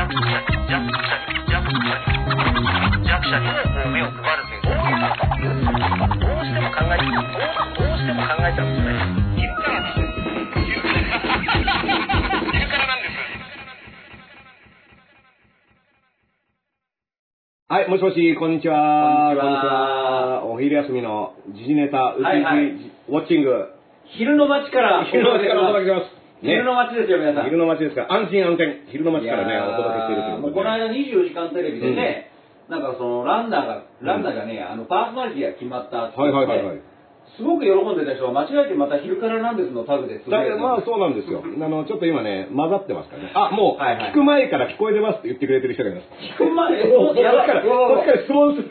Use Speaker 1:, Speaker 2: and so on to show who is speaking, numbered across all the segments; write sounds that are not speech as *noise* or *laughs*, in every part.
Speaker 1: 弱者弱者弱者弱者にもこう目を配るといも考えてどうどうしても考えちゃうんですね昼からです昼からなんです
Speaker 2: はい、もしもし、こんにちは。
Speaker 3: こんにちは
Speaker 2: お昼休みの時事ネタ、ウキウキ、
Speaker 3: はいはい
Speaker 2: ウォッチング。
Speaker 3: 昼の街から
Speaker 2: 昼の街からお届けします。
Speaker 3: 昼の街ですよ、皆さん。
Speaker 2: 昼の街ですから、安心安全、昼の街からね、お届けしているということで。
Speaker 3: もうこの間24時間テレビでね、なんかそのランナーが、ランナーがね、あのパーソナリティが決まったって
Speaker 2: はいはいはいはい。
Speaker 3: すごく喜んでた人は間違えてまた昼からなんですのタグでつぶ
Speaker 2: だ
Speaker 3: やいて
Speaker 2: まあそうなんですよ。*laughs* あの、ちょっと今ね、混ざってますからね。あ、もう、
Speaker 3: はいはい
Speaker 2: 聞く前から聞こえてますって言ってくれてる人がいます。
Speaker 3: 聞く前？
Speaker 2: もう
Speaker 3: やばい
Speaker 2: から、こっちから質問する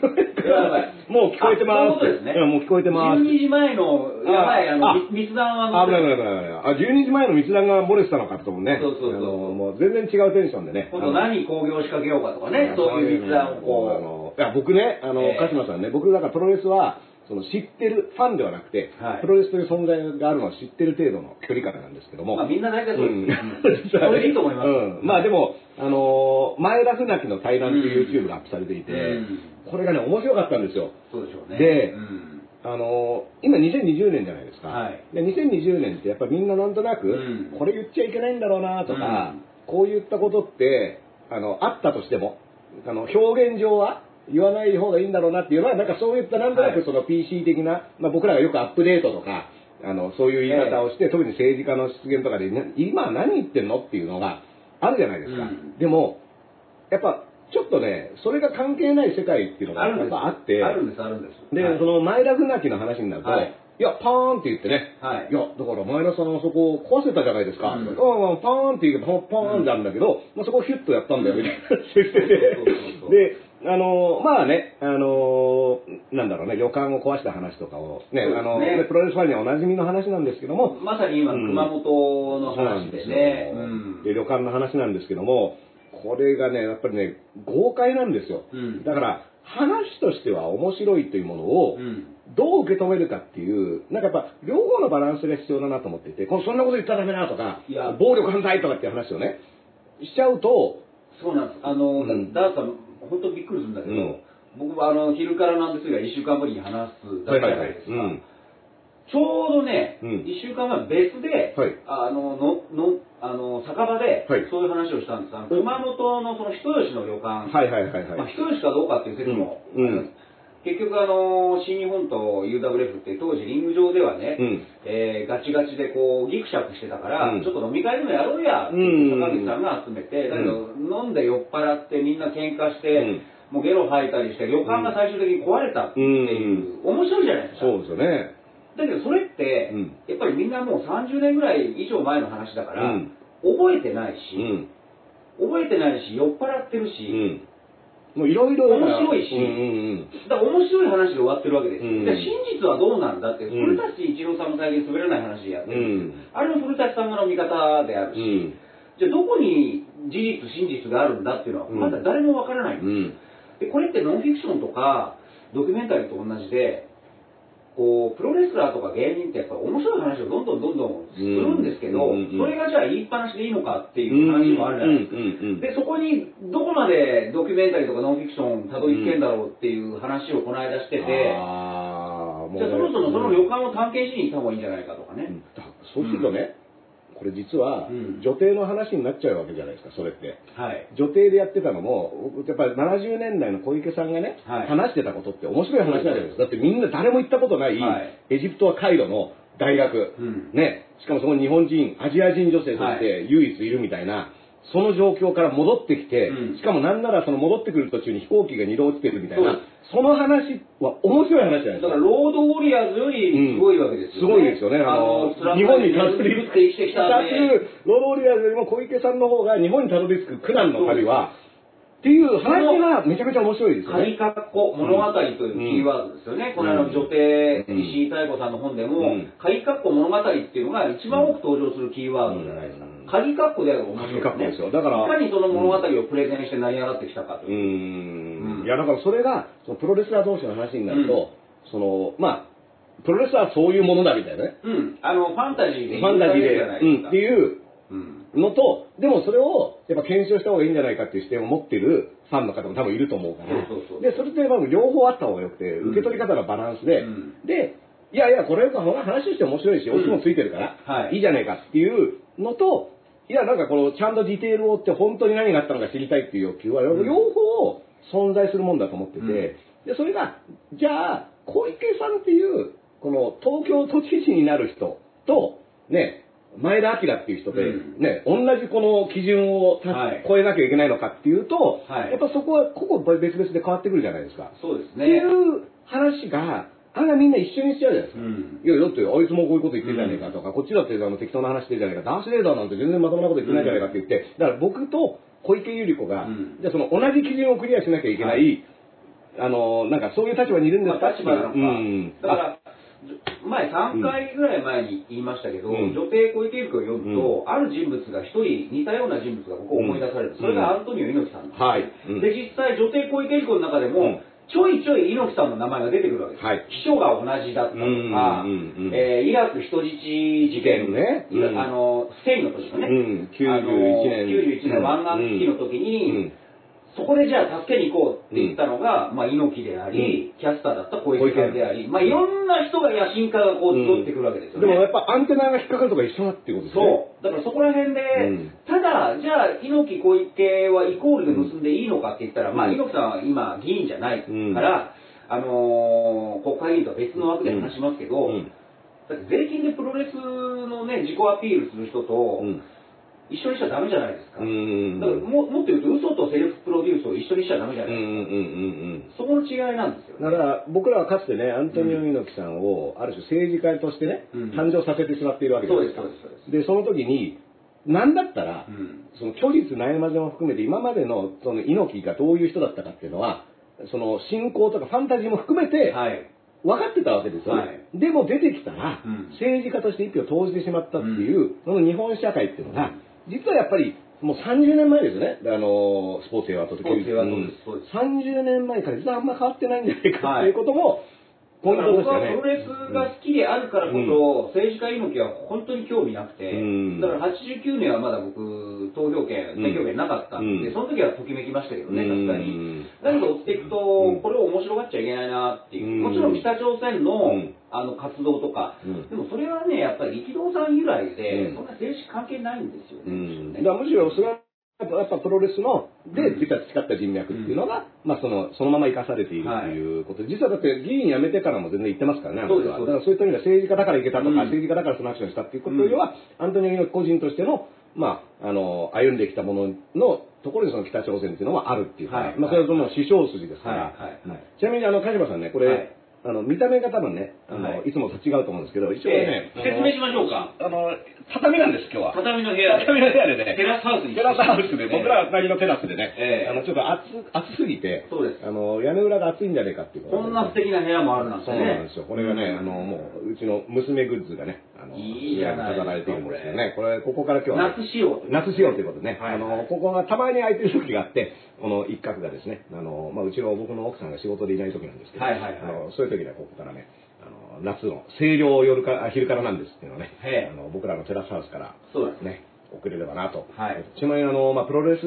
Speaker 2: もう聞こえてます。
Speaker 3: あそうですね
Speaker 2: うんもう聞こえてます。
Speaker 3: 12時前の、やばい、あの、密談
Speaker 2: あ
Speaker 3: は
Speaker 2: 危ない危ない危ない危ない。あ、12時前の密談が漏れてたのかと思うね。
Speaker 3: そうそうそう
Speaker 2: もう全然違うテンションでね。
Speaker 3: 今度何工業仕掛けようかとかね、そういう密談をこ
Speaker 2: あのいや僕ね、あの、
Speaker 3: ええ
Speaker 2: 鹿島さんね、僕だからプロレスは、その知ってるファンではなくて、
Speaker 3: はい
Speaker 2: プロレスという存在があるのを知ってる程度の距離感なんですけど
Speaker 3: う、
Speaker 2: も。
Speaker 3: まあみんな大体そう
Speaker 2: うん
Speaker 3: です。うん *laughs* それでいいと思います。
Speaker 2: うんまあでも、あのー前田船木の対談っていう
Speaker 3: うん
Speaker 2: YouTube がアップされていて、
Speaker 3: うん
Speaker 2: これがね、面白かったんですよ。
Speaker 3: そうでしょうね。
Speaker 2: で
Speaker 3: うん
Speaker 2: あのー今2020年じゃないですか。
Speaker 3: はい
Speaker 2: で2020年ってやっぱみんななんとなく、
Speaker 3: うん
Speaker 2: これ言っちゃいけないんだろうなとか、こういったことって、あの、あったとしても、あの、表現上は言わない方がいいんだろうなっていうのは、なんかそういったなんとな
Speaker 3: はい。
Speaker 2: くその PC 的な、まあ僕らがよくアップデートとか、あの、そういう言い方をして、特に政治家の出現とかで、な今何言ってんのっていうのがあるじゃないですか。
Speaker 3: うん。
Speaker 2: でも、やっぱ、ちょっとね、それが関係ない世界っていうのがやっ。ぱあって、
Speaker 3: あるんです、あるんです。
Speaker 2: で、
Speaker 3: はい。
Speaker 2: その前田船木の話になると、
Speaker 3: はい。
Speaker 2: い、や、パーンって言ってね、
Speaker 3: はい。
Speaker 2: や、だから前田さんはそこを壊せたじゃないですか。
Speaker 3: うん。
Speaker 2: うん、パーンって言うけど、パーンなんだけど、まあ、そこをヒュッとやったんだよ、みたいな。話をしてて。で、あのーまあね、あのーなんだろうね、旅館を壊した話とかを、ね、あのねプロレスファンにはおなじみの話なんですけども、
Speaker 3: まさに今、
Speaker 2: うん。
Speaker 3: 熊本の話
Speaker 2: で
Speaker 3: ね。うん
Speaker 2: で、旅館の話なんですけども、これがね、やっぱりね、豪快なんですよ。
Speaker 3: うん。
Speaker 2: だから、話としては面白いというものを、
Speaker 3: うん。
Speaker 2: どう受け止めるかっていう、なんかやっぱ、両方のバランスが必要だなと思っていて、このそんなこと言ったらダメだとか
Speaker 3: いや、
Speaker 2: 暴力反対とかっていう話をね、しちゃうと、
Speaker 3: そうなんです。あの、
Speaker 2: うん。
Speaker 3: ダースさん、本当びっくりするんだけど、
Speaker 2: うん。
Speaker 3: 僕はあの、昼からなんですが、1週間ぶりに話すだけじゃないですか。
Speaker 2: うん。
Speaker 3: ちょうどね、
Speaker 2: うん。
Speaker 3: 1週間前別で、
Speaker 2: はい。
Speaker 3: あの、の、の、あの、酒場で
Speaker 2: はい、
Speaker 3: そういう話をしたんです。あの熊本のその人吉の旅館、
Speaker 2: はいはいはいはい。
Speaker 3: まあ、人吉かどうかっていう説も、
Speaker 2: うん。うん
Speaker 3: 結局あの新日本と UWF って当時リング上ではね、
Speaker 2: うん。
Speaker 3: えーガチガチでこうギクシャクしてたから、
Speaker 2: うん。
Speaker 3: ちょっと飲み会でもやろうやって
Speaker 2: うん。
Speaker 3: 坂口さんが集めて、だけど飲んで酔っ払ってみんな喧嘩して、もうゲロ吐いたりして旅館が最終的に壊れたっていう、面白いじゃないですか。
Speaker 2: そうですよね。
Speaker 3: だけどそれって、
Speaker 2: うん。
Speaker 3: やっぱりみんなもう30年ぐらい以上前の話だから、
Speaker 2: うん。
Speaker 3: 覚えてない
Speaker 2: うん。
Speaker 3: し、覚えてないし酔っ払ってるし、
Speaker 2: うん。もういろいろ
Speaker 3: 面白いし。
Speaker 2: うんうん
Speaker 3: だから面白い話で終わってるわけですよ、
Speaker 2: うん。
Speaker 3: で真実はどうなんだって、
Speaker 2: うん。
Speaker 3: 古舘一郎さんも最近滑らない話でやってる。
Speaker 2: うん。
Speaker 3: あれも古舘さんの見方であるし、
Speaker 2: うん。
Speaker 3: じゃあどこに事実真実があるんだっていうのは
Speaker 2: うん。
Speaker 3: まだ誰もわからないん
Speaker 2: うん。
Speaker 3: です、でこれってノンフィクションとかドキュメンタリーと同じでこうプロレスラーとか芸人ってやっぱり面白い話をどんどんどんどんするんですけど、
Speaker 2: うんうんうん
Speaker 3: それがじゃあ言いっぱなしでいいのかっていう話もあるじゃないですか、
Speaker 2: うんうんうん
Speaker 3: でそこにどこまでドキュメンタリーとかノンフィクションたどり着けんだろうっていう話をこの間してて、
Speaker 2: う
Speaker 3: じゃあそもそもその旅館を探検しに行った方がいいんじゃないかとかね、
Speaker 2: だそうするとね、これ実は
Speaker 3: うん。
Speaker 2: 女帝の話になっちゃうわけじゃないですか、それって。
Speaker 3: はい。
Speaker 2: 女帝でやってたのも、やっぱり70年代の小池さんがね、
Speaker 3: はい。
Speaker 2: 話してたことって面白い話なんじゃないですか。だってみんな誰も行ったことないエジプトはカイロの大学、
Speaker 3: うん。
Speaker 2: ね、しかもその日本人、アジア人女性として唯一いるみたいな、その状況から戻ってきて、
Speaker 3: うん。
Speaker 2: しかもなんならその戻ってくる途中に飛行機が2度落ちてるみたいな、
Speaker 3: そ
Speaker 2: その話は面白い話じゃないですか。
Speaker 3: だから。ロードウォリアーズよりすごいわけですよね、
Speaker 2: すごいですよね。
Speaker 3: あのスラム
Speaker 2: 日本にたどり着く。
Speaker 3: 生きてきた
Speaker 2: ロードオリアーズよりも小池さんの方が日本にたどり着く苦難の旅は、っていう話がめちゃめちゃ面白いですよね。
Speaker 3: 仮括弧物語というキーワードですよね、この間の女帝、
Speaker 2: うん。
Speaker 3: 石井妙子さんの本でも、
Speaker 2: うん。
Speaker 3: 仮括弧物語っていうのが一番多く登場するキーワードじゃないですか、
Speaker 2: うん
Speaker 3: 仮括弧であれば面白い
Speaker 2: 仮括弧ですよ。だから
Speaker 3: いかにその物語をプレゼンして成り上がってきたかと
Speaker 2: う
Speaker 3: いう、
Speaker 2: ーん。いや、だからそれが、そのプロレスラー同士の話になると、その、まあ、プロレスはそういうものだみたいなね。
Speaker 3: うん、あのファンタジーで
Speaker 2: ファンタジーで、
Speaker 3: 言う
Speaker 2: ん、っていう、
Speaker 3: うん
Speaker 2: のと、でもそれをやっぱ検証した方がいいんじゃないかっていう視点を持ってるファンの方も多分いると思うから、
Speaker 3: そうそうそう。
Speaker 2: で、それって多分両方あった方がよくて、
Speaker 3: うん。
Speaker 2: 受け取り方のバランスで、
Speaker 3: うん。
Speaker 2: で、いやいや、これが話として面白いし、
Speaker 3: うん。
Speaker 2: オチもついてるから、
Speaker 3: はい。
Speaker 2: いいじゃないかっていうのと、いや、なんかこの、ちゃんとディテールを追って本当に何があったのか知りたいっていう欲求は、
Speaker 3: ん。
Speaker 2: 両方存在するもんだと思ってて、
Speaker 3: うん。
Speaker 2: で、それが、じゃあ、小池さんっていう、この東京都知事になる人と、ね、前田明っていう人で、
Speaker 3: うん。
Speaker 2: ね、同じこの基準をた
Speaker 3: はい。
Speaker 2: 超えなきゃいけないのかっていうと、
Speaker 3: はい。
Speaker 2: やっぱそこは個々別々で変わってくるじゃないですか。
Speaker 3: そうです
Speaker 2: ってい
Speaker 3: ね。
Speaker 2: う話が、あれはみんな一緒にしちゃうじゃないですか。
Speaker 3: うん。
Speaker 2: いや、だって、あいつもこういうこと言ってるじゃねえかとか、こっちだってあの適当な話してるじゃねえか、ダースレーダーなんて全然まともなこと言ってないじゃないかって。言って、だから僕と小池百合子が、
Speaker 3: うん。
Speaker 2: じゃあその同じ基準をクリアしなきゃいけない、
Speaker 3: はい
Speaker 2: あの、なんかそういう立場にいるんですか
Speaker 3: まあ、立場なのか、
Speaker 2: うん。
Speaker 3: だから、前、3回ぐらい前に言いましたけど、
Speaker 2: うん。
Speaker 3: 女帝小池百合子を呼ぶと、ある人物が一人似たような人物がここ思い出される、
Speaker 2: うん
Speaker 3: それがアントニオ猪木さんです、
Speaker 2: はい。うん。
Speaker 3: で、実際、女帝小池百合子の中でも、
Speaker 2: うん
Speaker 3: ちょいちょい猪木さんの名前が出てくるわけです。
Speaker 2: はい。
Speaker 3: 秘書が同じだったとか、
Speaker 2: うんうんうん
Speaker 3: えーイラク人質事件、
Speaker 2: ねうん
Speaker 3: あの、スペインの時のね、
Speaker 2: うん。91
Speaker 3: あの
Speaker 2: 年。
Speaker 3: 91年湾岸危機の時に、
Speaker 2: うん
Speaker 3: そこでじゃあ助けに行こうって言ったのが、まあ、猪木であり、キャスターだった小池さんであり、まあ、いろんな人が野心家がこう集ってくるわけですよね。
Speaker 2: でもやっぱアンテナが引っかかるとか一緒だっていうことですね。
Speaker 3: そう。だからそこら辺で、
Speaker 2: うん。
Speaker 3: ただ、じゃあ、猪木小池はイコールで結んでいいのかって言ったら、まあ、
Speaker 2: うん。
Speaker 3: 猪木さんは今、議員じゃないから、あのー国会議員とは別の枠で話しますけど、
Speaker 2: うん。
Speaker 3: だって税金でプロレスのね、自己アピールする人と、
Speaker 2: うん
Speaker 3: 一緒にしちゃダメじゃないですか。
Speaker 2: うん
Speaker 3: だからももっと言うと、嘘とセルフプロデュースを一緒にしちゃダメじゃ
Speaker 2: うん
Speaker 3: ないですか。
Speaker 2: うんうんうん
Speaker 3: そこの違いなんですよね。
Speaker 2: だから僕らはかつてね、アントニオ猪木さんをある種政治家としてね、
Speaker 3: うん
Speaker 2: 誕生させてしまっているわけじゃないですか。
Speaker 3: そうですそうです
Speaker 2: でその時に、なんだったら、
Speaker 3: うん
Speaker 2: その虚実悩まぜも含めて今までのその猪木がどういう人だったかっていうのは、その信仰とかファンタジーも含めて
Speaker 3: はい。
Speaker 2: 分かってたわけですよね。
Speaker 3: はい
Speaker 2: でも出てきたら、
Speaker 3: うん
Speaker 2: 政治家として一票投じてしまったっていう、その日本社会っていうのが、実はやっぱりもう30年前ですよね、あのスポーツ平和と
Speaker 3: スポーツ平和党ですそうです。
Speaker 2: 30年前から実はあんま変わってないんじゃないか
Speaker 3: はい
Speaker 2: っていうことも、ポイントと
Speaker 3: 僕は
Speaker 2: してね。
Speaker 3: プロレスが好きであるからこそ、政治家猪木は本当に興味なくて、
Speaker 2: うん。
Speaker 3: だから89年はまだ僕、投票権、
Speaker 2: うん。
Speaker 3: 選挙権なかったんで、
Speaker 2: うん。
Speaker 3: その時はときめきましたけどね、
Speaker 2: うん。
Speaker 3: 確かに。だけど追っていくと、
Speaker 2: うん。
Speaker 3: これを面白がっちゃいけないなっていう。
Speaker 2: うん。
Speaker 3: もちろん北朝鮮の,、
Speaker 2: うん
Speaker 3: あの活動とか、
Speaker 2: うん。
Speaker 3: でもそれはね、やっぱり力道山由来で、
Speaker 2: うん。
Speaker 3: そんな政治関係ないんですよ
Speaker 2: う
Speaker 3: ね。
Speaker 2: ん、だからむしろそれはやっぱプロレスので培った人脈っていうのが、まあ、そのそのまま生かされているということ。で、実はだって議員辞めてからも全然言ってますからね、
Speaker 3: そうです
Speaker 2: だからそういった意味では政治家だから行けたとか、
Speaker 3: うん。
Speaker 2: 政治家だからそのアクションしたっていうことよりは、アントニオ猪木個人としての,、まあ、あの歩んできたもののところにその北朝鮮っていうのもあるっていうか、
Speaker 3: はい。
Speaker 2: まあ、それはその師匠筋ですから、
Speaker 3: はい。はい。はい。
Speaker 2: ちなみにあの鹿島さんね、これ、
Speaker 3: はい
Speaker 2: あの見た目が多分ねあの、
Speaker 3: はい
Speaker 2: い、つもと違うと思うんですけど、一応ね、あの
Speaker 3: 説明しましょうか。
Speaker 2: あの畳なんです、今日は。
Speaker 3: 畳の部屋で。
Speaker 2: 畳の部屋でね。
Speaker 3: テラスハウスに
Speaker 2: テラスハウスで、僕らなりのテラスでね、
Speaker 3: ええ
Speaker 2: あの、ちょっと暑、暑すぎて、
Speaker 3: そうです
Speaker 2: あの、屋根裏が暑いんじゃねえかっていうことで
Speaker 3: こんな素敵な部屋もあるなんて
Speaker 2: そう
Speaker 3: ね。
Speaker 2: なんですよ。これがね、あの、もう、うちの娘グッズがね、あの、
Speaker 3: いいじゃない
Speaker 2: 飾られ。ているんですよね。これ、ここから今日はね、
Speaker 3: 夏仕様という
Speaker 2: 夏仕様ということでね、
Speaker 3: はい。
Speaker 2: あの、ここがたまに空いてる時があって、この一角がですね、あの、まあ、うちの僕の奥さんが仕事でいない時なんですけど、
Speaker 3: はいはいはい。
Speaker 2: あのそういう時にはここからね、あの、夏の清涼夜か昼からなんですっていうのをねあの、僕らのテラスハウスから、
Speaker 3: そうです
Speaker 2: ね、送れればなと。
Speaker 3: はい。
Speaker 2: ちなみにあの、まあ、プロレス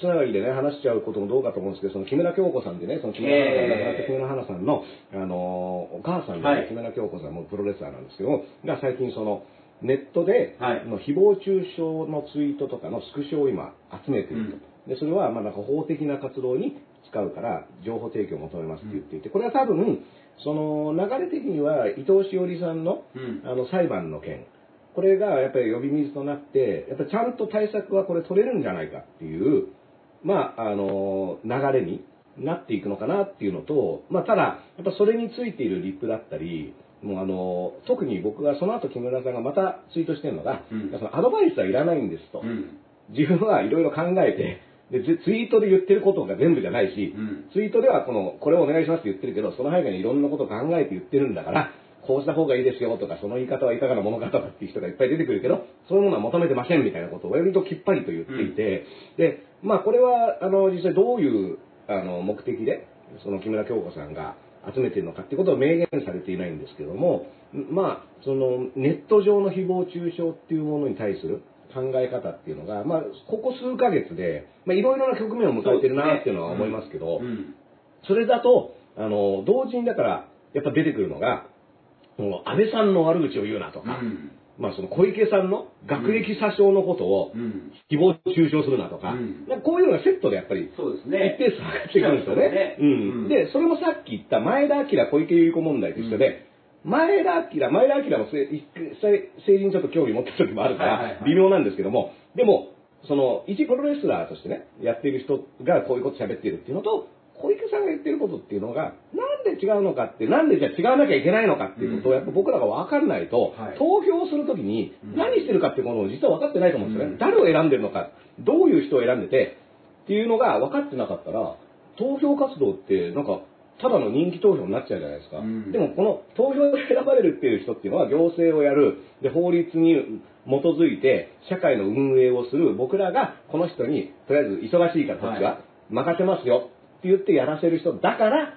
Speaker 2: つながりでね、話しちゃうこともどうかと思うんですけど、その木村京子さんでね、その木村花さん、
Speaker 3: ええ。
Speaker 2: 亡くなった木村花さんの、あの、お母さんで、ね
Speaker 3: はい。
Speaker 2: 木村京子さんもプロレスラーなんですけども、が最近その、ネットで、
Speaker 3: はい。
Speaker 2: の誹謗中傷のツイートとかのスクショを今集めていると。で、それは、まあ、なんか法的な活動に使うから、情報提供を求めますって言っていて、これは多分、その、流れ的には、伊藤詩織さんの、
Speaker 3: うん。
Speaker 2: あの、裁判の件、これがやっぱり呼び水となって、やっぱりちゃんと対策はこれ取れるんじゃないかっていう、まあ、あの、流れになっていくのかなっていうのと、まあ、ただ、やっぱそれについているリップだったり、もうあの、特に僕がその後木村さんがまたツイートしてるのが、
Speaker 3: うん
Speaker 2: そのアドバイスはいらないんですと。
Speaker 3: うん。
Speaker 2: 自分はいろいろ考えて、で、ツツイートで言ってることが全部じゃないし、
Speaker 3: うん
Speaker 2: ツイートではこの、これをお願いしますって言ってるけど、その背景にいろんなことを考えて言ってるんだから、こうした方がいいですよとか、その言い方はいかがなものかとかっていう人がいっぱい出てくるけど、そういうものは求めてませんみたいなことを割ときっぱりと言っていて、で、まあこれは、あの、実際どういう、あの、目的で、その木村京子さんが集めているのかっていうことを明言されていないんですけども、まあ、そのネット上の誹謗中傷っていうものに対する、考え方っていうのが、まあ、ここ数ヶ月で、まあ、いろいろな局面を迎えてるなっていうのは思いますけど、
Speaker 3: うん。
Speaker 2: それだと、あの、同時にだから、やっぱ出てくるのが、もう安倍さんの悪口を言うなとか、
Speaker 3: うん。
Speaker 2: まあその小池さんの学歴詐称のことを
Speaker 3: うん。
Speaker 2: 誹謗中傷するなとか、
Speaker 3: うん。
Speaker 2: かこういうのがセットでやっぱり
Speaker 3: そうです
Speaker 2: 一
Speaker 3: ね。
Speaker 2: 定数上がってくるんですよね。
Speaker 3: で
Speaker 2: それもさっき言った前田明小池百合子問題と一緒で、前田明、前田明も政治にちょっと興味持った時もあるから微妙なんですけども、でも、その、一プロレスラーとしてね、やっている人がこういうこと喋っているっていうのと、小池さんが言ってることっていうのが、なんで違うのかって、なんでじゃあ違わなきゃいけないのかっていうことをやっぱ僕らが分かんないと、
Speaker 3: はい。
Speaker 2: 投票するときに
Speaker 3: うん。
Speaker 2: 何してるかっていうものを実は分かってないと思うんですよね。
Speaker 3: うん。
Speaker 2: 誰を選んでるのか、どういう人を選んでて、っていうのが分かってなかったら、投票活動ってなんか、ただの人気投票になっちゃうじゃないですか。
Speaker 3: うん。
Speaker 2: でもこの投票で選ばれるっていう人っていうのは行政をやる、で、法律に基づいて社会の運営をする僕らがこの人にとりあえず忙しいからこっち
Speaker 3: は
Speaker 2: は任せますよ言ってやらせる人だから、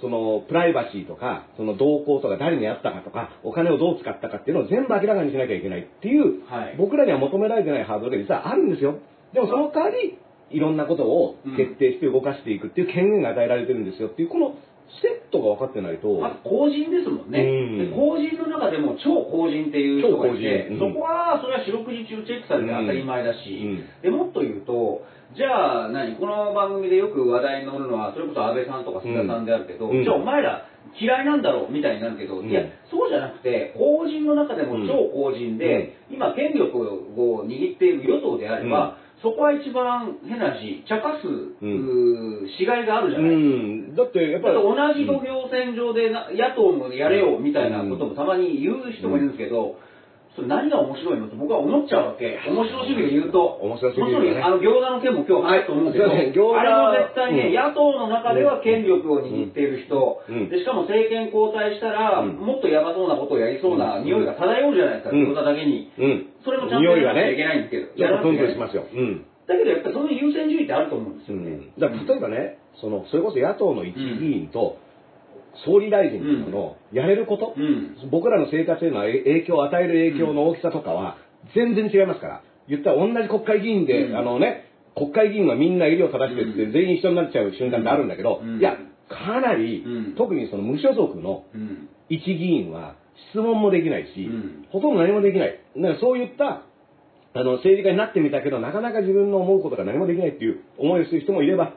Speaker 2: そのプライバシーとか、その動向とか誰にあったかとか、お金をどう使ったかっていうのを全部明らかにしなきゃいけないっていう、
Speaker 3: はい
Speaker 2: 僕らには求められてないハードルが実はあるんですよ。でもその代わり、いろんなことを決定して動かしていくっていう権限が与えられてるんですよっていう、このセットが分かってないと、
Speaker 3: まず公人ですもんね、
Speaker 2: うん。
Speaker 3: で公人の中でも超公人っていう人がいて、
Speaker 2: うん。
Speaker 3: そこはそれは四六時中チェックされて当たり前だし、
Speaker 2: うん。
Speaker 3: でもっと言うとじゃあ何この番組でよく話題に乗るのはそれこそ安倍さんとか菅さんであるけど、
Speaker 2: うん。
Speaker 3: じゃあお前ら嫌いなんだろうみたいになるけど、
Speaker 2: うん。
Speaker 3: いやそうじゃなくて公人の中でも超公人で、今権力を握っている与党であれば、そこは一番変な話茶化す、
Speaker 2: ん。
Speaker 3: うーしがいがあるじゃ
Speaker 2: う
Speaker 3: ない
Speaker 2: ん、だってやっぱり、
Speaker 3: 同じ土俵戦場でな野党もやれよみたいなこともたまに言う人もいるんですけど、それ何が面白いのって僕は思っちゃうわけ。面白すぎる言うと。
Speaker 2: 面白すぎるよね
Speaker 3: あの餃子の件も今日話すと思うんですけど、
Speaker 2: はい
Speaker 3: あれも絶対ね、
Speaker 2: うん
Speaker 3: 野党の中では権力を握っている人、
Speaker 2: うん
Speaker 3: でしかも政権交代したら、
Speaker 2: うん
Speaker 3: もっとやばそうなことをやりそうな匂いが漂うじゃないですか、
Speaker 2: うん
Speaker 3: 餃子だけに。
Speaker 2: うん。
Speaker 3: それもちゃんとやらなきゃいけないんですけど。
Speaker 2: ちょっとプンプンし
Speaker 3: やらなきゃいけない
Speaker 2: ますよ。うん。
Speaker 3: だけどやっぱりその優先順位ってあると思うんですよね。
Speaker 2: うん、だから例えばね、そのそれこそ野党の一議員と総理大臣のやれること、
Speaker 3: うん。
Speaker 2: 僕らの生活への影響、与える影響の大きさとかは全然違いますから。言ったら同じ国会議員で、
Speaker 3: うん
Speaker 2: あのね、国会議員はみんな医療正してって
Speaker 3: うん
Speaker 2: 全員一緒になっちゃう瞬間ってあるんだけど、
Speaker 3: うん
Speaker 2: いや、かなり、
Speaker 3: うん
Speaker 2: 特にその無所属の
Speaker 3: うん。
Speaker 2: 一議員は質問もできないし、
Speaker 3: うん
Speaker 2: ほとんど何もできない。だからそういったあの政治家になってみたけど、なかなか自分の思うことが何もできないっていう思いをする人もいれば、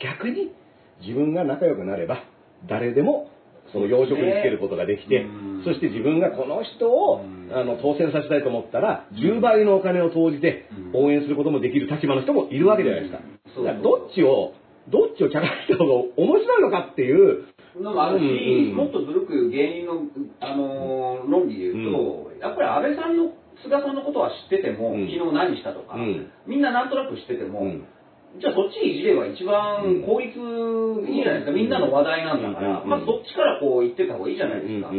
Speaker 2: 逆に自分が仲良くなれば、誰でもその養殖につけることができて、
Speaker 3: うん。
Speaker 2: そして自分がこの人を、
Speaker 3: うん。
Speaker 2: あの当選させたいと思ったら、10倍のお金を投じて
Speaker 3: うん。
Speaker 2: 応援することもできる立場の人もいるわけじゃないですか。
Speaker 3: うん。
Speaker 2: だからどっちを、どっちを茶化した方が面白いのかっていう、
Speaker 3: のもあるし、
Speaker 2: うん。うん
Speaker 3: もっとずるく芸人の、あのー論理で言うと、やっぱり安倍さんの菅さんのことは知ってても、
Speaker 2: うん。
Speaker 3: 昨日何したとか、
Speaker 2: うん。
Speaker 3: みんななんとなく知ってても、
Speaker 2: うん
Speaker 3: じゃあそっちいじれば一番効率いいじゃないですか、みんなの話題なんだから、
Speaker 2: うん
Speaker 3: まずそっちからこう言ってた方がいいじゃないですか、っ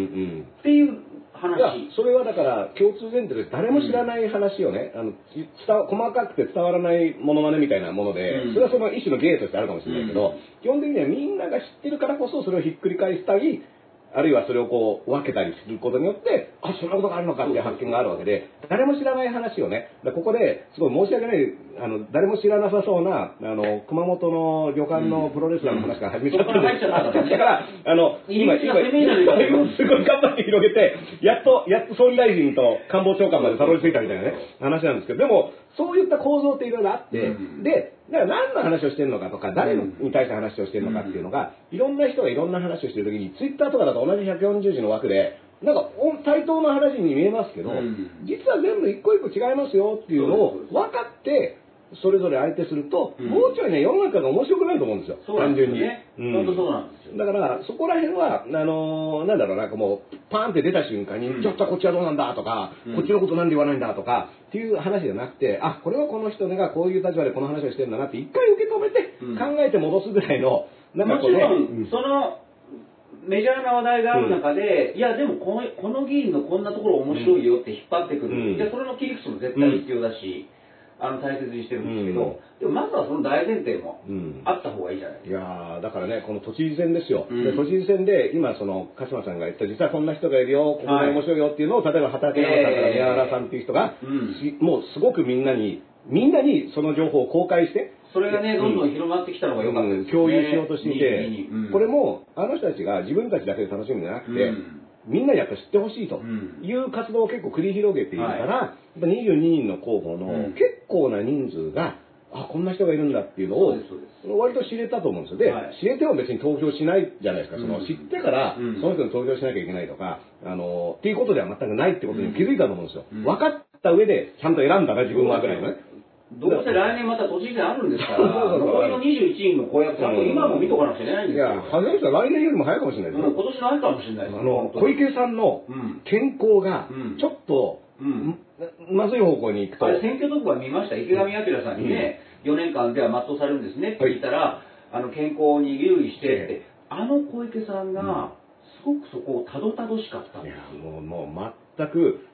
Speaker 3: ていう話。
Speaker 2: それはだから共通前提で誰も知らない話をね、あの伝わ細かくて伝わらないものまねみたいなもので、
Speaker 3: うん。
Speaker 2: それはその一種の芸としてあるかもしれないけど、基本的にはみんなが知ってるからこそそれをひっくり返したりあるいはそれをこう分けたりすることによってあそんなことがあるのかっていう発見があるわけで誰も知らない話をねここですごい申し訳ないあの誰も知らなさそうなあの熊本の旅館のプロレスラーの話から始めちゃった
Speaker 3: うん。だ
Speaker 2: からあの今
Speaker 3: 入り口が攻めじゃないか
Speaker 2: 今すごい頑張って広げて、やっと、やっと総理大臣と官房長官までたどり着いたみたいなね、話なんですけど、でも、そういった構造っていろいろあって、
Speaker 3: うん
Speaker 2: で、だから何の話をしてるのかとか、誰に対して話をしてるのかっていうのが、いろんな人がいろんな話をしてるときに、ツイッターとかだと同じ140字の枠で、なんかお対等な話に見えますけど、
Speaker 3: うん。
Speaker 2: 実は全部一個一個違いますよっていうのを分かって、それぞれ相手すると、
Speaker 3: うん。
Speaker 2: もうちょいね、世の中が面白くなると思うんですよ。
Speaker 3: そうなんですよ
Speaker 2: 単純に。
Speaker 3: ね。
Speaker 2: うん
Speaker 3: 本当そうなんですよ。
Speaker 2: だから、そこら辺は、あのーなんだろう、なんかもう、パーンって出た瞬間に、
Speaker 3: うん。
Speaker 2: ちょっとこっちはどうなんだとか、
Speaker 3: うん。
Speaker 2: こっちのことなんで言わないんだとか、っていう話じゃなくて、あ、これはこの人がこういう立場でこの話をしてるんだなって、一回受け止めて、
Speaker 3: うん。
Speaker 2: 考えて戻すぐらいの、なんか
Speaker 3: も
Speaker 2: こうね、
Speaker 3: ちろ
Speaker 2: うん。
Speaker 3: ん、そのメジャーな話題がある中で、いや、でもこのこの議員のこんなところ面白いよって引っ張ってくる、
Speaker 2: うん。
Speaker 3: じゃあそれの切り口も絶対必要だし、あの大切にしてるんですけど、でもまずはその大前提も
Speaker 2: うん。
Speaker 3: あった方がいいじゃないです
Speaker 2: い
Speaker 3: か。
Speaker 2: やーだからね、この都知事選ですよ、
Speaker 3: うん。
Speaker 2: で都知事選で、今、その鹿島さんが言った、実はこんな人がいるよ、ここで面白いよっていうのを、例えば畠山さんから
Speaker 3: えー
Speaker 2: 宮原さんっていう人が、
Speaker 3: うん。
Speaker 2: しもうすごくみんなに、みんなにその情報を公開して、
Speaker 3: それがね、どんどん広まってきたのが良かったですよね。
Speaker 2: 共有しようとしていて、これもあの人たちが自分たちだけで楽しむんじゃなくて、
Speaker 3: うん
Speaker 2: みんなにやっぱ知ってほしいと
Speaker 3: うん。
Speaker 2: いう活動を結構繰り広げているから、
Speaker 3: はい。
Speaker 2: やっぱ22人の候補
Speaker 3: うん。
Speaker 2: の結構な人数が、あこんな人がいるんだっていうのを割と知れたと思うんですよ。で、
Speaker 3: はい。
Speaker 2: 知れても別に投票しないじゃないですか、その
Speaker 3: うん
Speaker 2: 知ってから
Speaker 3: うん。
Speaker 2: その人に投票しなきゃいけないとか、あのっていうことでは全くないってことに気づいたと思うんですよ、
Speaker 3: うん。
Speaker 2: 分かった上でちゃんと選んだな自分はぐらいのね
Speaker 3: どうせ来年また都知事選あるんですから、残りの21人の公約、ちゃん。と今も見とかなくちゃいけないん
Speaker 2: い
Speaker 3: ですよ。
Speaker 2: や外れたら来年よりも早いかもしれないですよ。
Speaker 3: 今年の秋かもしれないです
Speaker 2: あの小池さんの
Speaker 3: うん。
Speaker 2: 健康が
Speaker 3: うん。
Speaker 2: ちょっと、
Speaker 3: うん。
Speaker 2: ままずい方向に行くと、
Speaker 3: あれ選挙特番見ました、池上彰さんにね、4年間では全うされるんですねって聞いたら、あの健康に留意してって、あの小池さんが、すごくそこをたどたどしかったん
Speaker 2: いや
Speaker 3: ですよ。
Speaker 2: もうもう全く、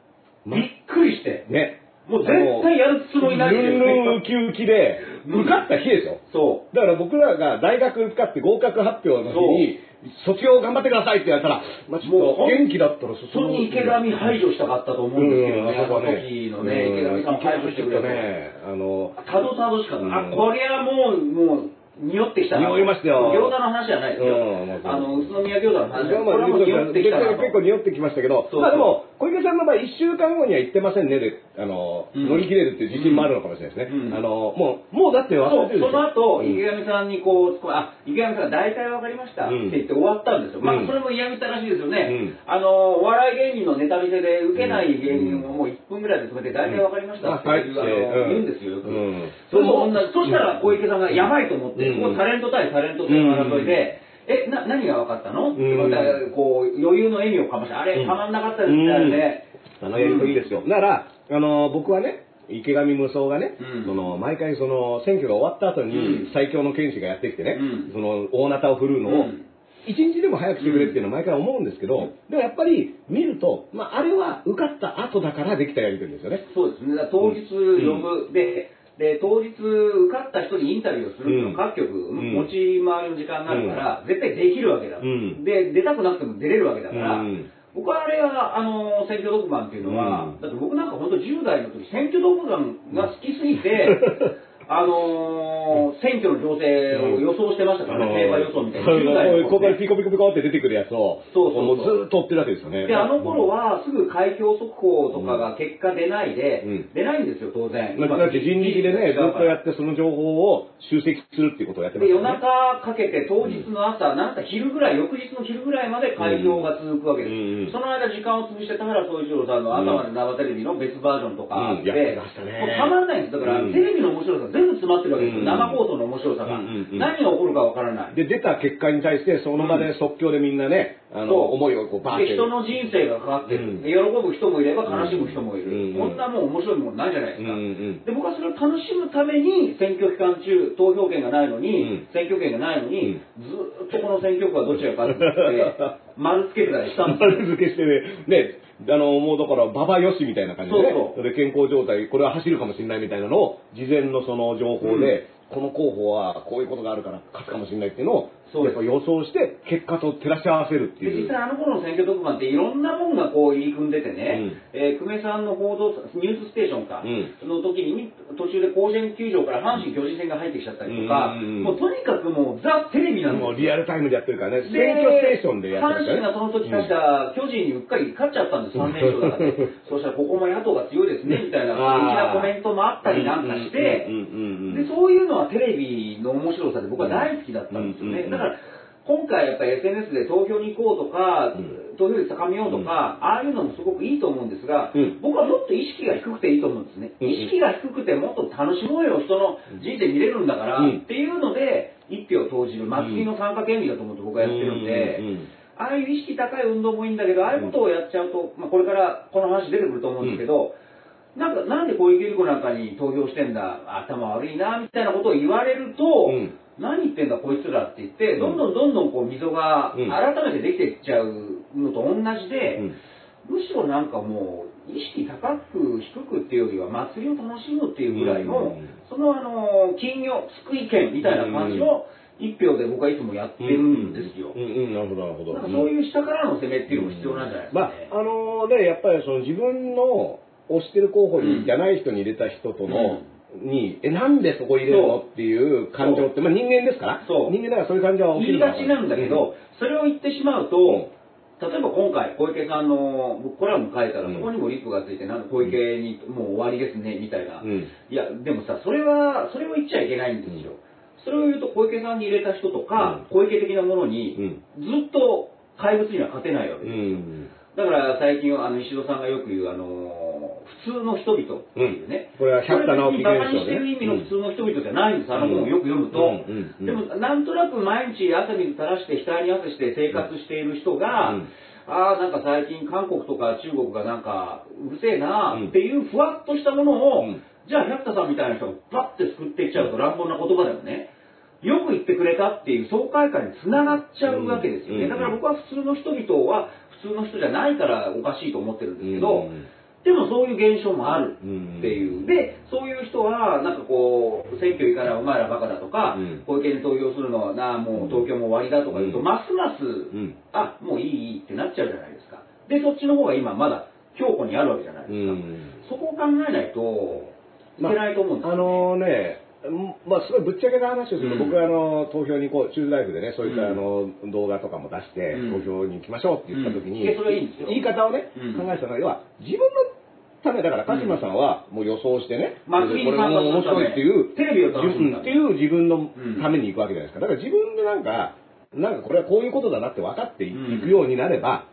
Speaker 2: ま
Speaker 3: びっくりして、
Speaker 2: ね
Speaker 3: もう絶対やるつもりないんです
Speaker 2: ルンルンウキウキで
Speaker 3: うん
Speaker 2: 受かった日ですよ、
Speaker 3: そ
Speaker 2: だから僕らが大学受かって合格発表の日に卒業頑張ってくださいって言われたら、まあ、ちょっと元気だったら
Speaker 3: う。その池上排除したかったと思うんですけどね、あの時のね、池上さんを排除してくれて。
Speaker 2: ねあの
Speaker 3: たどたどしかった。
Speaker 2: うん。
Speaker 3: あ、こりゃもう、もう、匂ってきたな。
Speaker 2: 匂いましたよ
Speaker 3: 餃子の話じゃないですよ。
Speaker 2: うんもう
Speaker 3: あの、宇都宮餃子の話じゃない。
Speaker 2: まあ
Speaker 3: これはもう匂ってきたなと。
Speaker 2: 結構匂ってきましたけど、
Speaker 3: そうそう
Speaker 2: まあでも、小池さんの場合、1週間後には行ってませんねで、あの、
Speaker 3: うん
Speaker 2: 乗り切れるっていう自信もあるのかもしれないですね。
Speaker 3: うん
Speaker 2: あの、もう、もうだって忘れてるでしょ
Speaker 3: その後、
Speaker 2: うん
Speaker 3: 池上さんにこう、あ、池上さんが大体わかりましたって
Speaker 2: うん
Speaker 3: 言って終わったんですよ。まあ、
Speaker 2: うん
Speaker 3: それも嫌みったらしいですよね。
Speaker 2: うん
Speaker 3: あの、お笑い芸人のネタ見せで受けない芸人をもう1分ぐらいで止めて大体わかりましたって言うんですよ、よく。
Speaker 2: うん
Speaker 3: それも同じ。そしたら小池さんがやばいと思って、
Speaker 2: うん
Speaker 3: ここタレント対タレントという争いで、え、な、何が分かったの、って
Speaker 2: うん
Speaker 3: また、こう、余裕の笑みをかまして、あれ、
Speaker 2: うん。
Speaker 3: たまんなかったですね、あれね。
Speaker 2: あのやりとりですよ。だから、あの、僕はね、池上無双がね、
Speaker 3: うん。
Speaker 2: その毎回その選挙が終わった後に
Speaker 3: うん。
Speaker 2: 最強の剣士がやってきてね、
Speaker 3: うん。
Speaker 2: その大ナタを振るうのを、
Speaker 3: うん。
Speaker 2: 一日でも早くしてくれっていうのは毎回思うんですけど、でもやっぱり見ると、まあ、あれは受かった後だからできたやりとりですよね。
Speaker 3: そうですね。当日呼ぶ、で、で、当日受かった人にインタビューをするっていうの各局、
Speaker 2: ん。
Speaker 3: 持ち回りの時間になるから、絶対できるわけだ、
Speaker 2: うん。
Speaker 3: で、出たくなくても出れるわけだから、
Speaker 2: うん。
Speaker 3: 僕はあれは、あの、選挙特番っていうのは、
Speaker 2: うん。
Speaker 3: だって僕なんか本当10代の時、選挙特番が好きすぎて、*laughs* あのー選挙の情勢を予想してましたからね、競馬予想みたいな。10代の
Speaker 2: ここ
Speaker 3: 頃ね
Speaker 2: からピコピコピコって出てくるやつを、
Speaker 3: そうそう
Speaker 2: ずーっと追ってるわけですよね。
Speaker 3: で、あの頃はすぐ開票速報とかが結果出ないで、
Speaker 2: うん
Speaker 3: 出ないんですよ、当然。
Speaker 2: まあだって人力でね、ずっとやってその情報を集積するっていうことをやってます
Speaker 3: で、夜。中かけて当日の朝、なんか昼ぐらい、翌日の昼ぐらいまで開票が続くわけです。その間時間を潰して田原総一郎さんの朝まで生テレビの別バージョンとかあって、
Speaker 2: うたね
Speaker 3: もうたまんないんです。だから、
Speaker 2: うん
Speaker 3: テレビの面白さ全部詰まってるわけですよ。
Speaker 2: うん
Speaker 3: 生放送の面白さが。
Speaker 2: うんうんうん
Speaker 3: 何が起こるかわからない。
Speaker 2: で、出た結果に対して、その場で即興でみんなね、あの、思いをこうバーって。
Speaker 3: で人の人生がかかってる、
Speaker 2: うん。
Speaker 3: で喜ぶ人もいれば悲しむ人もいる、
Speaker 2: うん。
Speaker 3: こんなもん面白いもんないじゃないですか、
Speaker 2: うんうん
Speaker 3: で僕はそれを楽しむために選挙期間中投票権がないのに、
Speaker 2: うん。
Speaker 3: 選挙権がないのに、ずーっとこの選挙区はどちらかって言って丸つけてたりしたんですよ。
Speaker 2: 丸付けしてね、ね、あの、もうだから、馬場よしみたいな感じでね、
Speaker 3: そうそう。
Speaker 2: で健康状態、これは走るかもしれないみたいなのを、事前のその情報で、この候補はこういうことがあるから勝つかもしれないっていうのを、
Speaker 3: そうです。
Speaker 2: やっぱ予想して、結果と照らし合わせるっていう。
Speaker 3: で実際あの頃の選挙特番っていろんなもんがこう入り組んでてね、えー久米さんの報道、ニュースステーションか、
Speaker 2: うん。
Speaker 3: の時に途中で甲子園球場から阪神巨人戦が入ってきちゃったりとか、
Speaker 2: うん。うんうん
Speaker 3: もうとにかくもうザ・テレビなんですよ。
Speaker 2: もうリアルタイムでやってるからね、
Speaker 3: で
Speaker 2: 選挙ステーションでやってましたね。
Speaker 3: 阪神がその時確か、巨人にうっかり勝っちゃったんです、3連勝だから、ね、*laughs* そしたらここも野党が強いですね、みたいな、
Speaker 2: あー
Speaker 3: 的なコメントもあったりなんかして。
Speaker 2: うん、うんうんうん
Speaker 3: で、そういうのはテレビの面白さで僕は大好きだったんですよね。
Speaker 2: うんうんうん
Speaker 3: だから、今回やっぱり SNS で投票に行こうとか、
Speaker 2: うん。
Speaker 3: 投票率高めようとか、ああいうのもすごくいいと思うんですが、
Speaker 2: うん。
Speaker 3: 僕はもっと意識が低くていいと思うんですね。
Speaker 2: うん
Speaker 3: 意識が低くてもっと楽しもうよ、人の人生見れるんだから、
Speaker 2: うん。
Speaker 3: っていうので、一票投じる祭りの参加権利だと思って僕はやってるんで、
Speaker 2: うんうんうん
Speaker 3: ああいう意識高い運動もいいんだけど、ああいうことをやっちゃうと、まあ、これからこの話出てくると思うんですけど、なんか、なんで小池百合子なんかに投票してんだ、頭悪いな、みたいなことを言われると、
Speaker 2: うん
Speaker 3: 何言ってんだこいつらって言って、どんどんどんどんこう溝が
Speaker 2: うん。
Speaker 3: 改めてできていっちゃうのと同じで、
Speaker 2: うん。
Speaker 3: むしろなんかもう、意識高く低くっていうよりは祭りを楽しむっていうぐらいの、
Speaker 2: うん。
Speaker 3: そのあの金魚救い券みたいな感じの一票で僕はいつもやってるんですよ。
Speaker 2: うん。うん、なるほど、なるほど。
Speaker 3: そういう下からの攻めっていうのも必要なんじゃないですか、
Speaker 2: ま
Speaker 3: ね。
Speaker 2: あ、あのね、やっぱりその自分の推してる候補に、じゃない人に入れた人との、に、え、なんでそこ入れるのっていう感情って、まあ人間ですから、
Speaker 3: そう。
Speaker 2: 人間だからそういう感情は起きる
Speaker 3: 言いがちなんだけど、それを言ってしまうと、例えば今回、小池さんのコラム書いたら、
Speaker 2: うん。
Speaker 3: そこにもリップがついて、なんか小池にもう終わりですね、みたいな。
Speaker 2: うん。
Speaker 3: いや、でもさ、それは、それを言っちゃいけないんですよ。それを言うと、小池さんに入れた人とか、小池的なものに、ずっと怪物には勝てないわけ
Speaker 2: う
Speaker 3: ですよ。
Speaker 2: ん。
Speaker 3: だから最近、あの、石戸さんがよく言う、あの、普通の人々っていうね。
Speaker 2: これは百田直樹現象ね。
Speaker 3: してる意味の普通の人々じゃないんです、あの本をよく読むと。
Speaker 2: うん。うん。うん。
Speaker 3: でも、なんとなく毎日汗水垂らして、額に汗して生活している人が、
Speaker 2: うん。
Speaker 3: ああ、なんか最近韓国とか中国がなんかうるせえな
Speaker 2: うん。
Speaker 3: っていうふわっとしたものを、
Speaker 2: うん。
Speaker 3: じゃあ百田さんみたいな人がパッて救っていっちゃうと乱暴な言葉でもね、よく言ってくれたっていう爽快感につながっちゃうわけですよね。
Speaker 2: うん。
Speaker 3: だから僕は普通の人々は普通の人じゃないからおかしいと思ってるんですけど、
Speaker 2: うん
Speaker 3: でもそういう現象もあるっていう。で、そういう人は、なんかこう、選挙行かないお前らバカだとか、
Speaker 2: うん。
Speaker 3: 小池に投票するのはなあ、もう東京も終わりだとか言うと、
Speaker 2: うん。
Speaker 3: ますます、
Speaker 2: ん。
Speaker 3: あ、もういいいいってなっちゃうじゃないですか。で、そっちの方が今まだ強固にあるわけじゃないですか。
Speaker 2: うん。
Speaker 3: そこを考えないといけないと思うんですよ、ね。
Speaker 2: あのね、んまあ、すごいぶっちゃけた話をすると、
Speaker 3: うん。
Speaker 2: 僕はあの投票にこう、チューズライフでね、そういった
Speaker 3: うん。
Speaker 2: あの動画とかも出して、
Speaker 3: うん。
Speaker 2: 投票に行きましょうって言った時に、
Speaker 3: うん。
Speaker 2: 言い方をね、
Speaker 3: うん。
Speaker 2: 考えてたのは、要は自分のためだから、鹿島さんはもう予想してね、
Speaker 3: 祭りに
Speaker 2: これも面白いっていう、
Speaker 3: テレビを楽しむ
Speaker 2: っていう自分のために行くわけじゃないですか。だから自分でなんか、なんかこれはこういうことだなって分かってい
Speaker 3: うん。
Speaker 2: くようになれば、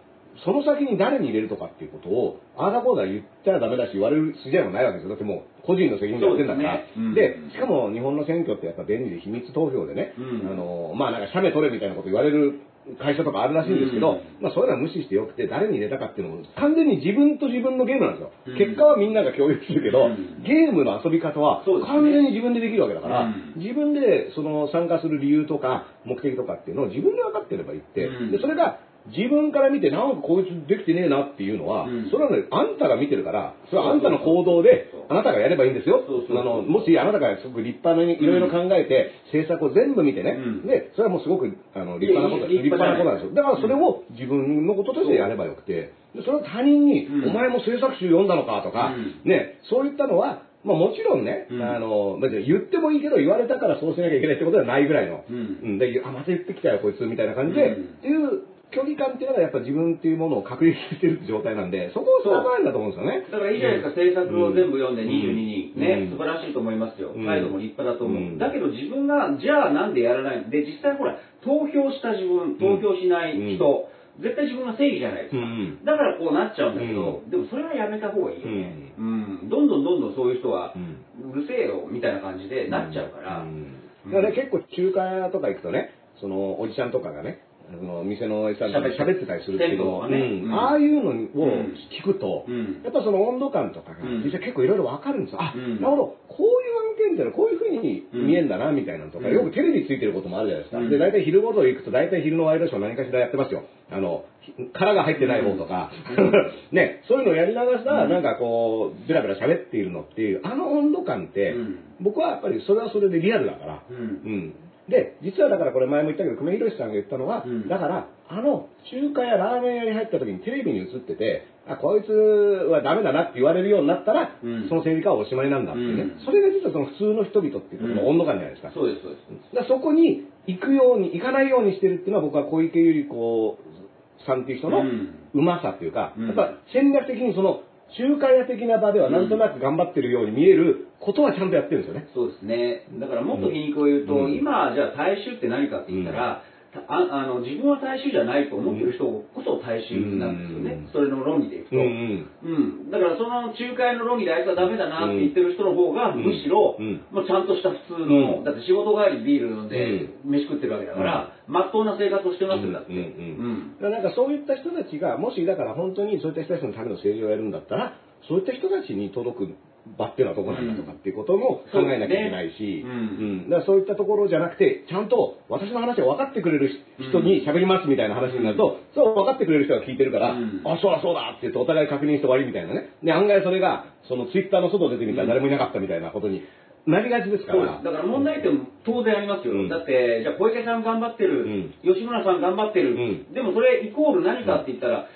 Speaker 2: その先に誰に入れるとかっていうことを、ああだこうだ言ったらダメだし、言われる筋合いもないわけですよ。だってもう個人の責任でやってんだから。
Speaker 3: ですね。うん。
Speaker 2: でしかも日本の選挙ってやっぱ便利で秘密投票でね、
Speaker 3: うん。
Speaker 2: あの、まあなんか写メ取れみたいなこと言われる会社とかあるらしいんですけど、
Speaker 3: うん。
Speaker 2: まあそういうのは無視してよくて、誰に入れたかっていうのも完全に自分と自分のゲームなんですよ。
Speaker 3: うん。
Speaker 2: 結果はみんなが共有するけど、
Speaker 3: うん。
Speaker 2: ゲームの遊び方は完全に自分でできるわけだから、
Speaker 3: うん。
Speaker 2: 自分でその参加する理由とか目的とかっていうのを自分で分かってればいいって、
Speaker 3: うん。
Speaker 2: でそれが自分から見てなんかこいつできてねえなっていうのは、
Speaker 3: うん。
Speaker 2: それはね、あんたが見てるから、それはあんたの行動であなたがやればいいんですよ。
Speaker 3: そうそうそう。
Speaker 2: あのもしあなたがすごく立派にいろいろ考えて、政策を全部見てね、
Speaker 3: うん。
Speaker 2: で、それはもうすごくあの立派なこと立派なこと。なんですよ。だからそれを自分のこととしてやればよくて、でそれを他人に、
Speaker 3: うん。
Speaker 2: お前も政策集読んだのかとか、
Speaker 3: うん。
Speaker 2: ね、そういったのは、まあもちろんね、
Speaker 3: うん。
Speaker 2: あの、まあ言ってもいいけど言われたからそうしなきゃいけないってことはないぐらいの、
Speaker 3: うん。
Speaker 2: うん。で、あ、また言ってきたよこいつみたいな感じで、
Speaker 3: うん。
Speaker 2: っていう距離感っていうのがやっぱ自分っていうものを確立してる状態なんで、そこを伝えるんだと思うんですよね。
Speaker 3: だからいいじゃないですか、政策を全部読んで22人、ね、
Speaker 2: うん
Speaker 3: 素晴らしいと思いますよ。
Speaker 2: うん
Speaker 3: 態度も立派だと思う。
Speaker 2: うん
Speaker 3: だけど自分が、じゃあなんでやらないで、実際ほら、投票した自分、投票しない人、絶対自分が正義じゃないですか。
Speaker 2: うん
Speaker 3: だからこうなっちゃうんだけど、でもそれはやめた方がいいよね。
Speaker 2: う
Speaker 3: うん。どんどんどんどんそういう人は、
Speaker 2: う
Speaker 3: るせえよ、みたいな感じでなっちゃうから。
Speaker 2: だからね、結構中華屋とか行くとね、そのおじちゃんとかがね、あの店のおじさんとか
Speaker 3: 喋って。
Speaker 2: たりするっていうのを、
Speaker 3: 銭湯とかね。うん。
Speaker 2: うん。ああいうのを聞くと、
Speaker 3: うん。
Speaker 2: やっぱその温度感とかが
Speaker 3: うん。
Speaker 2: 実際結構いろいろわかるんですよ。あ、
Speaker 3: うん。
Speaker 2: なるほど、こういう案件ってのはこういうふうに見えんだな、みたいなのとか、
Speaker 3: うん。
Speaker 2: よくテレビついてることもあるじゃないですか。
Speaker 3: うん。
Speaker 2: で、大体昼ごと行くと、大体昼のワイドショー何かしらやってますよ。あの、殻が入ってない方とか、*laughs* ね、そういうのをやりながら、
Speaker 3: うん
Speaker 2: なんかこう、ベラベラ喋っているのっていう、あの温度感って、
Speaker 3: うん。
Speaker 2: 僕はやっぱりそれはそれでリアルだから、
Speaker 3: うん。
Speaker 2: うんで、実はだからこれ前も言ったけど、久米宏さんが言ったのは、
Speaker 3: うん
Speaker 2: だから、あの、中華やラーメン屋に入った時にテレビに映ってて、あ、こいつはダメだなって言われるようになったら、
Speaker 3: うん
Speaker 2: その政治家はおしまいなんだってね。
Speaker 3: うん
Speaker 2: それが実はその普通の人々っていうところの温度感じゃないですか。
Speaker 3: そうです、そうです。
Speaker 2: だそこに行くように、行かないようにしてるっていうのは僕は小池百合子さんっていう人の
Speaker 3: う
Speaker 2: まさっていうか、
Speaker 3: うん
Speaker 2: やっぱ戦略的にその中華屋的な場ではなんとなく頑張ってるように見えることはちゃんとやってるんですよね。
Speaker 3: そうですね。だからもっと皮肉を言うと、
Speaker 2: うん。
Speaker 3: 今、じゃあ大衆って何かって言ったら、たああの自分は大衆じゃないと思ってる人こそ大衆なんですよね。
Speaker 2: うん。
Speaker 3: それの論理でいくと。
Speaker 2: うんうん。
Speaker 3: うん。だからその仲介の論理であいつはダメだなって言ってる人の方が、
Speaker 2: うん
Speaker 3: むしろ、
Speaker 2: うん。
Speaker 3: まあ、ちゃんとした普通の、
Speaker 2: うん。
Speaker 3: だって仕事帰りビール飲んで飯食ってるわけだから、まっとうな生活をしてますよだって。
Speaker 2: うん。うん。
Speaker 3: うん。
Speaker 2: だからなんかそういった人たちが、もしだから本当にそういった人たちのための政治をやるんだったら、そういった人たちに届く場っていうのはどこなんだとかっていうことも考えなきゃいけないし、
Speaker 3: そうですね。うん。
Speaker 2: だからそういったところじゃなくて、ちゃんと私の話を分かってくれる人に喋りますみたいな話になると、そう分かってくれる人が聞いてるから、
Speaker 3: うん。
Speaker 2: あ、そうだそうだって言ってお互い確認して終わりみたいなね。で、案外それが、そのツイッターの外出てみたら誰もいなかったみたいなことになりがちですから。
Speaker 3: す。だから問題点も当然ありますよ、
Speaker 2: うん。
Speaker 3: だって、じゃあ小池さん頑張ってる、
Speaker 2: うん。
Speaker 3: 吉村さん頑張ってる、
Speaker 2: うん。
Speaker 3: でもそれイコール何かって言ったら、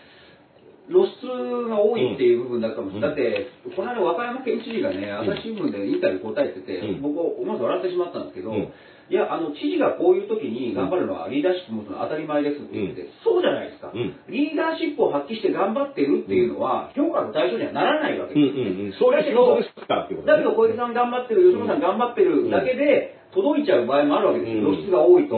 Speaker 3: 露出が多いっていう部分だったかもしれない、だって、この間、和歌山県知事がね、朝日新聞でインタビュー答えてて、
Speaker 2: うん。
Speaker 3: 僕、思わず笑ってしまったんですけど、
Speaker 2: うん。
Speaker 3: いや、あの知事がこういう時に頑張るのはリーダーシップ持つのは当たり前ですって言ってて、そうじゃないですか、
Speaker 2: うん。
Speaker 3: リーダーシップを発揮して頑張ってるっていうのは、評価の対象にはならないわけ
Speaker 2: うん
Speaker 3: ですよね。
Speaker 2: うんうん。そういう仕事ですからっていうこと
Speaker 3: だけど小池さん頑張ってる、吉野さん頑張ってるだけで届いちゃう場合もあるわけですよ、露出が多いと。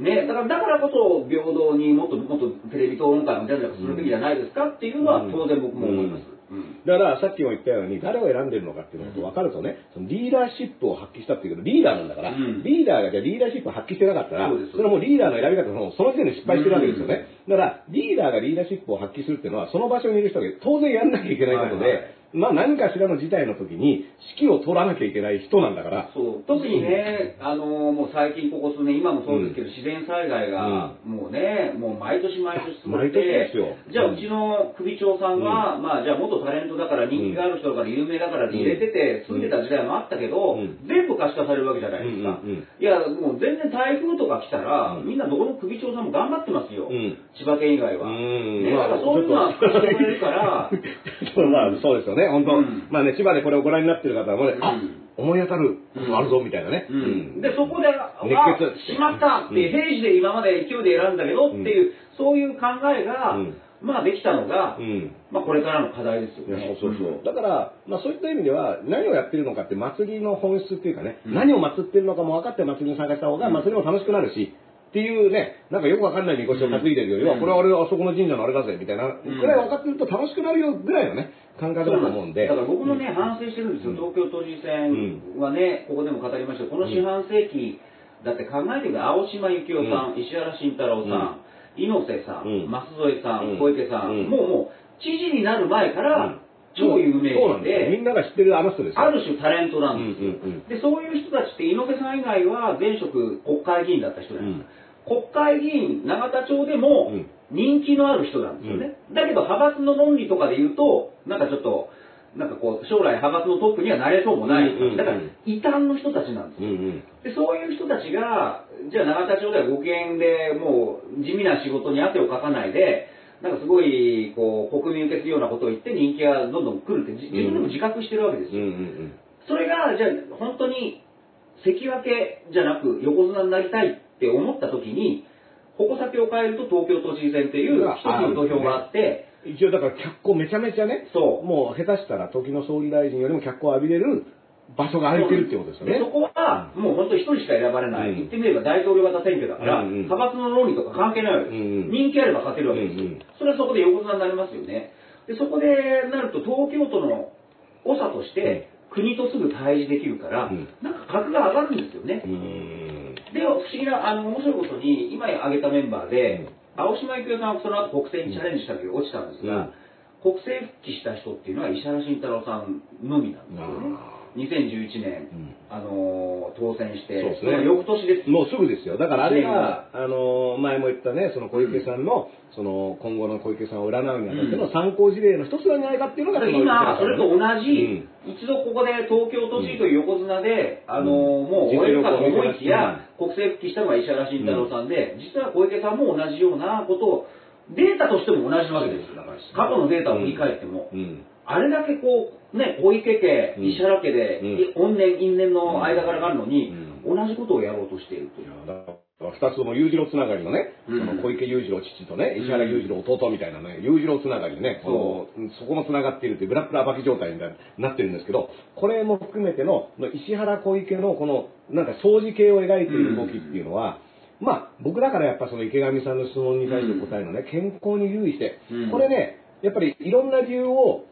Speaker 2: うん
Speaker 3: ね、だからだからこそ平等にもっともっとテレビ討論会みたいなのをするべきじゃないですかっていうのは当然僕も思います。うん。
Speaker 2: だからさっきも言ったように誰を選んでるのかっていうのが分かるとね、そのリーダーシップを発揮したっていうけどリーダーなんだから、
Speaker 3: うん。
Speaker 2: リーダーがじゃあリーダーシップを発揮してなかったら
Speaker 3: そ
Speaker 2: れはもうリーダーの選び方のその時点で失敗してるわけですよね、だからリーダーがリーダーシップを発揮するっていうのはその場所にいる人が当然やんなきゃいけないことで、
Speaker 3: はいはい
Speaker 2: まあ何かしらの事態の時に指揮を取らなきゃいけない人なんだから
Speaker 3: そう。特にね、あのもう最近ここ数年、今もそうですけど、自然災害がもうね、もう毎年毎年続いて
Speaker 2: 毎年ですよ。
Speaker 3: じゃあ、うちの首長さんは、まあ、じゃあ、元タレントだから、人気がある人だから、有名だから入れてて、住んでた時代もあったけど、
Speaker 2: うん。
Speaker 3: 全部可視化されるわけじゃないですか。
Speaker 2: うんうんうん。
Speaker 3: いや、もう全然台風とか来たら、
Speaker 2: うん。
Speaker 3: みんなどこの首長さんも頑張ってますよ、
Speaker 2: うん。
Speaker 3: 千葉県以外は。
Speaker 2: うん。
Speaker 3: ね、だからそういうのは可視化されるから、*laughs*
Speaker 2: まあそうですよね、本当、
Speaker 3: うん。
Speaker 2: まあね、千葉でこれをご覧になってる方はもうね、
Speaker 3: うん。
Speaker 2: あ思い当たることあるぞみたいなね。
Speaker 3: うん。で、そこで、あ、しまったって、
Speaker 2: うん。
Speaker 3: 平時で今まで勢いで選んだけどっていう、そういう考えが、
Speaker 2: うん。
Speaker 3: まあできたのが、
Speaker 2: うん。
Speaker 3: まあこれからの課題ですよね。
Speaker 2: そうそうそう。
Speaker 3: ん。
Speaker 2: だから、まあそういった意味では、何をやってるのかって祭りの本質っていうかね、
Speaker 3: うん。
Speaker 2: 何を祭ってるのかも分かって祭りに参加した方が、祭りも楽しくなるし、っていうね、なんかよくわかんないみこしを担いでるよりは、
Speaker 3: うん。
Speaker 2: これは俺はあそこの神社のあれだぜ、みたいな、
Speaker 3: ん。
Speaker 2: くらい分かってると楽しくなるよぐらいのね、感覚だと思うんで。
Speaker 3: だから僕もね、反省してるんですよ、
Speaker 2: うん。
Speaker 3: 東京都知事選はね、ここでも語りました。この四半世紀、だって考えてみて、青島幸男さん、石原慎太郎さん、猪瀬さん、
Speaker 2: うん。
Speaker 3: 舛添さん、
Speaker 2: うん。
Speaker 3: 小池さん、
Speaker 2: うん。
Speaker 3: もうもう、知事になる前か
Speaker 2: うん。
Speaker 3: ら、超有名人
Speaker 2: で。み
Speaker 3: で、
Speaker 2: んなが知ってるあの人ですよ。
Speaker 3: ある種タレントな
Speaker 2: うんん
Speaker 3: ですよ。でそういう人たちって猪瀬さん以外は前職国会議員だった人なんです、国会議員永田町でも
Speaker 2: うん。
Speaker 3: 人気のある人なんですよね、だけど派閥の論理とかで言うとなんかちょっとなんかこう将来派閥のトップにはなれそうもない、だから異端の人たちなんですよ。でそういう人たちがじゃあ永田町ではご機嫌でもう地味な仕事に汗をかかないでなんかすごいこう国民受けするようなことを言って人気がどんどん来るってじ自分でも自覚してるわけですよ、それが、じゃあ、本当に関脇じゃなく横綱になりたいって思った時に、矛先を変えると東京都知事選っていう一つの土俵があって、
Speaker 2: うん。一応だから脚光めちゃめちゃね、
Speaker 3: そう。
Speaker 2: もう下手したら時の総理大臣よりも脚光を浴びれる場所が空いてるってことですよね。
Speaker 3: でそこは、もう本当に一人しか選ばれない、
Speaker 2: うん
Speaker 3: 言ってみれば大統領型選挙だから、
Speaker 2: うんうん
Speaker 3: 派閥の論理とか関係ないわけです。
Speaker 2: うんうん
Speaker 3: 人気あれば勝てるわけですよ、
Speaker 2: うんうん
Speaker 3: それはそこで横綱になりますよね。でそこでなると東京都の長として、国とすぐ対峙できるから、
Speaker 2: うん
Speaker 3: なんか格が上がるんですよね。で、不思議な、あの、面白いことに、今挙げたメンバーで、青島幸男さんはその後国政にチャレンジしたけど落ちたんですが、
Speaker 2: うん。
Speaker 3: 国政復帰した人っていうのは石原慎太郎さんのみなんですよね。2011年、
Speaker 2: うん。
Speaker 3: あのー当選して、
Speaker 2: そうですね。
Speaker 3: の翌年です。よ
Speaker 2: もうすぐですよ。だからあれが、あの、前も言ったね、その小池さんの、その、今後の小池さんを占うにあたっての参考事例の一つなんじゃないかっていうのが、
Speaker 3: 今、それと同じ、
Speaker 2: うん。
Speaker 3: 一度ここで東京都知事という横綱で、あの
Speaker 2: うん。
Speaker 3: もう終えるかと思いきや、
Speaker 2: う
Speaker 3: 国政復帰したのが石原慎太郎さんで、実は小池さんも同じようなことを、データとしても同じわけですよ。だから過去のデータを振り返っても。
Speaker 2: うん。
Speaker 3: あれだけこう、ね、小池家、
Speaker 2: うん。
Speaker 3: 石原家で、
Speaker 2: うん。
Speaker 3: 怨念、因縁の間柄があるのに、
Speaker 2: う
Speaker 3: 同じことをやろうとしているという。
Speaker 2: だから二つの裕次郎つながりのね、
Speaker 3: うん。
Speaker 2: その小池裕次郎父とね、
Speaker 3: うん。
Speaker 2: 石原裕次郎弟みたいなね、裕次郎つながりでね、
Speaker 3: そ
Speaker 2: そのそこもつながっているというブラックラ暴き状態になってるんですけど、これも含めての石原小池のこのなんか掃除系を描いている動きっていうのは、まあ僕だからやっぱその池上さんの質問に対する答えのね、健康に留意して、
Speaker 3: うん。
Speaker 2: これね、やっぱりいろんな理由を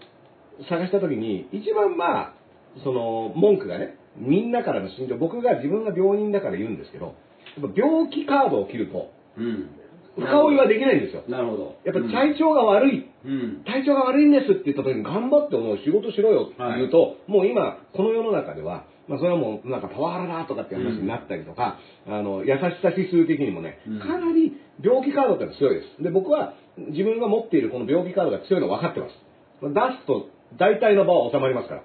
Speaker 2: 探したときに、一番まあ、その文句がね、みんなからの心情、僕が自分が病人だから言うんですけど、やっぱ病気カードを切ると、
Speaker 3: うん。
Speaker 2: 深追いはできないんですよ。
Speaker 3: なるほど。
Speaker 2: やっぱ体調が悪い、
Speaker 3: うん。
Speaker 2: 体調が悪いんですって言った時に頑張ってもう仕事しろよって言うと、もう今、この世の中では、まあそれはもうなんかパワハラだとかっていう話になったりとか、あの、優しさ指数的にもね
Speaker 3: うん、
Speaker 2: かなり病気カードってのは強いです。で、僕は自分が持っているこの病気カードが強いの分かってます。出すと大体の場は収まりますから。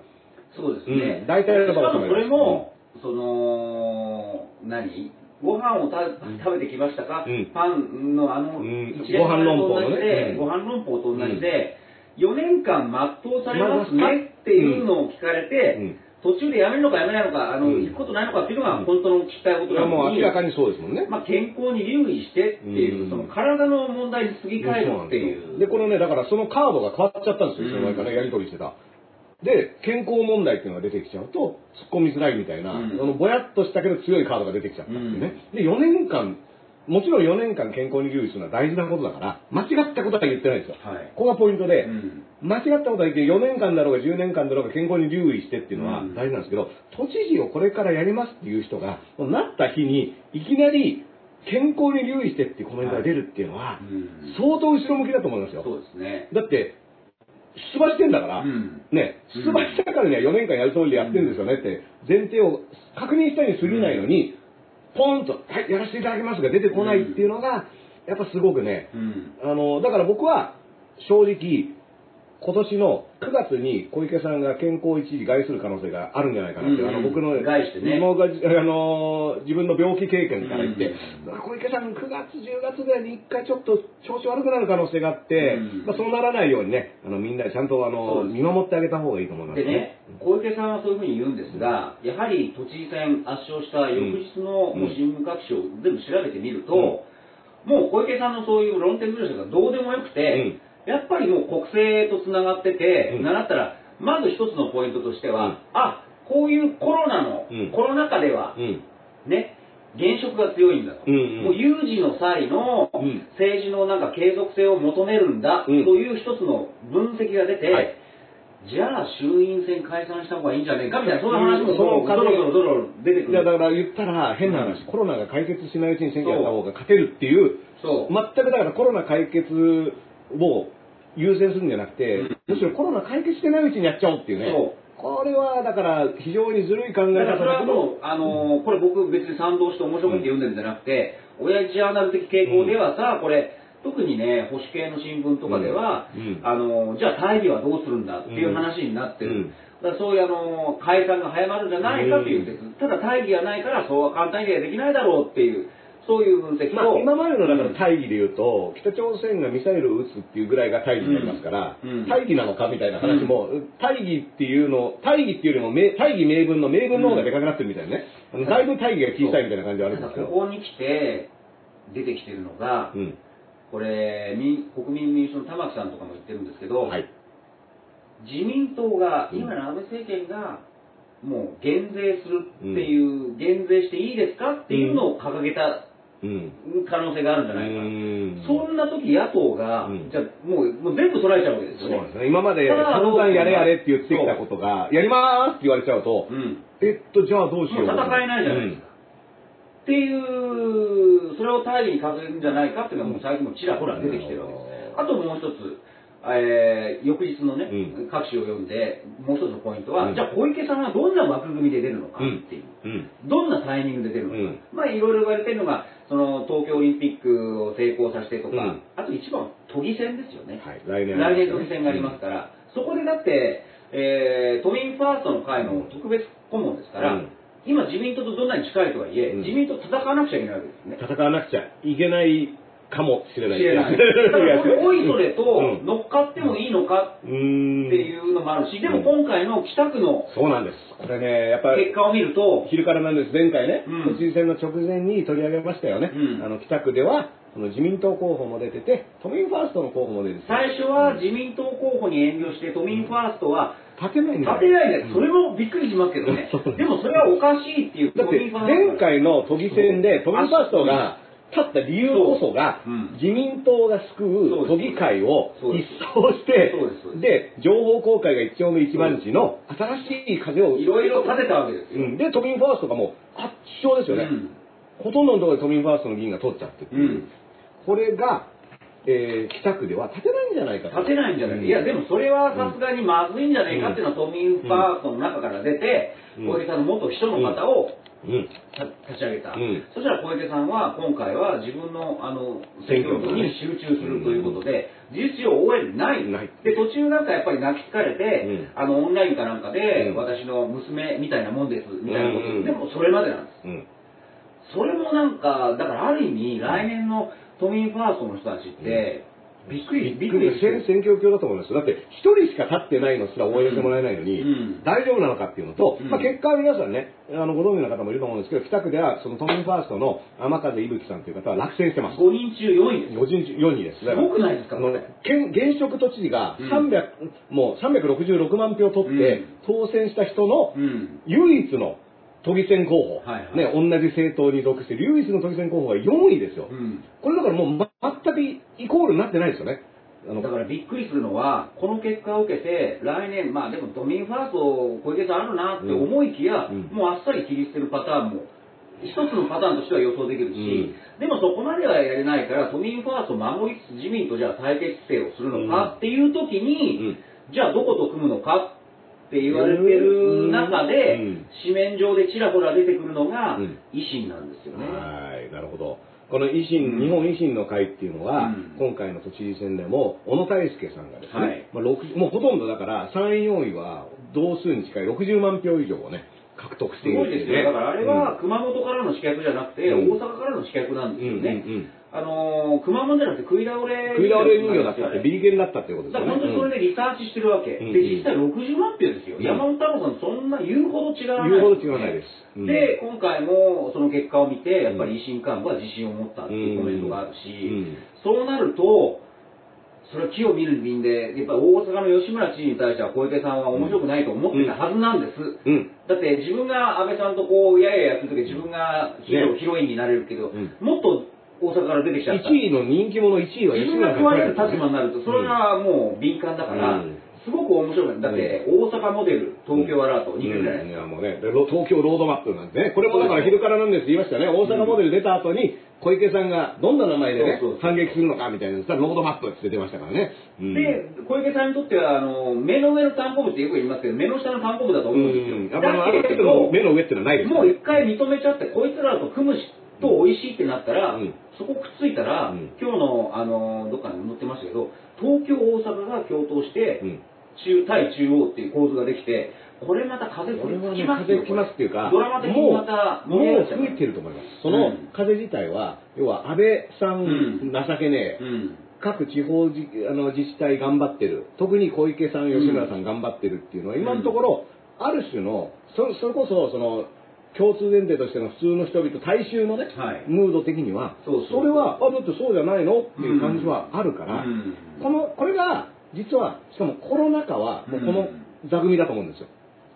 Speaker 3: そうですね。
Speaker 2: うん。大体の
Speaker 3: しかもそ
Speaker 2: 場合は
Speaker 3: れも、その、何？ご飯をた食べてきましたか、
Speaker 2: うん。
Speaker 3: パンのあの、
Speaker 2: うん。
Speaker 3: 一連の
Speaker 2: ご飯論法
Speaker 3: と同じで、
Speaker 2: うん。
Speaker 3: ご飯論法と同じで、4年間全うされますねっていうのを聞かれて、
Speaker 2: うん
Speaker 3: 途中でやめるのかやめないのか、あの、
Speaker 2: うん
Speaker 3: 行くことないのかっていうのが本当の聞きたいことなのに、
Speaker 2: もう明らかにそうですもんね。
Speaker 3: まあ、健康に留意してっていう、
Speaker 2: うん
Speaker 3: その体の問題に過ぎ返るっていう。
Speaker 2: で、このね、だからそのカードが変わっちゃったんですよ、
Speaker 3: うん
Speaker 2: その前からやり取りしてた。で、健康問題っていうのが出てきちゃうと、突っ込みづらいみたいな、
Speaker 3: うん
Speaker 2: そのぼやっとしたけど強いカードが出てきちゃったっていうね。で、4年間、もちろん4年間健康に留意するのは大事なことだから、間違ったことは言ってないんですよ。
Speaker 3: はい。
Speaker 2: ここがポイントで、
Speaker 3: うん
Speaker 2: 間違ったことは言って4年間だろうが10年間だろうが健康に留意してっていうのは
Speaker 3: うん
Speaker 2: 大事なんですけど、都知事をこれからやりますっていう人が、もうなった日にいきなり健康に留意してっていうコメントが出るっていうのは、
Speaker 3: うん
Speaker 2: 相当後ろ向きだと思いますよ。
Speaker 3: そうですね。
Speaker 2: だって、出馬してんだから、
Speaker 3: うん
Speaker 2: ね、出馬したからには4年間やる通りでやってるんですよねって、前提を確認したに過ぎないのに、ポーンと、はい、やらせていただきますが出てこないっていうのが、やっぱすごくね、
Speaker 3: うん。
Speaker 2: あの、だから僕は、正直、今年の9月に小池さんが健康一時害する可能性があるんじゃないかなって、
Speaker 3: うん
Speaker 2: あの僕の、
Speaker 3: 害してね。
Speaker 2: 僕があの自分の病気経験から言って、
Speaker 3: うん
Speaker 2: だから小池さん9月、10月ぐらいに一回ちょっと調子悪くなる可能性があって、
Speaker 3: うん
Speaker 2: まあ、そうならないようにね、あのみんなでちゃんとあの見守ってあげた方がいいと思います
Speaker 3: でね、小池さんはそういうふうに言うんですが、やはり都知事選圧勝した翌日の新聞各紙を全部調べてみると、もう小池さんのそういう論点描写がどうでもよくて、やっぱりもう国政とつながってて、
Speaker 2: うん。
Speaker 3: なんだったら、まず一つのポイントとしては、
Speaker 2: うん。
Speaker 3: あこういうコロナの、
Speaker 2: うん。
Speaker 3: コロナ禍では、
Speaker 2: うん。
Speaker 3: ね、現職が強いんだと、
Speaker 2: うんうん。
Speaker 3: もう有事の際の
Speaker 2: うん。
Speaker 3: 政治のなんか継続性を求めるんだ、
Speaker 2: うん。
Speaker 3: という一つの分析が出て、
Speaker 2: はい。
Speaker 3: じゃあ衆院選解散した方がいいんじゃねえかみたいな、そんな話も
Speaker 2: その
Speaker 3: ドロドロドロ出てく
Speaker 2: いや、だ
Speaker 3: る。
Speaker 2: から言ったら変な話、
Speaker 3: うん。
Speaker 2: コロナが解決しないうちに選挙やった方が勝てるっていう、
Speaker 3: そう。
Speaker 2: 全くだからコロナ解決を優先するんじゃなくて、
Speaker 3: うん。
Speaker 2: むしろコロナ解決してないうちにやっちゃおうっていうね。
Speaker 3: そう。
Speaker 2: これはだから非常にずるい考え
Speaker 3: だからそれはもう、あのーこれ僕別に賛同して面白くて読んでるんじゃなくて、親父ジャーナル的傾向ではさ、これ、特にね、保守系の新聞とかでは、
Speaker 2: うん。うん。
Speaker 3: あのーじゃあ大義はどうするんだっていう話になってる。
Speaker 2: うん。
Speaker 3: だからそういうあのー解散が早まるんじゃないかという説、ただ大義がないからそう簡単にはできないだろうっていう、そういう分析と、
Speaker 2: まあ、今までのだから大義で言うと、北朝鮮がミサイルを撃つっていうぐらいが大義になりますから、
Speaker 3: うんうん
Speaker 2: 大義なのかみたいな話も、大義っていうの、大義っていうよりもめ、大義名分の名分の方がでかくなってるみたいなね。だいぶ大義が小さいみたいな感じはあるんですけど。
Speaker 3: ここに来て出てきてるのが、
Speaker 2: うん。
Speaker 3: これ民国民民主の玉木さんとかも言ってるんですけど、
Speaker 2: はい。
Speaker 3: 自民党が、
Speaker 2: うん
Speaker 3: 今の安倍政権が、もう減税するっていう、減税していいですかっていうのを掲げた
Speaker 2: うん。
Speaker 3: 可能性があるんじゃないか。
Speaker 2: うん
Speaker 3: そんな時野党が、
Speaker 2: うん
Speaker 3: じゃあもうもう全部捉えちゃうわけですよね。
Speaker 2: そうですね。今まで散々やれやれって言ってきたことが、やりまーすって言われちゃうと、
Speaker 3: うん。
Speaker 2: えっと、じゃあどうしよう。
Speaker 3: 戦えないじゃないですか。っていう、それを大義に掲げるんじゃないかっていうのはもう最近もちらほら出てきてるわけです。あともう一つ、えー翌日のね、
Speaker 2: うん
Speaker 3: 各紙を読んで、もう一つのポイントは、
Speaker 2: うん
Speaker 3: じゃあ小池さんはどんな枠組みで出るのかっていう。
Speaker 2: うん。
Speaker 3: どんなタイミングで出るのか、
Speaker 2: うん
Speaker 3: まあいろいろ言われてるのが、その東京オリンピックを成功させてとか、
Speaker 2: うん
Speaker 3: あと一番は都議選ですよね。
Speaker 2: はい。来年。
Speaker 3: 来年都議選がありますから、そこでだって、えー都民ファーストの会の特別顧問ですから、
Speaker 2: うん
Speaker 3: 今自民党とどんなに近いとはいえ、
Speaker 2: うん
Speaker 3: 自民党と戦わなくちゃいけないわけですね。
Speaker 2: 戦わなくちゃいけないかもしれない。
Speaker 3: おいそれと
Speaker 2: うん
Speaker 3: 乗っかってもいいのか
Speaker 2: うーん。
Speaker 3: っていうのもあるし、でも今回の北区の
Speaker 2: そうなんです。これね、やっぱり
Speaker 3: 結、果を見ると、
Speaker 2: 昼からなんです。前回ね、
Speaker 3: うん
Speaker 2: 都知事選の直前に取り上げましたよね。
Speaker 3: うん
Speaker 2: あの、北区では、その自民党候補も出てて、都民ファーストの候補も出てて。
Speaker 3: 最初は自民党候補に遠慮して、都民ファーストは
Speaker 2: 立てないんだよ
Speaker 3: 立てないんだよ。それもびっくりしますけどね。*laughs* でもそれはおかしいっていう、
Speaker 2: だって
Speaker 3: 都民ファースト
Speaker 2: 前回の都議選で都民ファーストが立った理由こそが自民党が救う都議会を一掃して
Speaker 3: で
Speaker 2: 情報公開が一丁目一番地の新しい風を
Speaker 3: いろいろ立てたわけですよ。
Speaker 2: うん。で都民ファーストがもう圧勝ですよね、
Speaker 3: うん。
Speaker 2: ほとんどのところで都民ファーストの議員が取っちゃってう、
Speaker 3: うん。
Speaker 2: これが、えー北区では立てないんじゃないかと。
Speaker 3: 立てないんじゃない。か、いや、でもそれはさすがにまずいんじゃないかっていうのは、都民ファーストの中から出て、
Speaker 2: うん。
Speaker 3: 小池さんの元秘書の方を
Speaker 2: うん。
Speaker 3: た立ち上げた、
Speaker 2: うん。
Speaker 3: そしたら小池さんは今回は自分のあの選挙区に集中するということで、事実上応援ない。
Speaker 2: ない。
Speaker 3: で途中なんかやっぱり泣き疲れて、
Speaker 2: うん。
Speaker 3: あのオンラインかなんかで、
Speaker 2: うん。
Speaker 3: 私の娘みたいなもんですみたいなこと、
Speaker 2: うん。
Speaker 3: でもそれまでなんです。
Speaker 2: うん。
Speaker 3: それもなんかだからある意味来年の都民ファーストの人たちって、びっくりびっくり。
Speaker 2: 選挙協だと思いますよ。だって、一人しか立ってないのすら応援してもらえないのに、
Speaker 3: うん。
Speaker 2: 大丈夫なのかっていうのと、
Speaker 3: うん。
Speaker 2: まあ、結果は皆さんね、あの、ご存知の方もいると思うんですけど、北区では、その都民ファーストの天風伊吹さんという方は落選してます。
Speaker 3: 5人中4位です。
Speaker 2: 5人中4位です。
Speaker 3: すごくないですか？
Speaker 2: 県現職都知事が
Speaker 3: うん。
Speaker 2: 300、もう366万票取って当選した人の
Speaker 3: うん。
Speaker 2: 唯一の都議選候補、
Speaker 3: はいはい。
Speaker 2: ね、同じ政党に属して唯一の都議選候補が4位ですよ。
Speaker 3: うん。
Speaker 2: これだからもう、ま、全くイコールになってないですよね。あの
Speaker 3: だからびっくりするのは、この結果を受けて、来年、まあでも都民ファースト、小池さんあるなって思いきや、
Speaker 2: うん。
Speaker 3: もうあっさり切り捨てるパターンも、一つのパターンとしては予想できるし、でもそこまではやれないから、都民ファーストを守りつつ、自民とじゃあ対決姿勢をするのかっていう時に、じゃあどこと組むのかって言われてる中で、
Speaker 2: うん。
Speaker 3: 紙面上でちらほら出てくるのが
Speaker 2: うん。
Speaker 3: 維新なんですよね。
Speaker 2: はい、なるほど。この維新、
Speaker 3: うん。
Speaker 2: 日本維新の会っていうのは、
Speaker 3: うん。
Speaker 2: 今回の都知事選でも、小野泰輔さんがですね、
Speaker 3: はい。
Speaker 2: まあ、6もうほとんどだから、3位、4位は同数に近い60万票以上をね、獲得し
Speaker 3: す
Speaker 2: ている
Speaker 3: ごいですよ。だからあれは熊本からの刺客じゃなくて、
Speaker 2: うん
Speaker 3: 大阪からの刺客なんですよね。あのー熊本じゃなくて食い倒れ
Speaker 2: 食い倒れ人形だったって、
Speaker 3: だ
Speaker 2: ビリケンだったってことですよね。
Speaker 3: から本当にそれでリサーチしてるわけ。
Speaker 2: うん
Speaker 3: で、実際60万票ですよ。
Speaker 2: うん
Speaker 3: 山本太郎さんそんな言うほど違わない。
Speaker 2: 言うほど違わないですうん
Speaker 3: で、今回もその結果を見て、やっぱり維新幹部は自信を持ったっていうコメントがあるし、
Speaker 2: うん
Speaker 3: そうなると、それは木を見る便で、やっぱり大阪の吉村知事に対しては小池さんは面白くないと思ってたはずなんです。
Speaker 2: うん。
Speaker 3: だって自分が安倍さんとこうやややってる時自分がヒーロヒロインになれるけど、
Speaker 2: うん
Speaker 3: もっと大阪から出てきちゃった
Speaker 2: 1位の人気者1位は
Speaker 3: 自
Speaker 2: 吉村
Speaker 3: 分が食われる立場になるとそれがもう敏感だから、
Speaker 2: うん
Speaker 3: すごく面白いだって大阪モデル東京アラート似てるじゃない。ですか、
Speaker 2: もうね、東京ロードマップなんですね。これもだから昼からなんです。って言い。ましたね。大阪モデル出た後に、小池さんがどんな名前でね反撃するのかみたいなロードマップって出てましたからね。うん。
Speaker 3: で小池さんにとってはあの目の上の担保部ってよく言いますけど目の下の担保部だと
Speaker 2: う
Speaker 3: 思うんですよ、だけど
Speaker 2: 目の上ってのはないです
Speaker 3: もう一回認めちゃってこいつらと組むと美味しいってなったら、
Speaker 2: うん。
Speaker 3: そこくっついたら、
Speaker 2: うん。
Speaker 3: 今日のあのどっかに載ってましたけど東京大阪が共闘して、
Speaker 2: うん
Speaker 3: 中対中央っていう構図ができてこれまた風吹きますよ
Speaker 2: 風吹きますっていうか、
Speaker 3: ドラマ的にまた
Speaker 2: もう
Speaker 3: 盛り上がっちゃう
Speaker 2: 吹いてると思います。その
Speaker 3: うん
Speaker 2: 風自体は、要は安倍さん、
Speaker 3: うん。
Speaker 2: 情けねえ、
Speaker 3: うん。
Speaker 2: 各地方じあの自治体頑張ってる、特に小池さん、吉村さん頑張ってるっていうのは、今のところ、ある種の、そそれこそ、その、共通前提としての普通の人々、大衆のね、
Speaker 3: はい。
Speaker 2: ムード的には、
Speaker 3: そうそう
Speaker 2: れは、あ、だってそうじゃないの？っていう感じはあるから、
Speaker 3: うん。
Speaker 2: この、これが、実は、しかもコロナ禍は、もうこの座組だと思うんですよ。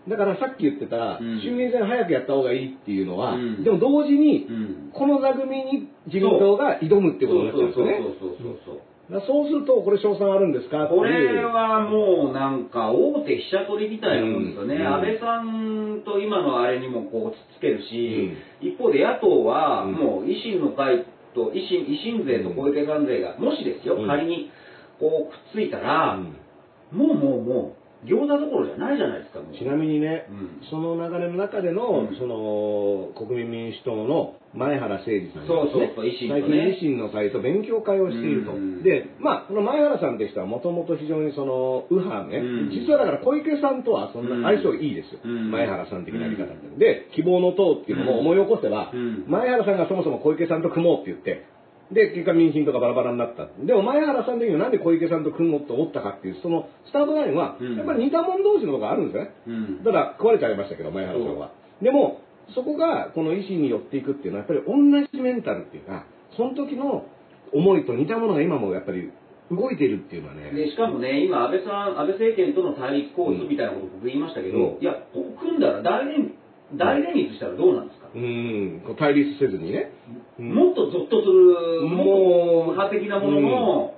Speaker 2: だからさっき言ってた、
Speaker 3: うん。
Speaker 2: 衆院選早くやった方がいいっていうのは、
Speaker 3: うん。
Speaker 2: でも同時に、
Speaker 3: うん。
Speaker 2: この座組に自民党が挑むってことになっちゃうんですよね。
Speaker 3: そう。そうそうそうそう
Speaker 2: だからそうすると、これ、賞賛あるんですか
Speaker 3: これはもうなんか大手飛車取りみたいなもんですよね、
Speaker 2: うん。
Speaker 3: 安倍さんと今のあれにもこうつっつけるし、一方で野党は
Speaker 2: うん。
Speaker 3: もう維新の会と維新維新勢と小池さん勢がもしですよ、
Speaker 2: うん。
Speaker 3: 仮にこうくっついたら、もうもうもう餃子どころじゃないじゃないですか
Speaker 2: ちなみにね、
Speaker 3: うん。
Speaker 2: その流れの中での、
Speaker 3: うん。
Speaker 2: その国民民主党の前原誠司さんね。
Speaker 3: そうそうそう維新と
Speaker 2: 最
Speaker 3: ね
Speaker 2: 近維新の会と勉強会をしていると、
Speaker 3: うん
Speaker 2: でまあこの前原さんという人はもともと非常にその右派ね、
Speaker 3: うん。
Speaker 2: 実はだから小池さんとはそんな相性いいですよ、
Speaker 3: うん。
Speaker 2: 前原さん的なやり方って、で希望の党っていうのも思い起こせば、
Speaker 3: うん。
Speaker 2: 前原さんがそもそも小池さんと組もうって言ってで、結果民進とかバラバラになった。でも前原さん的にはなんで小池さんと組もうと思ったかっていう、そのスタートラインは、
Speaker 3: うん
Speaker 2: やっぱり似た者同士のとこがあるんですね。
Speaker 3: うん
Speaker 2: ただ、壊れちゃいましたけど、前原さんは。でも、そこが、この意思によっていくっていうのは、やっぱり同じメンタルっていうか、その時の思いと似たものが今もやっぱり動いているっていうのはね、
Speaker 3: でしかもね、今、安倍さん、安倍政権との対立構図みたいなこと僕言いましたけど、
Speaker 2: うん
Speaker 3: いや、組んだら大連大連立したらどうなんですか、
Speaker 2: うん、対立せずにね。うん。
Speaker 3: もっとゾッとする、
Speaker 2: もう
Speaker 3: 派的なものの、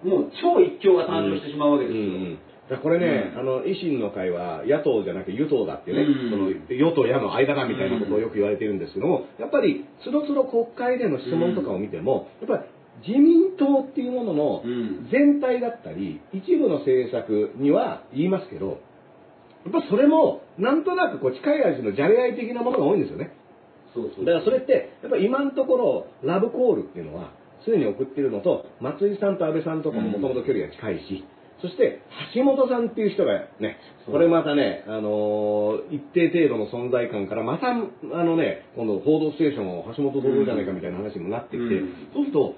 Speaker 3: もう超一強が誕生してしまうわけですよ。
Speaker 2: うんだからこれね、
Speaker 3: うん。
Speaker 2: あの維新の会は野党じゃなくて与党だってね、
Speaker 3: うん。
Speaker 2: その与党野の間だみたいなことをよく言われてるんですけども、やっぱりつどつど国会での質問とかを見ても、やっぱり自民党っていうものの
Speaker 3: うん。
Speaker 2: 全体だったり、一部の政策には言いますけど、やっぱそれも、なんとなくこう近い味のじゃれ合い的なものが多いんですよね。
Speaker 3: そうそう。
Speaker 2: だからそれって、やっぱり今のところ、ラブコールっていうのは、常に送ってるのと、松井さんと安倍さんとかももともと距離が近いし、そして、橋本さんっていう人がね、これまたね、あのー一定程度の存在感から、また、あのね、今度、報道ステーションを橋本同僚じゃないかみたいな話にもなってきて、
Speaker 3: うん。
Speaker 2: そうすると、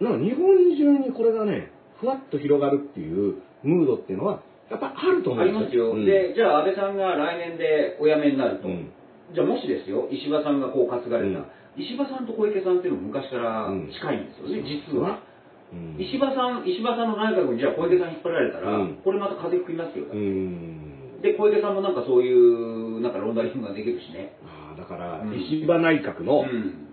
Speaker 2: なんか日本中にこれがね、ふわっと広がるっていうムードっていうのは、やっぱあると思
Speaker 3: あ
Speaker 2: うんです
Speaker 3: りますよ、
Speaker 2: うん。
Speaker 3: でじゃあ安倍さんが来年でお辞めになると、
Speaker 2: うん
Speaker 3: じゃあもしですよ石破さんがこう担がれた、
Speaker 2: うん。
Speaker 3: 石破さんと小池さんっていうのも昔から近いんですよね、実は、
Speaker 2: うん。
Speaker 3: 石破さん石破さんの内閣にじゃあ小池さん引っ張られたら、
Speaker 2: うん。
Speaker 3: これまた風吹きますよ、
Speaker 2: うん。
Speaker 3: で小池さんもなんかそういうなんかロンダリングができるしね、
Speaker 2: ああだから、
Speaker 3: うん。
Speaker 2: 石破内閣の
Speaker 3: うん。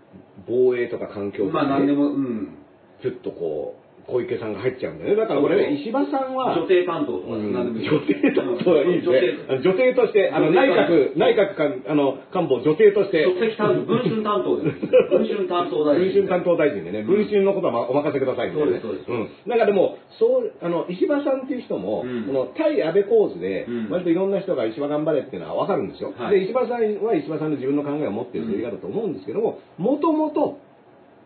Speaker 2: 防衛とか環境とかね、
Speaker 3: まあ何でも、うん、
Speaker 2: ちょっとこう、小池さんが入っちゃうんだよね。だからこれね、石破さんは、
Speaker 3: 女性担当とか、
Speaker 2: うん女性担当はいいですね。女性として、あの、内閣、内閣官、あの、官房女性として、
Speaker 3: 書籍担当文春担当です。*laughs* 文春担当大臣。
Speaker 2: 文春担当大臣でね、文春のことはまお任せくださいみたいなね。
Speaker 3: そうですそうです。
Speaker 2: ん。だからでも、そう、あの、石破さんっていう人も、
Speaker 3: うん。
Speaker 2: この対安倍構図で
Speaker 3: うん、
Speaker 2: 割といろんな人が石破頑張れっていうのはわかるんですよ。
Speaker 3: はい。
Speaker 2: で、石破さんは石破さんの自分の考えを持っているという言い方だと思うんですけども、もともと、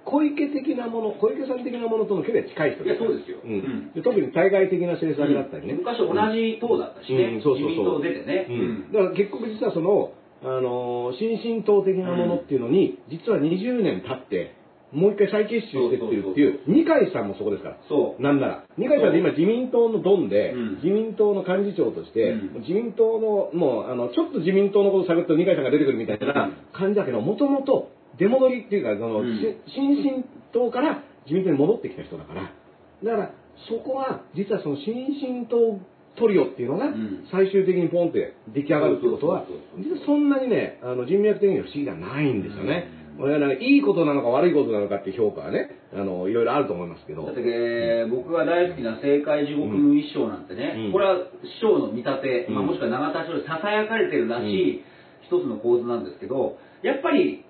Speaker 2: 小池的なもの、小池さん的なものとの距離は近い人
Speaker 3: いやそうですよ。
Speaker 2: うん。
Speaker 3: うん。
Speaker 2: で特に対外的な政策だったりね。
Speaker 3: 昔同じ党だったしね、
Speaker 2: うん。そうそうそう。
Speaker 3: 自民党出てね、
Speaker 2: うん。だから結局実はその、あのー新進党的なものっていうのに、実は20年経って、もう一回再結集してってるっていう、二階さんもそこですから。
Speaker 3: そう。
Speaker 2: なんなら。二階さんって今自民党のドンで、
Speaker 3: うん。
Speaker 2: 自民党の幹事長として、
Speaker 3: うん。
Speaker 2: 自民党の、もう、あの、ちょっと自民党のこと探ると二階さんが出てくるみたいな感じだけど、もともと出戻りっていうか、その、
Speaker 3: うん。
Speaker 2: し新進党から自民党に戻ってきた人だから、だから、そこは、実はその新進党トリオっていうのが
Speaker 3: ん、
Speaker 2: 最終的にポンって出来上がるってことは実はそんなにね、あの人脈的には不思議ではないんですよね。これはなんかいいことなのか悪いことなのかっていう評価はね、あの、いろいろあると思いますけど。
Speaker 3: だって、えー僕が大好きな政界地獄の一生なんてね、
Speaker 2: うん。
Speaker 3: これは師匠の見立て、まあ、
Speaker 2: うん
Speaker 3: もしくは永田町でささやかれてるらしい一つの構図なんですけど、やっぱり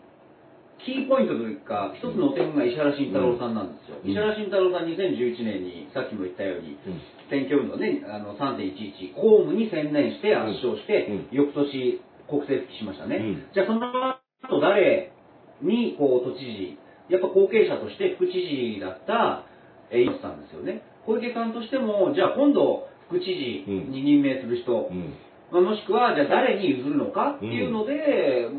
Speaker 3: キーポイントというか、一つのお手本が石原慎太郎さんなんですよ。
Speaker 2: うん。
Speaker 3: 石原慎太郎さん2011年に、さっきも言ったように、
Speaker 2: うん。
Speaker 3: 選挙運動ね、あの3.11、公務に専念して圧勝して、
Speaker 2: うん。
Speaker 3: 翌年国政復帰しましたね。
Speaker 2: うん。
Speaker 3: じゃあその後誰にこう都知事、やっぱ後継者として副知事だった、えー、猪瀬さんですよね。小池さんとしても、じゃあ今度副知事に任命する人、
Speaker 2: うん。
Speaker 3: まあ、もしくはじゃあ誰に譲るのかっていうので、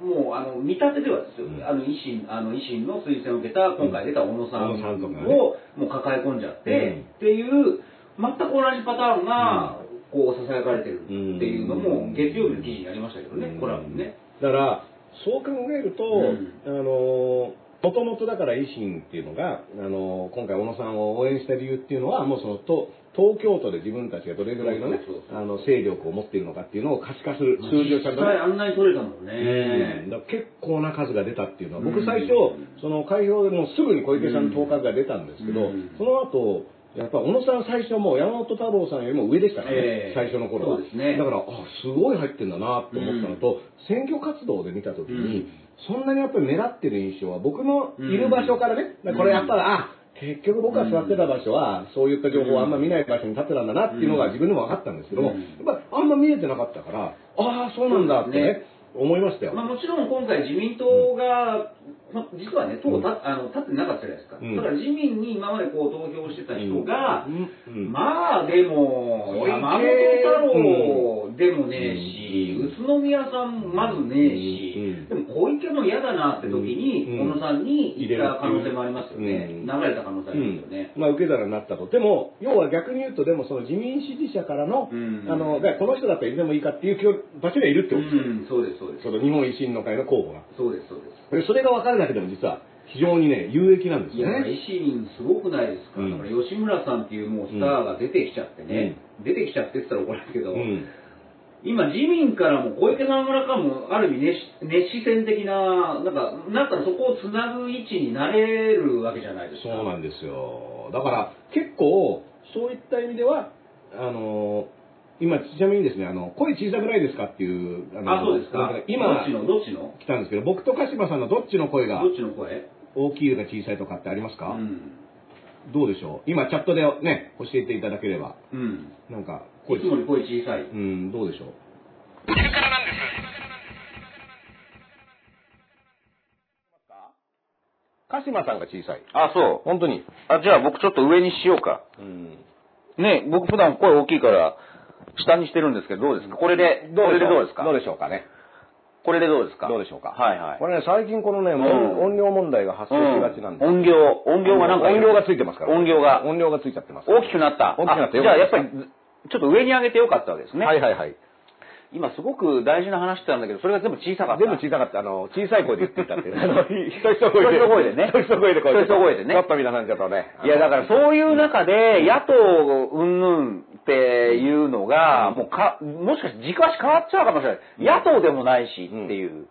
Speaker 3: もうあの見立てではですよ、
Speaker 2: うん。
Speaker 3: あの維新あの維新の推薦を受けた今回出た小野さんをもう抱え込んじゃって、
Speaker 2: うん。
Speaker 3: っていう全く同じパターンがこうささやかれてるっていうのも
Speaker 2: うん。
Speaker 3: 月曜日の記事にありましたけどね、
Speaker 2: うん。
Speaker 3: コラムにね。
Speaker 2: だから、そう考えると、
Speaker 3: うん。
Speaker 2: あの、もともとだから維新っていうのが、あの、今回小野さんを応援した理由っていうのは、もうその、と東京都で自分たちがどれぐらいのねあの、勢力を持っているのかっていうのを可視化する数字をちゃんとね
Speaker 3: 実際あんなに取れたもん
Speaker 2: うん。
Speaker 3: ね。
Speaker 2: だ結構な数が出たっていうのは、僕
Speaker 3: うん。
Speaker 2: 最初、その開票でもうすぐに小池さんの当確が出たんですけど、
Speaker 3: うん。
Speaker 2: その後、やっぱ小野さん最初もう山本太郎さんよりも上でしたからね、
Speaker 3: ええ。
Speaker 2: 最初の頃は。
Speaker 3: そうですね。
Speaker 2: だから、あ、すごい入ってんだなと思ったのと、選挙活動で見たときに、そんなにやっぱり目立ってる印象は、僕のいる場所からね、だからこれやっぱり、あ、結局僕が座ってた場所は、そういった情報をあんま見ない場所に立ってたんだなっていうのが自分でも分かったんですけどやっぱりあんま見えてなかったから、ああ、そうなんだってね思いましたよ。
Speaker 3: まあ、もちろん今回自民党が、ま実はね、党
Speaker 2: うん。
Speaker 3: たあの立ってなかったじゃないですか。
Speaker 2: うん。
Speaker 3: だから自民に今までこう投票してた人が、
Speaker 2: うん。うん。
Speaker 3: まあでも、山本太郎でもねえし、
Speaker 2: うん。
Speaker 3: 宇都宮さんまずねえし、
Speaker 2: うん。
Speaker 3: でも小池も嫌だなって時に、
Speaker 2: うん。
Speaker 3: 小野さんに行った可能性もありますよね。
Speaker 2: うん。
Speaker 3: 流れた可能性ありますよね。
Speaker 2: まあ、受け皿になったと。でも、要は逆に言うと、でもその自民支持者からの、
Speaker 3: うん。
Speaker 2: あの、この人だったらいつでもいいかっていう場所にはいるってことですよ。
Speaker 3: うん、そうです、そうです。
Speaker 2: その日本維新の会の候補が。
Speaker 3: そうです、そうです。
Speaker 2: でそれが分かるだけでも実は非常にね、有益なんですよね。
Speaker 3: 維新すごくないですか、
Speaker 2: うん
Speaker 3: だから吉村さんっていうもうスターが出てきちゃってね、出てきちゃってって言ったら怒られるけど、
Speaker 2: うん。
Speaker 3: 今自民からも小池さん村からもある意味熱熱視線的な、なんか、なんかそこをつなぐ位置になれるわけじゃないですか。
Speaker 2: そうなんですよ。だから、結構、そういった意味では、あの今、ちなみにですね、あの、声小さくないですかっていう、の
Speaker 3: あ、そうですか
Speaker 2: なん。
Speaker 3: ど
Speaker 2: 今
Speaker 3: っち、のどっちの？
Speaker 2: 来たんですけど、僕と鹿島さんのどっちの声が
Speaker 3: どっちの声？
Speaker 2: 大きいか小さいとかってありますか、
Speaker 4: うん。
Speaker 2: どうでしょう？今チャットでね、教えていただければ。
Speaker 4: うん。
Speaker 2: なんか、
Speaker 4: いつもより声小さい。
Speaker 2: うん、どうでしょう？
Speaker 1: 見るからなんです。
Speaker 2: 鹿島さんが小さい。
Speaker 3: あ、そう。
Speaker 2: 本当に。
Speaker 3: あ、じゃあ僕ちょっと上にしようか。
Speaker 2: うん。
Speaker 3: ね、僕普段声大きいから、下にしてるんですけど、どうですか？これで、これでどうですか？
Speaker 2: どうでしょうかね。
Speaker 3: これでどうですか？
Speaker 2: どうでしょうか？
Speaker 3: はいはい。
Speaker 2: これね、最近このね、
Speaker 3: ん
Speaker 2: 音音量問題が発生しがちなんです。
Speaker 3: 音量、音量がなんか、
Speaker 2: 音量がついてますから。
Speaker 3: 音量が
Speaker 2: 音量がついちゃってます。
Speaker 3: 大きくなった。
Speaker 2: 大きくなった
Speaker 3: あじゃあやっぱり、ちょっと上に上げてよかったわけですね。
Speaker 2: はいはいはい。
Speaker 3: 今すごく大事な話してたんだけど、それが全部小さかった。
Speaker 2: 全部小さかった。あの、小さい声で言っていたっていう。*laughs* あの、一人一声で。
Speaker 3: 一でね
Speaker 2: 一人一声で。
Speaker 3: 一人一声でね
Speaker 2: ちょっと皆さんちょっとね。
Speaker 3: いや、だからそういう中で、野党云々っていうのが、もうか、もしかして軸足変わっちゃうかもしれない。野党でもないしっていう。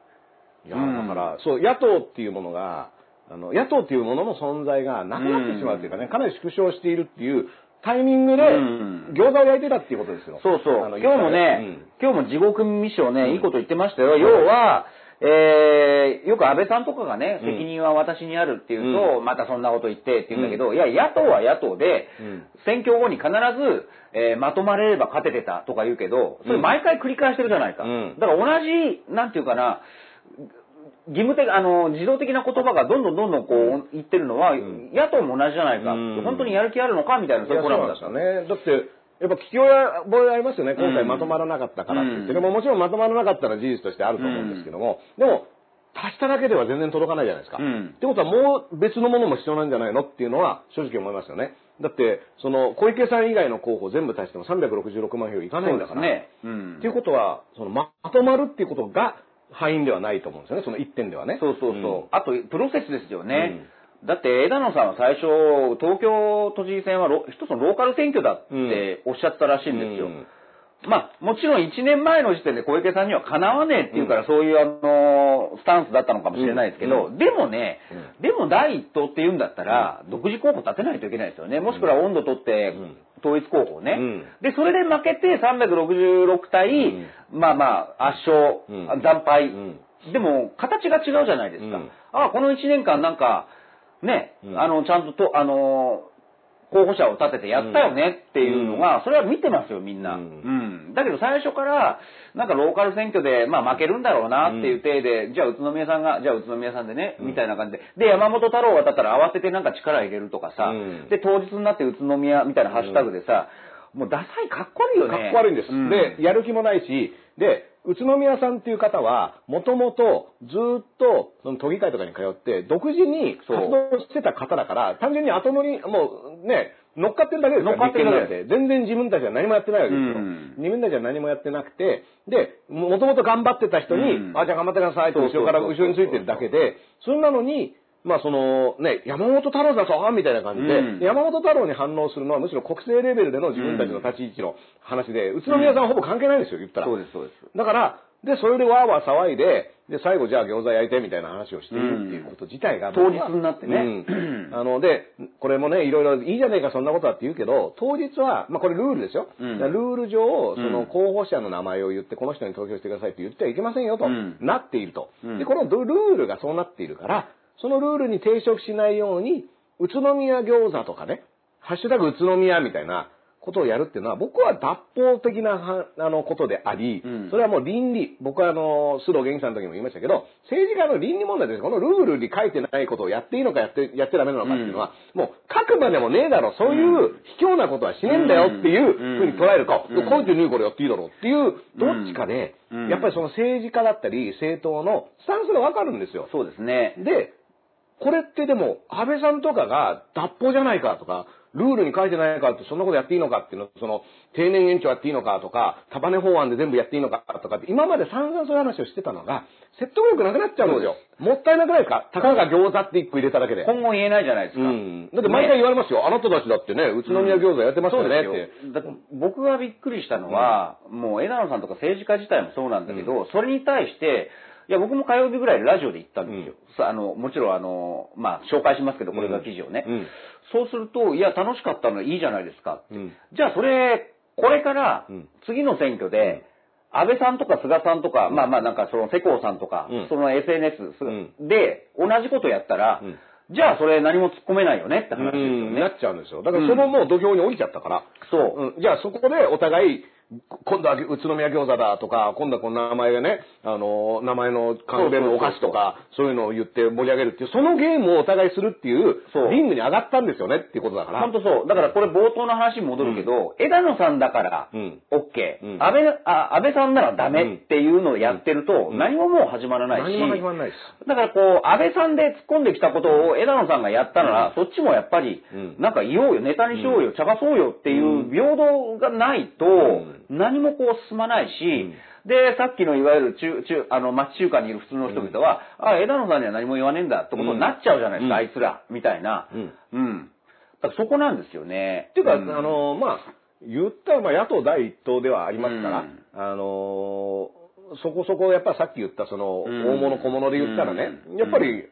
Speaker 2: いや、だから、そう、野党っていうものが、あの、野党っていうものの存在がなくなってしまうっていうかね、かなり縮小しているっていうタイミングで、
Speaker 3: うん。
Speaker 2: 餃子を焼いてたっていうことですよ。
Speaker 3: そうそう。今日もね、今日も地獄未章ね、いいこと言ってましたよ。要は、えー、よく安倍さんとかがね、
Speaker 2: うん。
Speaker 3: 責任は私にあるっていうと、またそんなこと言ってって言うんだけど、いや、野党は野党で、
Speaker 2: うん。
Speaker 3: 選挙後に必ず、えーまとまれれば勝ててたとか言うけど、それ毎回繰り返してるじゃないか。
Speaker 2: うん。
Speaker 3: だから同じ、なんていうかな、義務的、あの、自動的な言葉がどんどんどんどんこう言ってるのは、
Speaker 2: ん
Speaker 3: 野党も同じじゃないか。
Speaker 2: うん
Speaker 3: 本当にやる気あるのかみたいな、そういうコラムだった
Speaker 2: そうなんですよね。だって、やっぱ聞き覚えありますよね。今回まとまらなかったからって言って。
Speaker 3: うん
Speaker 2: でももちろんまとまらなかったら事実としてあると思うんですけども、でも、足しただけでは全然届かないじゃないですか。
Speaker 3: うん
Speaker 2: ってことはもう別のものも必要なんじゃないのっていうのは正直思いますよね。だって、その小池さん以外の候補全部足しても366万票いかないんだから。
Speaker 3: ね。うん
Speaker 2: っていうことは、そのままとまるっていうことが敗因ではないと思うんですよね。その一点ではね。
Speaker 3: そうそうそう。
Speaker 2: ん
Speaker 3: あと、プロセスですよね。だって、枝野さんは最初、東京都知事選はロ一つのローカル選挙だっておっしゃったらしいんですよ。
Speaker 2: うん
Speaker 3: まあ、もちろん1年前の時点で小池さんにはかなわねえっていうから、そういうあの、スタンスだったのかもしれないですけど、
Speaker 2: う
Speaker 3: でもね、でも第一党って言うんだったら、独自候補立てないといけないですよね。もしくは温度取って
Speaker 2: ん、
Speaker 3: 統一候補をね。
Speaker 2: うん
Speaker 3: で、それで負けて366対、まあまあ、圧勝、
Speaker 2: うん
Speaker 3: 惨敗。
Speaker 2: うん
Speaker 3: でも、形が違うじゃないですか。
Speaker 2: うん
Speaker 3: ああ、この1年間なんか、ね、
Speaker 2: うん
Speaker 3: あの、ちゃんとと、あの、候補者を立ててやったよねっていうのが、それは見てますよ、みんな。
Speaker 2: う
Speaker 3: うんん。だけど最初から、なんかローカル選挙で、まあ負けるんだろうなっていう体で、じゃあ宇都宮さんが、じゃあ宇都宮さんでね、みたいな感じで。で、山本太郎がだったら慌ててなんか力入れるとかさ、
Speaker 2: うん。
Speaker 3: で、当日になって宇都宮みたいなハッシュタグでさ、もうダサいかっこ悪いよね。
Speaker 2: かっこ悪いんです。
Speaker 3: うん。
Speaker 2: で、やる気もないし、で、宇都宮さんっていう方は、もともとずっと、その都議会とかに通って、独自に活動してた方だから、単純に後乗り、もうね、乗っかってるだけですから
Speaker 3: 乗っかってるだけ。
Speaker 2: 立憲なんて。全然自分たちは何もやってないわけですよ。
Speaker 3: うん。
Speaker 2: 自分たちは何もやってなくて、で、もともと頑張ってた人に、
Speaker 3: うん。
Speaker 2: あ、じゃあ頑張ってくださいと後ろから後ろについてるだけで、そんなのに、まあそのね、山本太郎だぞみたいな感じで、
Speaker 3: うん。
Speaker 2: 山本太郎に反応するのはむしろ国政レベルでの自分たちの立ち位置の話で、宇都宮さんはほぼ関係ないんですよ、言ったら。
Speaker 3: そうです、そうです。
Speaker 2: だから、で、それでわーわー騒いで、で、最後じゃあ餃子焼いてみたいな話をしているっていうこと自体が、
Speaker 3: ん。当日になってね。
Speaker 2: うん。*clears throat* あの、で、これもね、いろいろいいじゃねえかそんなことはって言うけど、当日は、まあこれルールですよ。
Speaker 3: うん。
Speaker 2: ルール上、その
Speaker 3: うん
Speaker 2: 候補者の名前を言って、この人に投票してくださいって言ってはいけませんよと、
Speaker 3: うん。
Speaker 2: なっていると。
Speaker 3: うん。
Speaker 2: で、このルールがそうなっているから、そのルールに抵触しないように、宇都宮餃子とかね、ハッシュタグ宇都宮みたいなことをやるっていうのは、僕は脱法的なはあのことであり、
Speaker 3: うん。
Speaker 2: それはもう倫理、僕はあの、須藤元気さんの時も言いましたけど、政治家の倫理問題です。このルールに書いてないことをやっていいのかやって、やってダメなのかっていうのは、もう書くまでもねえだろ、そういう卑怯なことはしねえんだよっていうふうに捉えるか、
Speaker 3: うん。
Speaker 2: 書いてねえからやっていいだろうっていう、どっちかで、
Speaker 3: うん。
Speaker 2: やっぱりその政治家だったり、政党のスタンスがわかるんですよ。
Speaker 3: そうですね。
Speaker 2: で、これってでも、安倍さんとかが脱法じゃないかとか、ルールに書いてないからってそんなことやっていいのかっていうの、その、定年延長やっていいのかとか、束ね法案で全部やっていいのかとかって、今まで散々そういう話をしてたのが、説得力なくなっちゃうんですよ。もったいなくないですか？たかが餃子って一個入れただけで。
Speaker 3: 今後言えないじゃないですか。
Speaker 2: うん。だって毎回言われますよ。あなたたちだってね、宇都宮餃子やってますよねって。
Speaker 3: 僕がびっくりしたのは、もう枝野さんとか政治家自体もそうなんだけど、それに対して、いや、僕も火曜日ぐらいラジオで言ったんですよ。さあの、もちろんあの、まあ、紹介しますけど、これが記事をね。
Speaker 2: うん
Speaker 3: そうすると、いや、楽しかったのいいじゃないですか。
Speaker 2: うん
Speaker 3: じゃあ、それ、これから
Speaker 2: うん、
Speaker 3: 次の選挙で、安倍さんとか菅さんとか、まあまあなんかその世耕さんとか、
Speaker 2: うん
Speaker 3: その SNS
Speaker 2: ん
Speaker 3: で同じことやったら、
Speaker 2: うん
Speaker 3: じゃあそれ何も突っ込めないよねって話ですよね。
Speaker 2: うんなっちゃうんですよ。だからそのもう土俵に降りちゃったから。
Speaker 3: そう。
Speaker 2: うん、じゃあそこでお互い、今度は宇都宮餃子だとか、今度はこの名前がね、あの、名前の関連のお菓子とか、そういうのを言って盛り上げるっていう、そのゲームをお互いするっていう
Speaker 3: そう、
Speaker 2: リングに上がったんですよねっていうことだから。
Speaker 3: 本当そう。だからこれ冒頭の話に戻るけど、枝野さんだから
Speaker 2: うん。
Speaker 3: OK、
Speaker 2: うん。
Speaker 3: 安倍あ安倍さんならダメっていうのをやってると、何ももう始まらないし、
Speaker 2: 何も始まらないです。
Speaker 3: だからこう、安倍さんで突っ込んできたことを枝野さんがやったなら、そっちもやっぱり
Speaker 2: うん、
Speaker 3: なんか言おうよ、ネタにしようよ、茶化そうよっていう平等がないと
Speaker 2: ん、
Speaker 3: 何もこう進まないし、で、さっきのいわゆる中、中、あの、町中華にいる普通の人々は、あ、枝野さんには何も言わねえんだってことになっちゃうじゃないですか、
Speaker 2: うん。
Speaker 3: あいつら、みたいな。
Speaker 2: うん。
Speaker 3: うん。だからそこなんですよね。
Speaker 2: っていうか、
Speaker 3: ん。
Speaker 2: あの、まあ、言ったら、まあ、野党第一党ではありますから、
Speaker 3: うん。
Speaker 2: あの、そこそこ、やっぱさっき言った、その、
Speaker 3: うん。
Speaker 2: 大物小物で言ったらね、
Speaker 3: うん。
Speaker 2: やっぱり、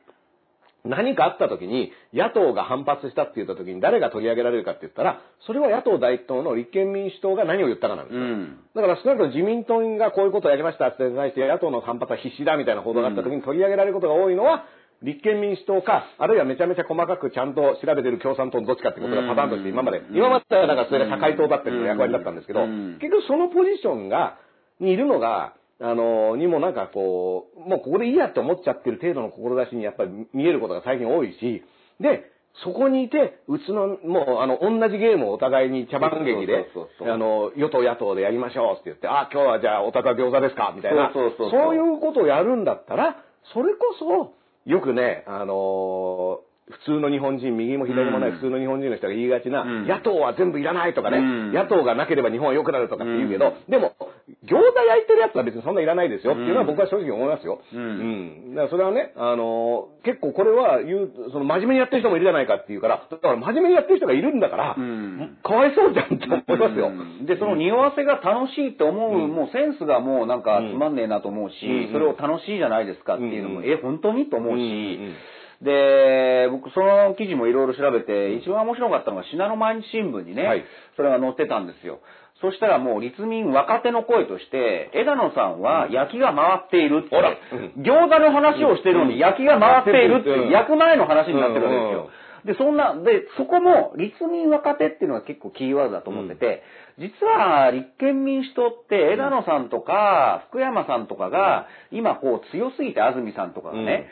Speaker 2: 何かあった時に、野党が反発したって言った時に誰が取り上げられるかって言ったら、それは野党第一党の立憲民主党が何を言ったかなんですよ。
Speaker 3: うん。
Speaker 2: だから少なくとも自民党がこういうことをやりましたって対して野党の反発は必死だみたいな報道があった時に取り上げられることが多いのは、立憲民主党か、あるいはめちゃめちゃ細かくちゃんと調べてる共産党のどっちかってことがパターンとして今まで、今まではなんかそれが社会党だったりの役割だったんですけど、
Speaker 3: うん
Speaker 2: 結局そのポジションが、にいるのが、あの、にもなんかこう、もうここでいいやって思っちゃってる程度の志にやっぱり見えることが最近多いし、で、そこにいて、うちの、もう、あの、同じゲームをお互いに茶番劇であの、与党野党でやりましょうって言って、あ、今日はじゃあおたか餃子ですかみたいな、
Speaker 3: そうそうそうそう。
Speaker 2: そういうことをやるんだったら、それこそ、よくね、あの普通の日本人、右も左もない
Speaker 3: うん。
Speaker 2: 普通の日本人の人が言いがちな、
Speaker 3: うん。
Speaker 2: 野党は全部いらないとかね、
Speaker 3: うん。
Speaker 2: 野党がなければ日本は良くなるとかって言うけど、
Speaker 3: う
Speaker 2: でも、餃子焼いてるやつは別にそんないらないですよ。っていうのは僕は正直思いますよ。
Speaker 3: うん。
Speaker 2: うん。だからそれはね、あの結構これは言う、その真面目にやってる人もいるじゃないかっていうから、だから真面目にやってる人がいるんだから、
Speaker 3: うん。
Speaker 2: かわいそうじゃんって思いますよ。
Speaker 3: うん。で、その匂わせが楽しいって思う、
Speaker 2: うん。
Speaker 3: もうセンスがもうなんか
Speaker 2: うん
Speaker 3: つまんねえなと思うし、
Speaker 2: うん。
Speaker 3: それを楽しいじゃないですかっていうのも、
Speaker 2: うん。
Speaker 3: え、本当にと思うし、
Speaker 2: うん。
Speaker 3: で、僕その記事もいろいろ調べて、一番面白かったのが信濃毎日新聞にね、
Speaker 2: はい。
Speaker 3: それが載ってたんですよ。そしたらもう立民若手の声として、枝野さんは焼きが回っているって、
Speaker 2: ほら。
Speaker 3: 餃子の話をしてるのに焼きが回っているって、
Speaker 2: うん。
Speaker 3: 焼く前の話になってるわけですよ。で、そんな、で、そこも、立民若手っていうのは結構キーワードだと思ってて、実は立憲民主党って枝野さんとか福山さんとかが、今こう強すぎて安住さんとかがね、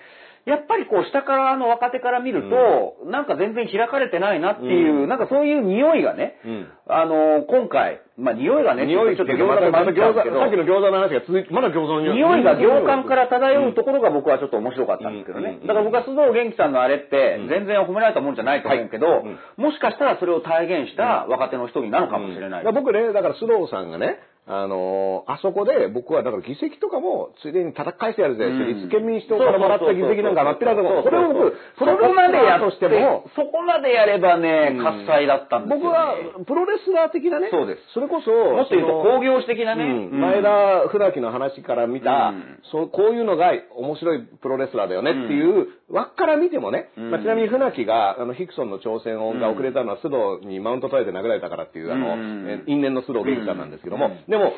Speaker 3: やっぱりこう下からの若手から見ると、なんか全然開かれてないなっていう、
Speaker 2: うん。
Speaker 3: なんかそういう匂いがね、
Speaker 2: うん。
Speaker 3: あの、今回、まあ匂いがね、
Speaker 2: 匂い
Speaker 3: ちょっと
Speaker 2: っていうかまたまた餃子、さっきの餃子の話が続いて、まだ餃子の
Speaker 3: 匂いが。行間から漂うところが僕はちょっと面白かったんですけどね。
Speaker 2: うん。
Speaker 3: だから僕は須藤元気さんのあれって
Speaker 2: うん。
Speaker 3: 全然褒められたもんじゃないと思うけどもしかしたらそれを体現した若手の一人なのかもしれない。
Speaker 2: 僕ね、だから須藤さんがね、あのーあそこで僕はだから議席とかもついでに叩き返してやるぜ、
Speaker 3: うん。
Speaker 2: 立憲民主党からもらった議席なんかなってると思う。それを僕、
Speaker 3: そこまでや
Speaker 2: としても、
Speaker 3: そこまでやればね
Speaker 2: うん、
Speaker 3: 喝采だったんですよ、ね。
Speaker 2: 僕はプロレスラー的なね、
Speaker 3: そうです。
Speaker 2: それこそ、
Speaker 3: もっと言うと工業史的なね。
Speaker 2: 前田船木の話から見た、
Speaker 3: うん。
Speaker 2: そうこういうのが面白いプロレスラーだよねっていう枠から見てもね、
Speaker 3: うん。
Speaker 2: まあ、ちなみに船木があのヒクソンの挑戦音が遅れたのは須藤にマウント取られて殴られたからっていうあの、因縁の須藤元気さんなんですけども、
Speaker 3: うん。
Speaker 2: でも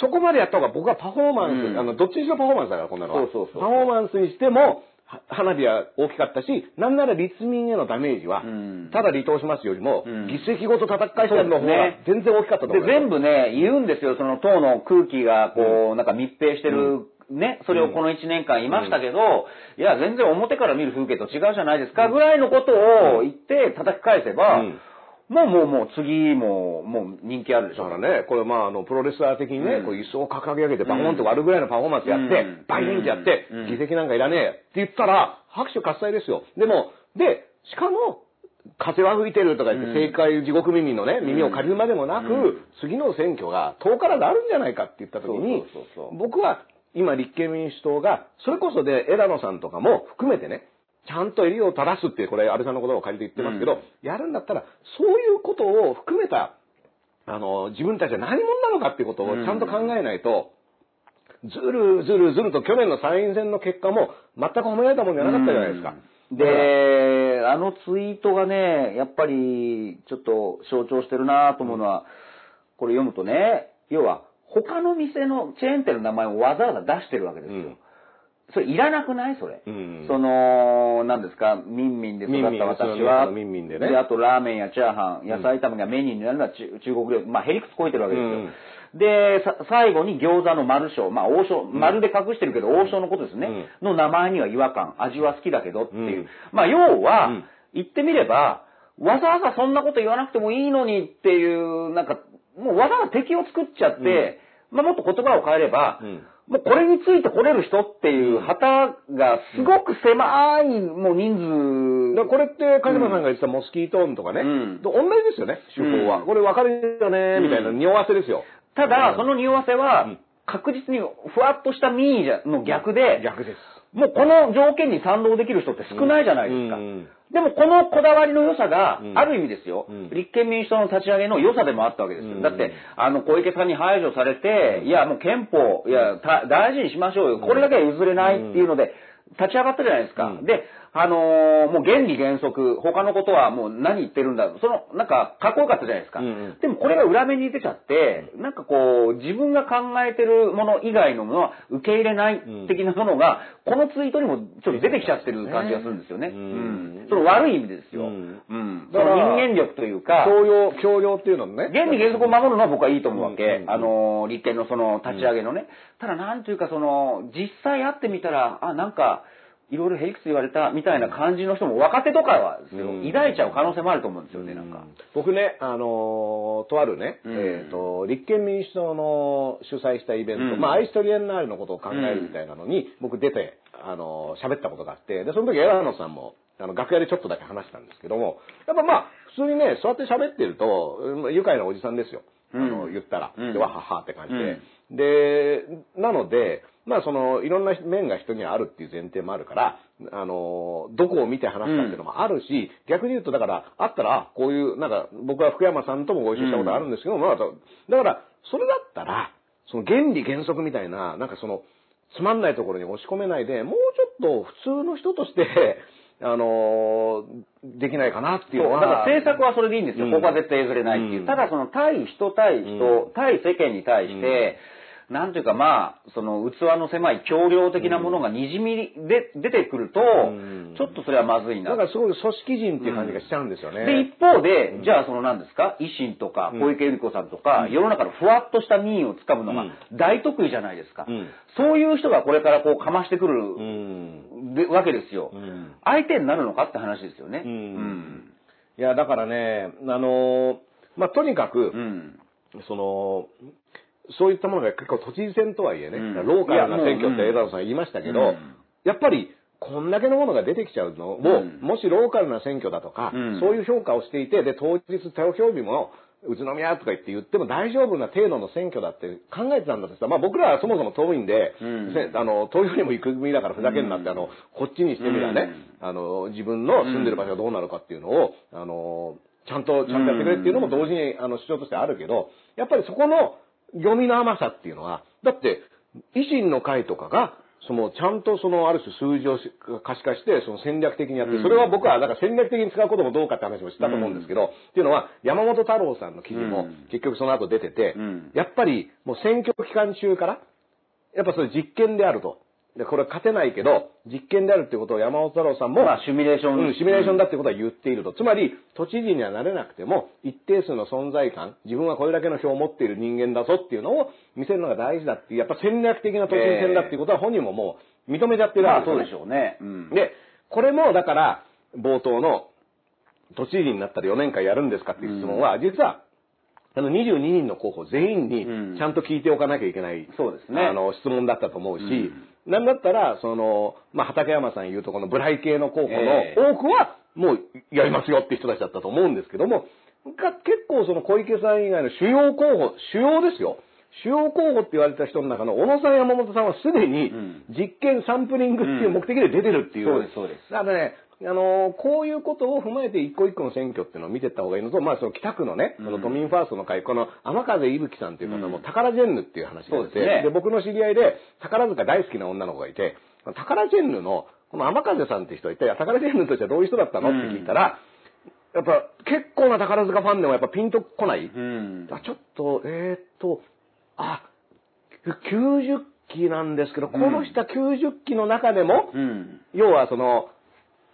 Speaker 2: そこまでやった方が僕はパフォーマンス、
Speaker 3: うん。
Speaker 2: あのどっちにしろパフォーマンスだからこんなのは。
Speaker 3: そうそうそう。
Speaker 2: パフォーマンスにしてもは花火は大きかったし、なんなら立民へのダメージは、
Speaker 3: うん。
Speaker 2: ただ離党しますよりも、
Speaker 3: うん。
Speaker 2: 議席ごと叩き返してやるの方が
Speaker 3: そうですね。
Speaker 2: 全然大きかったと思
Speaker 3: で、
Speaker 2: います。
Speaker 3: 全部ね、言うんですよ。その党の空気が、こう、なんか密閉してる、ね、それをこの1年間言いましたけど、いや、全然表から見る風景と違うじゃないですか、ぐらいのことを言って叩き返せば、
Speaker 2: うん。
Speaker 3: もうもうもう次も、もう人気あるでしょ。
Speaker 2: だからね、これまあ、あの、プロレスラー的にね、
Speaker 3: うん。
Speaker 2: こう椅子を掲げ上げてバコンって割るぐらいのパフォーマンスやって、
Speaker 3: うん。
Speaker 2: バインってやって、
Speaker 3: うん。
Speaker 2: 議席なんかいらねえって言ったら、拍手喝采ですよ。でも、で、しかも、風は吹いてるとか言って、
Speaker 3: うん。
Speaker 2: 正解地獄耳のね、耳を借りるまでもなく、
Speaker 3: うん。
Speaker 2: 次の選挙が遠からずあるんじゃないかって言った時に僕は今立憲民主党が、それこそで枝野さんとかも含めてね、ちゃんと襟を正すって、これ安倍さんの言葉を借りて言ってますけど、
Speaker 3: うん。
Speaker 2: やるんだったら、そういうことを含めたあの、自分たちは何者なのかっていうことをちゃんと考えないと、ずるずるずると去年の参院選の結果も全く褒められたもんじゃなかったじゃないですか。
Speaker 3: うん。で、あのツイートがね、やっぱりちょっと象徴してるなと思うのは、これ読むとね、要は他の店のチェーン店の名前をわざわざ出してるわけですよ。それいらなくない？それ。
Speaker 2: うん。
Speaker 3: その、なんですか、ミンミンで育った私は、
Speaker 2: ミンミンでね。
Speaker 3: あとラーメンやチャーハン、野菜炒めがメニューになるのは中中国料理、まあヘリクス超えてるわけですよ。
Speaker 2: うん。
Speaker 3: で、さ最後に餃子の丸章、まあ王将、丸で隠してるけど王将のことですね、の名前には違和感、味は好きだけどっていう。
Speaker 2: うん。
Speaker 3: まあ要は、
Speaker 2: うん。
Speaker 3: 言ってみれば、わざわざそんなこと言わなくてもいいのにっていう、なんか、もうわざわざ敵を作っちゃって、まあもっと言葉を変えれば、
Speaker 2: うん。
Speaker 3: もうこれについて来れる人っていう旗がすごく狭い、もう人数。
Speaker 2: だこれって、鹿島さんが言ってたモスキートーンとかね、
Speaker 3: うん。
Speaker 2: と同じですよね、手法は。
Speaker 3: うん。
Speaker 2: これ分かるよね、みたいな匂わせですよ。
Speaker 3: ただ、その匂わせは
Speaker 2: うん、
Speaker 3: 確実にふわっとしたミーじゃの逆で、
Speaker 2: 逆です。
Speaker 3: もうこの条件に賛同できる人って少ないじゃないですか。
Speaker 2: うん
Speaker 3: でもこのこだわりの良さが
Speaker 2: うん、
Speaker 3: ある意味ですよ、
Speaker 2: うん。
Speaker 3: 立憲民主党の立ち上げの良さでもあったわけですよ。
Speaker 2: うん。
Speaker 3: だって、あの、小池さんに排除されて、いや、もう憲法、いや、た大事にしましょうよ。これだけは譲れないっていうので、立ち上がったじゃないですか。
Speaker 2: うん。
Speaker 3: で、あのーもう原理原則、他のことはもう何言ってるんだその、なんか、かっこよかったじゃないですか。
Speaker 2: うんうん
Speaker 3: でもこれが裏目に出ちゃって、なんかこう、自分が考えてるもの以外のものは受け入れない的なものが、このツイートにもちょっと出てきちゃってる感じがするんですよね。
Speaker 2: うん
Speaker 3: うんその悪い意味ですよ。
Speaker 2: う
Speaker 3: うんん。
Speaker 2: だから
Speaker 3: その人間力というか、
Speaker 2: 教養、教養っていうのもね。
Speaker 3: 原理原則を守るのは僕はいいと思うわけ。
Speaker 2: うんうん
Speaker 3: あの、立憲のその立ち上げのね。ただなんというかその、実際会ってみたら、あ、なんか、いろいろヘリクス言われたみたいな感じの人も若手とかはです抱いちゃう可能性もあると思うんですよね、なんか。
Speaker 2: 僕ね、あのーとあるね、
Speaker 3: うん。
Speaker 2: えっ、と、立憲民主党の主催したイベント、
Speaker 3: うん。
Speaker 2: まあ、アイストリエンナーレのことを考えるみたいなのに、僕出て、あのー喋ったことがあって、で、その時、エラノさんも、あの、楽屋でちょっとだけ話したんですけども、やっぱまあ、普通にね、そうやって喋ってると、うん愉快なおじさんですよ。あの、
Speaker 3: うん。
Speaker 2: 言ったら。
Speaker 3: うん。
Speaker 2: で、わははって感じで。で、なので、まあその、いろんな面が人にはあるっていう前提もあるから、あの、どこを見て話すかっていうのもあるし、逆に言うと、だから、あったら、あこういう、なんか、僕は福山さんともご一緒したことあるんですけど、まあ、だから、それだったら、その原理原則みたいな、なんかその、つまんないところに押し込めないで、もうちょっと普通の人として、あのできないかなっていうのは。
Speaker 3: だから政策はそれでいいんですよ。
Speaker 2: うん
Speaker 3: ここは絶対譲れないっていう。
Speaker 2: うん
Speaker 3: ただその対人対人、
Speaker 2: うん
Speaker 3: 対世間に対して、なんていうかまあ、その器の狭い強量的なものがにじみで出てくると、
Speaker 2: ん
Speaker 3: ちょっとそれはまずいな。
Speaker 2: だからすごい組織人っていう感じがしちゃうんですよね。
Speaker 3: で、一方で、じゃあその何ですか、維新とか
Speaker 2: うん
Speaker 3: 小池百合子さんとか、世の中のふわっとした民意をつかむのが
Speaker 2: うん
Speaker 3: 大得意じゃないですか。
Speaker 2: うん
Speaker 3: そういう人がこれからこうかましてく
Speaker 2: う
Speaker 3: るわけですよ。
Speaker 2: うん
Speaker 3: 相手になるのかって話ですよね。
Speaker 2: うんいや、だからね、あのまあ、とにかく、
Speaker 3: うん。
Speaker 2: その、そういったものが結構都知事選とはいえね、
Speaker 3: うん。
Speaker 2: ローカルな選挙って枝野さん言いましたけど、
Speaker 3: うん。
Speaker 2: やっぱりこんだけのものが出てきちゃうのを、
Speaker 3: うん。
Speaker 2: もしローカルな選挙だとか、
Speaker 3: うん。
Speaker 2: そういう評価をしていて、で、当日投票日も、宇都宮とか言って言っても大丈夫な程度の選挙だって考えてたんだとしたら、まあ僕らはそもそも党員で、
Speaker 3: うん。
Speaker 2: せあの、投票にも行く組だからふざけんなって、
Speaker 3: うん。
Speaker 2: あの、こっちにしてみればね、あの、自分の住んでる場所がどうなるかっていうのを、あの、ちゃんと、ちゃんとやってくれっていうのも同時に、あの、主張としてあるけど、やっぱりそこの読みの甘さっていうのは、だって、維新の会とかが、その、ちゃんとその、ある種数字をし可視化して、その戦略的にやって、
Speaker 3: うん。
Speaker 2: それは僕は、だから戦略的に使うこともどうかって話もしたと思うんですけど、っていうのは、山本太郎さんの記事も
Speaker 3: うん。
Speaker 2: 結局その後出てて、
Speaker 3: うん。
Speaker 2: やっぱりもう選挙期間中から、やっぱそれ実験であると。で、これは勝てないけど、実験であるっていうことを山本太郎さんも、
Speaker 3: まあ、シミュレーション。
Speaker 2: うん、シミュレーションだってことは言っていると。つまり、都知事にはなれなくても、一定数の存在感、自分はこれだけの票を持っている人間だぞっていうのを見せるのが大事だっていう、やっぱ戦略的な都知事選だっていうことは本人ももう認めちゃってる
Speaker 3: まあ、
Speaker 2: わけ
Speaker 3: そうでしょうね。うん。
Speaker 2: で、これもだから、冒頭の、都知事になったら4年間やるんですかっていう質問は、実は、あの、22人の候補全員に
Speaker 3: うん
Speaker 2: ちゃんと聞いておかなきゃいけない、
Speaker 3: そうですね
Speaker 2: あの、質問だったと思うし、
Speaker 3: うん
Speaker 2: なんだったら、その、まあ、畠山さん言うとこのブライ系の候補の
Speaker 3: ええ
Speaker 2: 多くは、もうやりますよって人たちだったと思うんですけども、が結構その小池さん以外の主要候補、主要ですよ。主要候補って言われた人の中の小野さん、山本さんはすでに
Speaker 3: うん
Speaker 2: 実験サンプリングっていう目的で出てるっていう。
Speaker 3: そうですそうです
Speaker 2: だからね、あのーこういうことを踏まえて一個一個の選挙っていうのを見ていった方がいいのと、まあその北区のね、その都民ファーストの会、この天風伊吹さんっていう方も
Speaker 3: うん
Speaker 2: 宝ジェンヌっていう話があって、
Speaker 3: ね
Speaker 2: で、僕の知り合いで宝塚大好きな女の子がいて、宝ジェンヌの、この天風さんって人は一体宝ジェンヌとしてはどういう人だったの？って聞いたら、やっぱ結構な宝塚ファンでもやっぱピンとこない。
Speaker 3: うん。
Speaker 2: あちょっと、えー、っと、あ、90期なんですけど、この人は90期の中でも、
Speaker 3: うん。
Speaker 2: 要はその、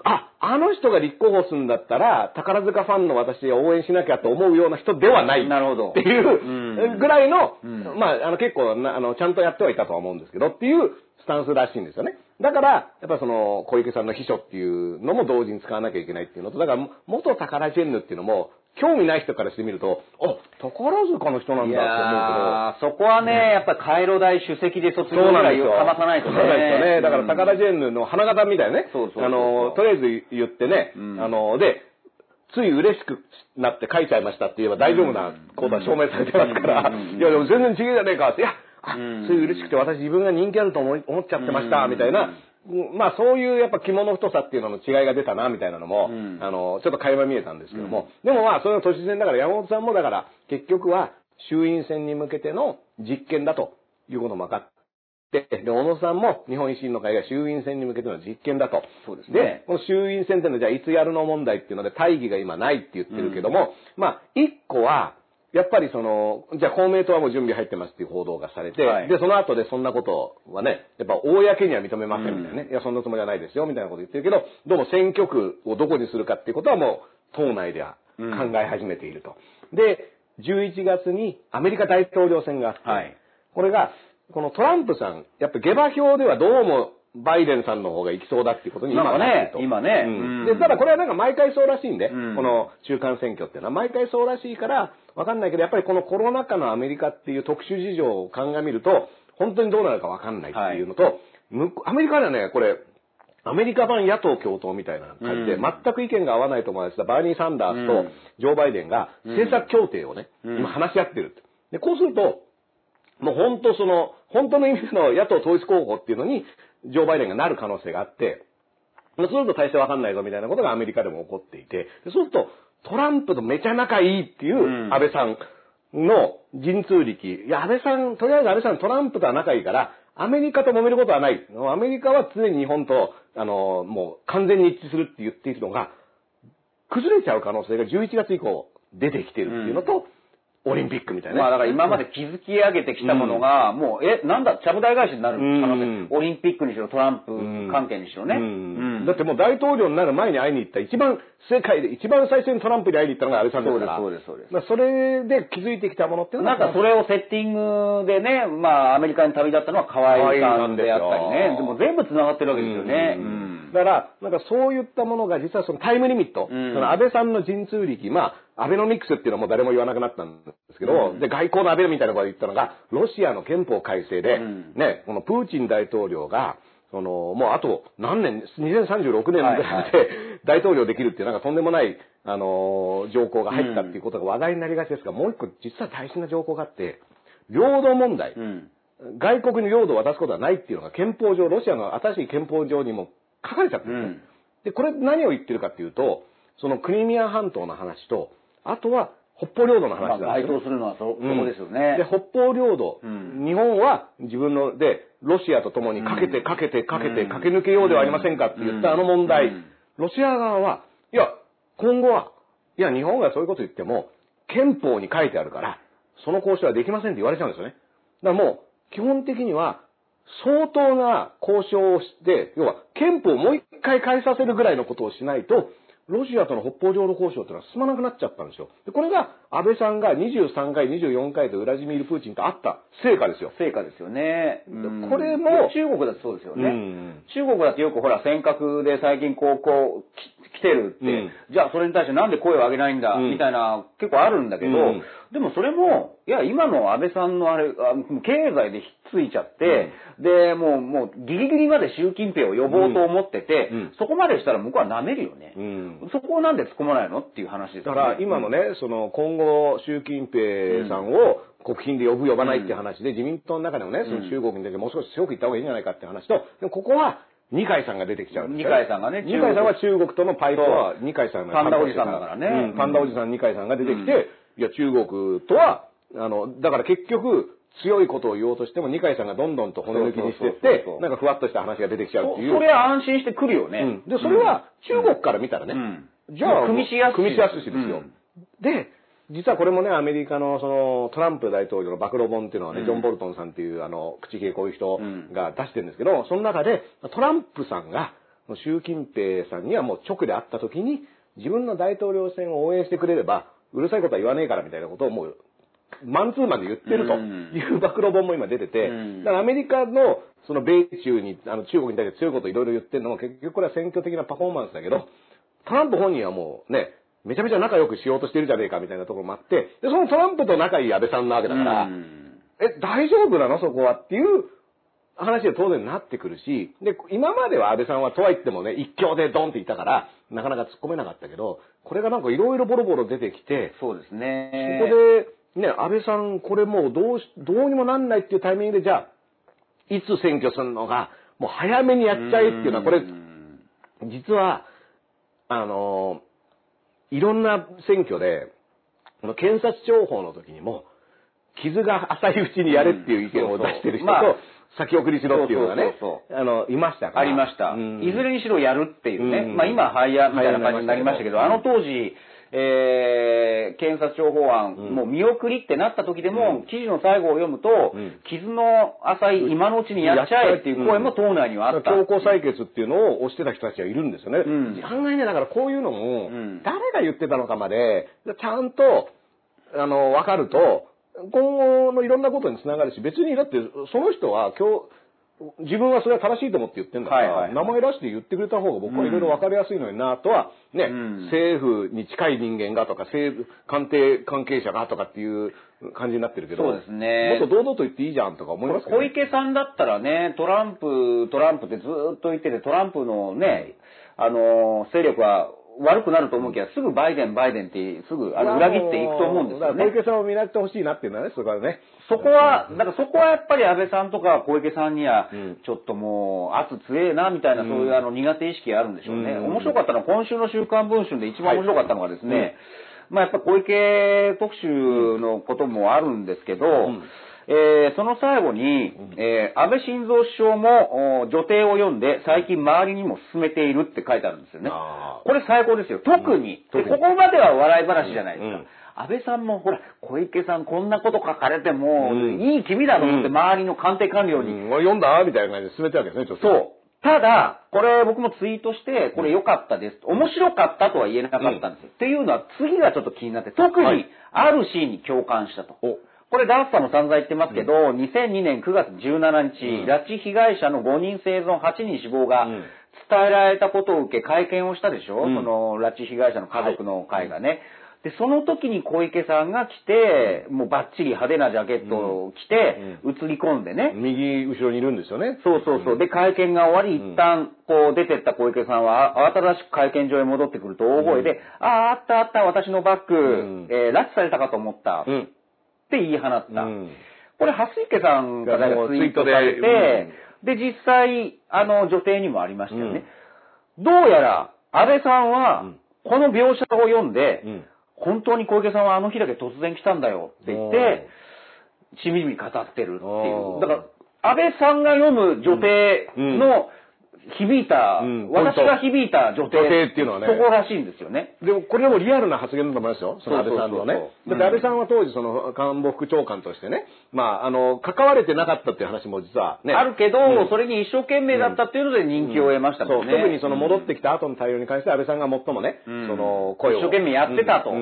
Speaker 2: あ、あの人が立候補するんだったら、宝塚ファンの私を応援しなきゃと思うような人ではない。
Speaker 3: なるほど。
Speaker 2: っていうぐらいの、
Speaker 3: うん。
Speaker 2: まあ、あの結構なあの、ちゃんとやってはいたとは思うんですけど、っていうスタンスらしいんですよね。だから、やっぱその、小池さんの秘書っていうのも同時に使わなきゃいけないっていうのと、だから、元宝ジェンヌっていうのも、興味ない人からしてみると、あ、宝塚の人なん
Speaker 3: い
Speaker 2: だって思うけど、
Speaker 3: そこはね、やっぱりカイロ大首席で卒業ぐらいをかまさないとね。
Speaker 2: そうなんですよね。だから、
Speaker 3: うん
Speaker 2: 宝ジェンヌの花形みたいなね。
Speaker 3: そうそう
Speaker 2: あの、とりあえず言ってね、
Speaker 3: うん
Speaker 2: あの、で、つい嬉しくなって書いちゃいましたって言えば大丈夫なことは証明されてますから、
Speaker 3: うんうん
Speaker 2: いや、でも全然違うじゃねえかって、いや、あ、
Speaker 3: うん。
Speaker 2: つい嬉しくて私自分が人気あると思い思っちゃってました、
Speaker 3: うん。
Speaker 2: みたいな、うんまあそういうやっぱ着物太さっていうのの違いが出たな、みたいなのも、
Speaker 3: うん。
Speaker 2: あの、ちょっと垣間見えたんですけども、でもまあそれの都市戦だから山本さんもだから結局は衆院選に向けての実験だということも分かって、で、小野さんも日本維新の会が衆院選に向けての実験だと。
Speaker 3: そうですね。
Speaker 2: この衆院選っていうのはじゃあいつやるの問題っていうので大義が今ないって言ってるけども、まあ、一個は、やっぱりその、じゃあ公明党はもう準備入ってますっていう報道がされて、
Speaker 3: はい。
Speaker 2: で、その後でそんなことはね、やっぱ公には認めませんみたいなね、いや、そんなつもりはないですよみたいなこと言ってるけど、どうも選挙区をどこにするかっていうことはもう党内では考え始めていると。で、11月にアメリカ大統領選があって、
Speaker 3: はい。
Speaker 2: これが、このトランプさん、やっぱ下馬評ではどうもバイデンさんの方が行きそうだっていうことに今
Speaker 3: ね今ね。
Speaker 2: うん。
Speaker 3: うん。
Speaker 2: で、ただこれはなんか毎回そうらしいんで、
Speaker 3: うん。
Speaker 2: この中間選挙っていうのは。毎回そうらしいから、わかんないけど、やっぱりこのコロナ禍のアメリカっていう特殊事情を鑑みると、本当にどうなるかわかんないっていうのと、向こうアメリカではね、これ、アメリカ版野党共闘みたいな感じで、
Speaker 3: うん。
Speaker 2: 全く意見が合わないと思われてたバーニー・サンダースと
Speaker 3: うん。
Speaker 2: ジョー・バイデンが政策協定をね、
Speaker 3: うん。
Speaker 2: 今話し合ってるって。で、こうすると、もう本当その、本当の意味での野党統一候補っていうのに、ジョー・バイデンがなる可能性があって、そうすると大してわかんないぞみたいなことがアメリカでも起こっていて、でそうすると、トランプとめちゃ仲いいっていう
Speaker 3: うん
Speaker 2: 安倍さんの神通力、いや、安倍さん、とりあえず安倍さんトランプとは仲いいから、アメリカと揉めることはない。アメリカは常に日本と、あの、もう完全に一致するって言っているのが、崩れちゃう可能性が11月以降出てきてるっていうのと、オリンピックみたいなね。
Speaker 3: まあだから今まで築き上げてきたものが、もう、え、なんだ、ちゃぶ台返しになる可能
Speaker 2: うん
Speaker 3: 性。オリンピックにしろ、トランプ関係にしろね。
Speaker 2: うん
Speaker 3: うん
Speaker 2: だってもう大統領になる前に会いに行った、一番、世界で一番最初にトランプに会いに行ったのが安倍さんですから。
Speaker 3: そうですそうですそうです
Speaker 2: まあそれで気づいてきたものっていうの
Speaker 3: なんかそれをセッティングでね、まあアメリカに旅立ったのは河合さんであったりね。でも全部繋がってるわけですよね。
Speaker 2: う
Speaker 3: うんん
Speaker 2: だから、なんかそういったものが実はそのタイムリミット、
Speaker 3: うん。
Speaker 2: その安倍さんの神通力、まあ、アベノミクスっていうのはもう誰も言わなくなったんですけど、
Speaker 3: うん。
Speaker 2: で、外交の安倍みたいなことを言ったのが、ロシアの憲法改正で、
Speaker 3: うん。
Speaker 2: ね、このプーチン大統領が、その、もうあと何年、2036年ぐらいで、大統領できるっていうなんかとんでもない、あのー条項が入ったっていうことが話題になりがちですが、もう一個実は大事な条項があって、領土問題。
Speaker 3: うん。
Speaker 2: 外国に領土を渡すことはないっていうのが憲法上、ロシアの新しい憲法上にも書かれちゃってるんですね、で、これ何を言ってるかっていうと、そのクリミア半島の話と、あとは北方領土の
Speaker 3: まあ
Speaker 2: 話なんですよ。
Speaker 3: 該当するのはそ、そ
Speaker 2: うん。
Speaker 3: こですよね。
Speaker 2: で、北方領土、
Speaker 3: うん。
Speaker 2: 日本は自分ので、ロシアと共にかけて
Speaker 3: うん。
Speaker 2: かけてかけて
Speaker 3: うん。
Speaker 2: 駆け抜けようではありませんかって言ったあの問題、
Speaker 3: うん。
Speaker 2: ロシア側は、いや、今後は、いや、日本がそういうこと言っても、憲法に書いてあるから、その交渉はできませんって言われちゃうんですよね。だからもう、基本的には、相当な交渉をして、要は、憲法をもう一回変えさせるぐらいのことをしないと、ロシアとの北方領土交渉っていうのは進まなくなっちゃったんですよ。で、これが安倍さんが23回、24回とウラジミール・プーチンと会った成果ですよ。
Speaker 3: 成果ですよね。うん
Speaker 2: これも
Speaker 3: 中国だってそうですよね。
Speaker 2: うん
Speaker 3: 中国だってよくほら、尖閣で最近こう、こう、き来てるって、
Speaker 2: うん
Speaker 3: じゃあそれに対してなんで声を上げないんだ、
Speaker 2: うん
Speaker 3: みたいな、結構あるんだけど、
Speaker 2: うん
Speaker 3: でもそれも、いや、今の安倍さんのあれ、あ経済でついちゃって、で、もう、もう、ギリギリまで習近平を呼ぼうと思ってて、
Speaker 2: うん。うん
Speaker 3: そこまでしたら向こうは舐めるよね。
Speaker 2: うん。
Speaker 3: そこをなんで突っ込まないのっていう話ですよね。
Speaker 2: だから今のね、その今後、習近平さんを国賓で呼ぶ呼ばないっていう話で、自民党の中でもね、その中国に出てもう少し強く言った方がいいんじゃないかって話と、でもここは二階さんが出てきちゃう
Speaker 3: 二階さんがね
Speaker 2: 二階さんは中国とのパイプは二階さんが
Speaker 3: パンダおじさんだからね。
Speaker 2: うん。パンダおじさん二階さんが出てきて、いや、中国とは、あの、だから結局、強いことを言おうとしても、二階さんがどんどんと骨抜きにしてってなんかふわっとした話が出てきちゃうっていう。
Speaker 3: そそれは安心してくるよね。
Speaker 2: うん。で、それは中国から見たらね、
Speaker 3: うん。
Speaker 2: じゃあ、
Speaker 3: 組みしやすし
Speaker 2: 組みしやすしですよ。
Speaker 3: うん。
Speaker 2: で、実はこれもね、アメリカのそのトランプ大統領の暴露本っていうのはね、
Speaker 3: うん。
Speaker 2: ジョン・ボルトンさんっていうあの、口毛こういう人
Speaker 3: うん
Speaker 2: が出してるんですけど、その中でトランプさんが、習近平さんにはもう直で会った時に、自分の大統領選を応援してくれれば、うるさいことは言わねえからみたいなことをもう、マンツーマンで言ってるという暴露本も今出てて、
Speaker 3: うん。
Speaker 2: だからアメリカのその米中に、あの中国に対して強いことをいろいろ言ってるのも結局これは選挙的なパフォーマンスだけど、トランプ本人はもうね、めちゃめちゃ仲良くしようとしてるじゃねえかみたいなところもあって、で、そのトランプと仲いい安倍さんなわけだから、
Speaker 3: うん。
Speaker 2: え、大丈夫なのそこはっていう話は当然なってくるし、で、今までは安倍さんはとは言ってもね、一強でドンって言ったから、なかなか突っ込めなかったけど、これがなんかいろいろボロボロ出てきて、
Speaker 3: そうです
Speaker 2: そ
Speaker 3: ね。
Speaker 2: こで、ね、安倍さん、これもうどうし、どうにもなんないっていうタイミングで、じゃあ、いつ選挙するのが、もう早めにやっちゃえっていうのは、これ
Speaker 3: う、ん
Speaker 2: 実は、あの、いろんな選挙で、この検察庁法の時にも、傷が浅いうちにやれっていう意見を出してる人と
Speaker 3: まあ、
Speaker 2: 先送りしろっていうのがねあの、いましたから。
Speaker 3: ありました。
Speaker 2: うん。
Speaker 3: いずれにしろやるっていうね。
Speaker 2: うん。
Speaker 3: まあ今、ハイヤーみたいな感じになりましたけど、あの当時、えー、検察庁法案、
Speaker 2: うん。
Speaker 3: もう見送りってなった時でも、記事の最後を読むと、
Speaker 2: うん。
Speaker 3: 傷の浅い今のうちにやっちゃえっていう声も党内にはあった。
Speaker 2: 強行採決っていうのを推してた人たちがいるんですよね。
Speaker 3: うん。
Speaker 2: 案外ね、だからこういうのも
Speaker 3: うん、
Speaker 2: 誰が言ってたのかまで、ちゃんと、あの、わかると、今後のいろんなことにつながるし、別にだって、その人は今日、自分はそれは正しいと思って言ってんだから、名前出して言ってくれた方が僕はいろいろわかりやすいのになとは、ね、
Speaker 3: うん。
Speaker 2: 政府に近い人間がとか、政府、官邸関係者がとかっていう感じになってるけど、
Speaker 3: そうですね。
Speaker 2: もっと堂々と言っていいじゃんとか思いますけど、
Speaker 3: 小池さんだったらね、トランプ、トランプってずっと言ってて、トランプのね、あの、勢力は悪くなると思うけど、すぐバイデン、バイデンって、すぐあの裏切っていくと思うんですよね
Speaker 2: だから小。池さんを見習ってほしいなっていうのはね、そこはね。
Speaker 3: そこは、だからそこはやっぱり安倍さんとか小池さんには
Speaker 2: うん、
Speaker 3: ちょっともう、圧強えな、みたいな、
Speaker 2: うん
Speaker 3: そういうあの苦手意識があるんでしょうね。
Speaker 2: うん
Speaker 3: 面白かったのは、今週の週刊文春で一番面白かったのがですね、
Speaker 2: はい
Speaker 3: まあやっぱ小池特集のこともあるんですけど、
Speaker 2: ん
Speaker 3: えーその最後に、えー安倍晋三首相もお女帝を読んで、最近周りにも進めているって書いてあるんですよね。これ最高ですよ。特に。
Speaker 2: 特に
Speaker 3: でここまでは笑い話じゃないですか。
Speaker 2: うん
Speaker 3: 安倍さんも、ほら、小池さんこんなこと書かれても、
Speaker 2: うん
Speaker 3: いい君だと思って、
Speaker 2: うん
Speaker 3: 周りの官邸官僚に。
Speaker 2: うん、俺読んだみたいな感じで進めてるわけですね、ちょっと。
Speaker 3: そう。ただ、これ僕もツイートして、これ良かったです。面白かったとは言えなかったんですよ。っていうのは、次がちょっと気になって、特に
Speaker 2: はい
Speaker 3: あるシーンに共感したと。
Speaker 2: お
Speaker 3: これ、ダースさんも散々言ってますけど、2002年9月17日、
Speaker 2: うん。
Speaker 3: 拉致被害者の5人生存、8人死亡が
Speaker 2: うん。
Speaker 3: 伝えられたことを受け会見をしたでしょ、
Speaker 2: うん。
Speaker 3: その拉致被害者の家族の会がね。で、その時に小池さんが来て、もうバッチリ派手なジャケットを着て、映り込んでね、
Speaker 2: 右後ろにいるんですよね。
Speaker 3: そうそうそう。で、会見が終わり、
Speaker 2: うん。
Speaker 3: 一旦、こう、出てった小池さんは、あ慌ただしく会見場へ戻ってくると大声で、ああ、あったあった、私のバッグ、
Speaker 2: ん。
Speaker 3: えー拉致されたかと思った、っ
Speaker 2: うん。
Speaker 3: て言い放った。
Speaker 2: うん
Speaker 3: これ、蓮池さんがツイートされて、で、実際、あの、女帝にもありましたよね。どうやら、安倍さんは
Speaker 2: うん、
Speaker 3: この描写を読んで、
Speaker 2: うん
Speaker 3: 本当に小池さんはあの日だけ突然来たんだよって言って、しみじみ語ってるっていう。だから、安倍さんが読む女帝の響いた、
Speaker 2: うん。
Speaker 3: 私が響いた女帝。
Speaker 2: っていうのはね。
Speaker 3: そこらしいんですよね。
Speaker 2: でも、これでもリアルな発言だと思いますよ。その安倍さんのね。だって安倍さんは当時、その、官房副長官としてね、まあ、あの、関われてなかったっていう話も実はね。
Speaker 3: あるけど、
Speaker 2: うん。
Speaker 3: それに一生懸命だったっていうので人気を得ましたもんね。
Speaker 2: 特にその戻ってきた後の対応に関して安倍さんが最もね、
Speaker 3: うん。
Speaker 2: その声を。
Speaker 3: 一生懸命やってたと。
Speaker 2: っ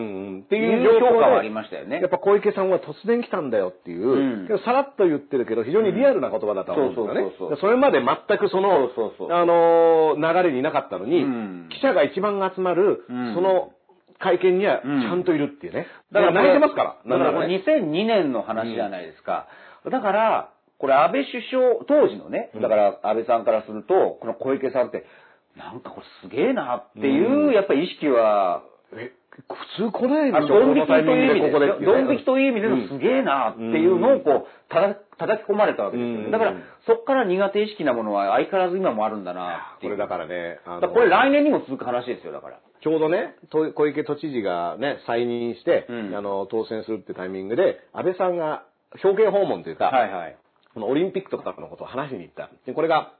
Speaker 2: て
Speaker 3: い
Speaker 2: いう
Speaker 3: 評価はありましたよね。
Speaker 2: やっぱ小池さんは突然来たんだよっていう、さらっと言ってるけど非常にリアルな言葉だとは思うんですよね。
Speaker 3: そ
Speaker 2: れまで全くその、あのー流れにいなかったのに、
Speaker 3: うん
Speaker 2: 記者が一番集まる、
Speaker 3: うん
Speaker 2: その会見にはち
Speaker 3: うん
Speaker 2: ゃんといるっていうね。
Speaker 3: だから
Speaker 2: 泣いてますから。
Speaker 3: だからこれ
Speaker 2: なんならね
Speaker 3: 2002年の話じゃないですか。だから、これ安倍首相、当時のね、だから安倍さんからすると、この小池さんって、なんかこれすげえなっていう、
Speaker 2: うん
Speaker 3: やっぱり意識は、
Speaker 2: え普通来ないでしょ、
Speaker 3: ドン引きという意味で、
Speaker 2: でここで
Speaker 3: ドン引きという意味でのすげえなっていうのをこう、ただ叩き込まれたわけですよ
Speaker 2: うん
Speaker 3: ね。だから、そこから苦手意識なものは相変わらず今もあるんだなって。
Speaker 2: これだからね、
Speaker 3: これ来年にも続く話ですよ、だから。
Speaker 2: ちょうどね、と小池都知事がね、再任して、
Speaker 3: うん
Speaker 2: あの、当選するってタイミングで、安倍さんが表敬訪問というか、
Speaker 3: はいはい。
Speaker 2: このオリンピックとかのことを話しに行った。で、これが、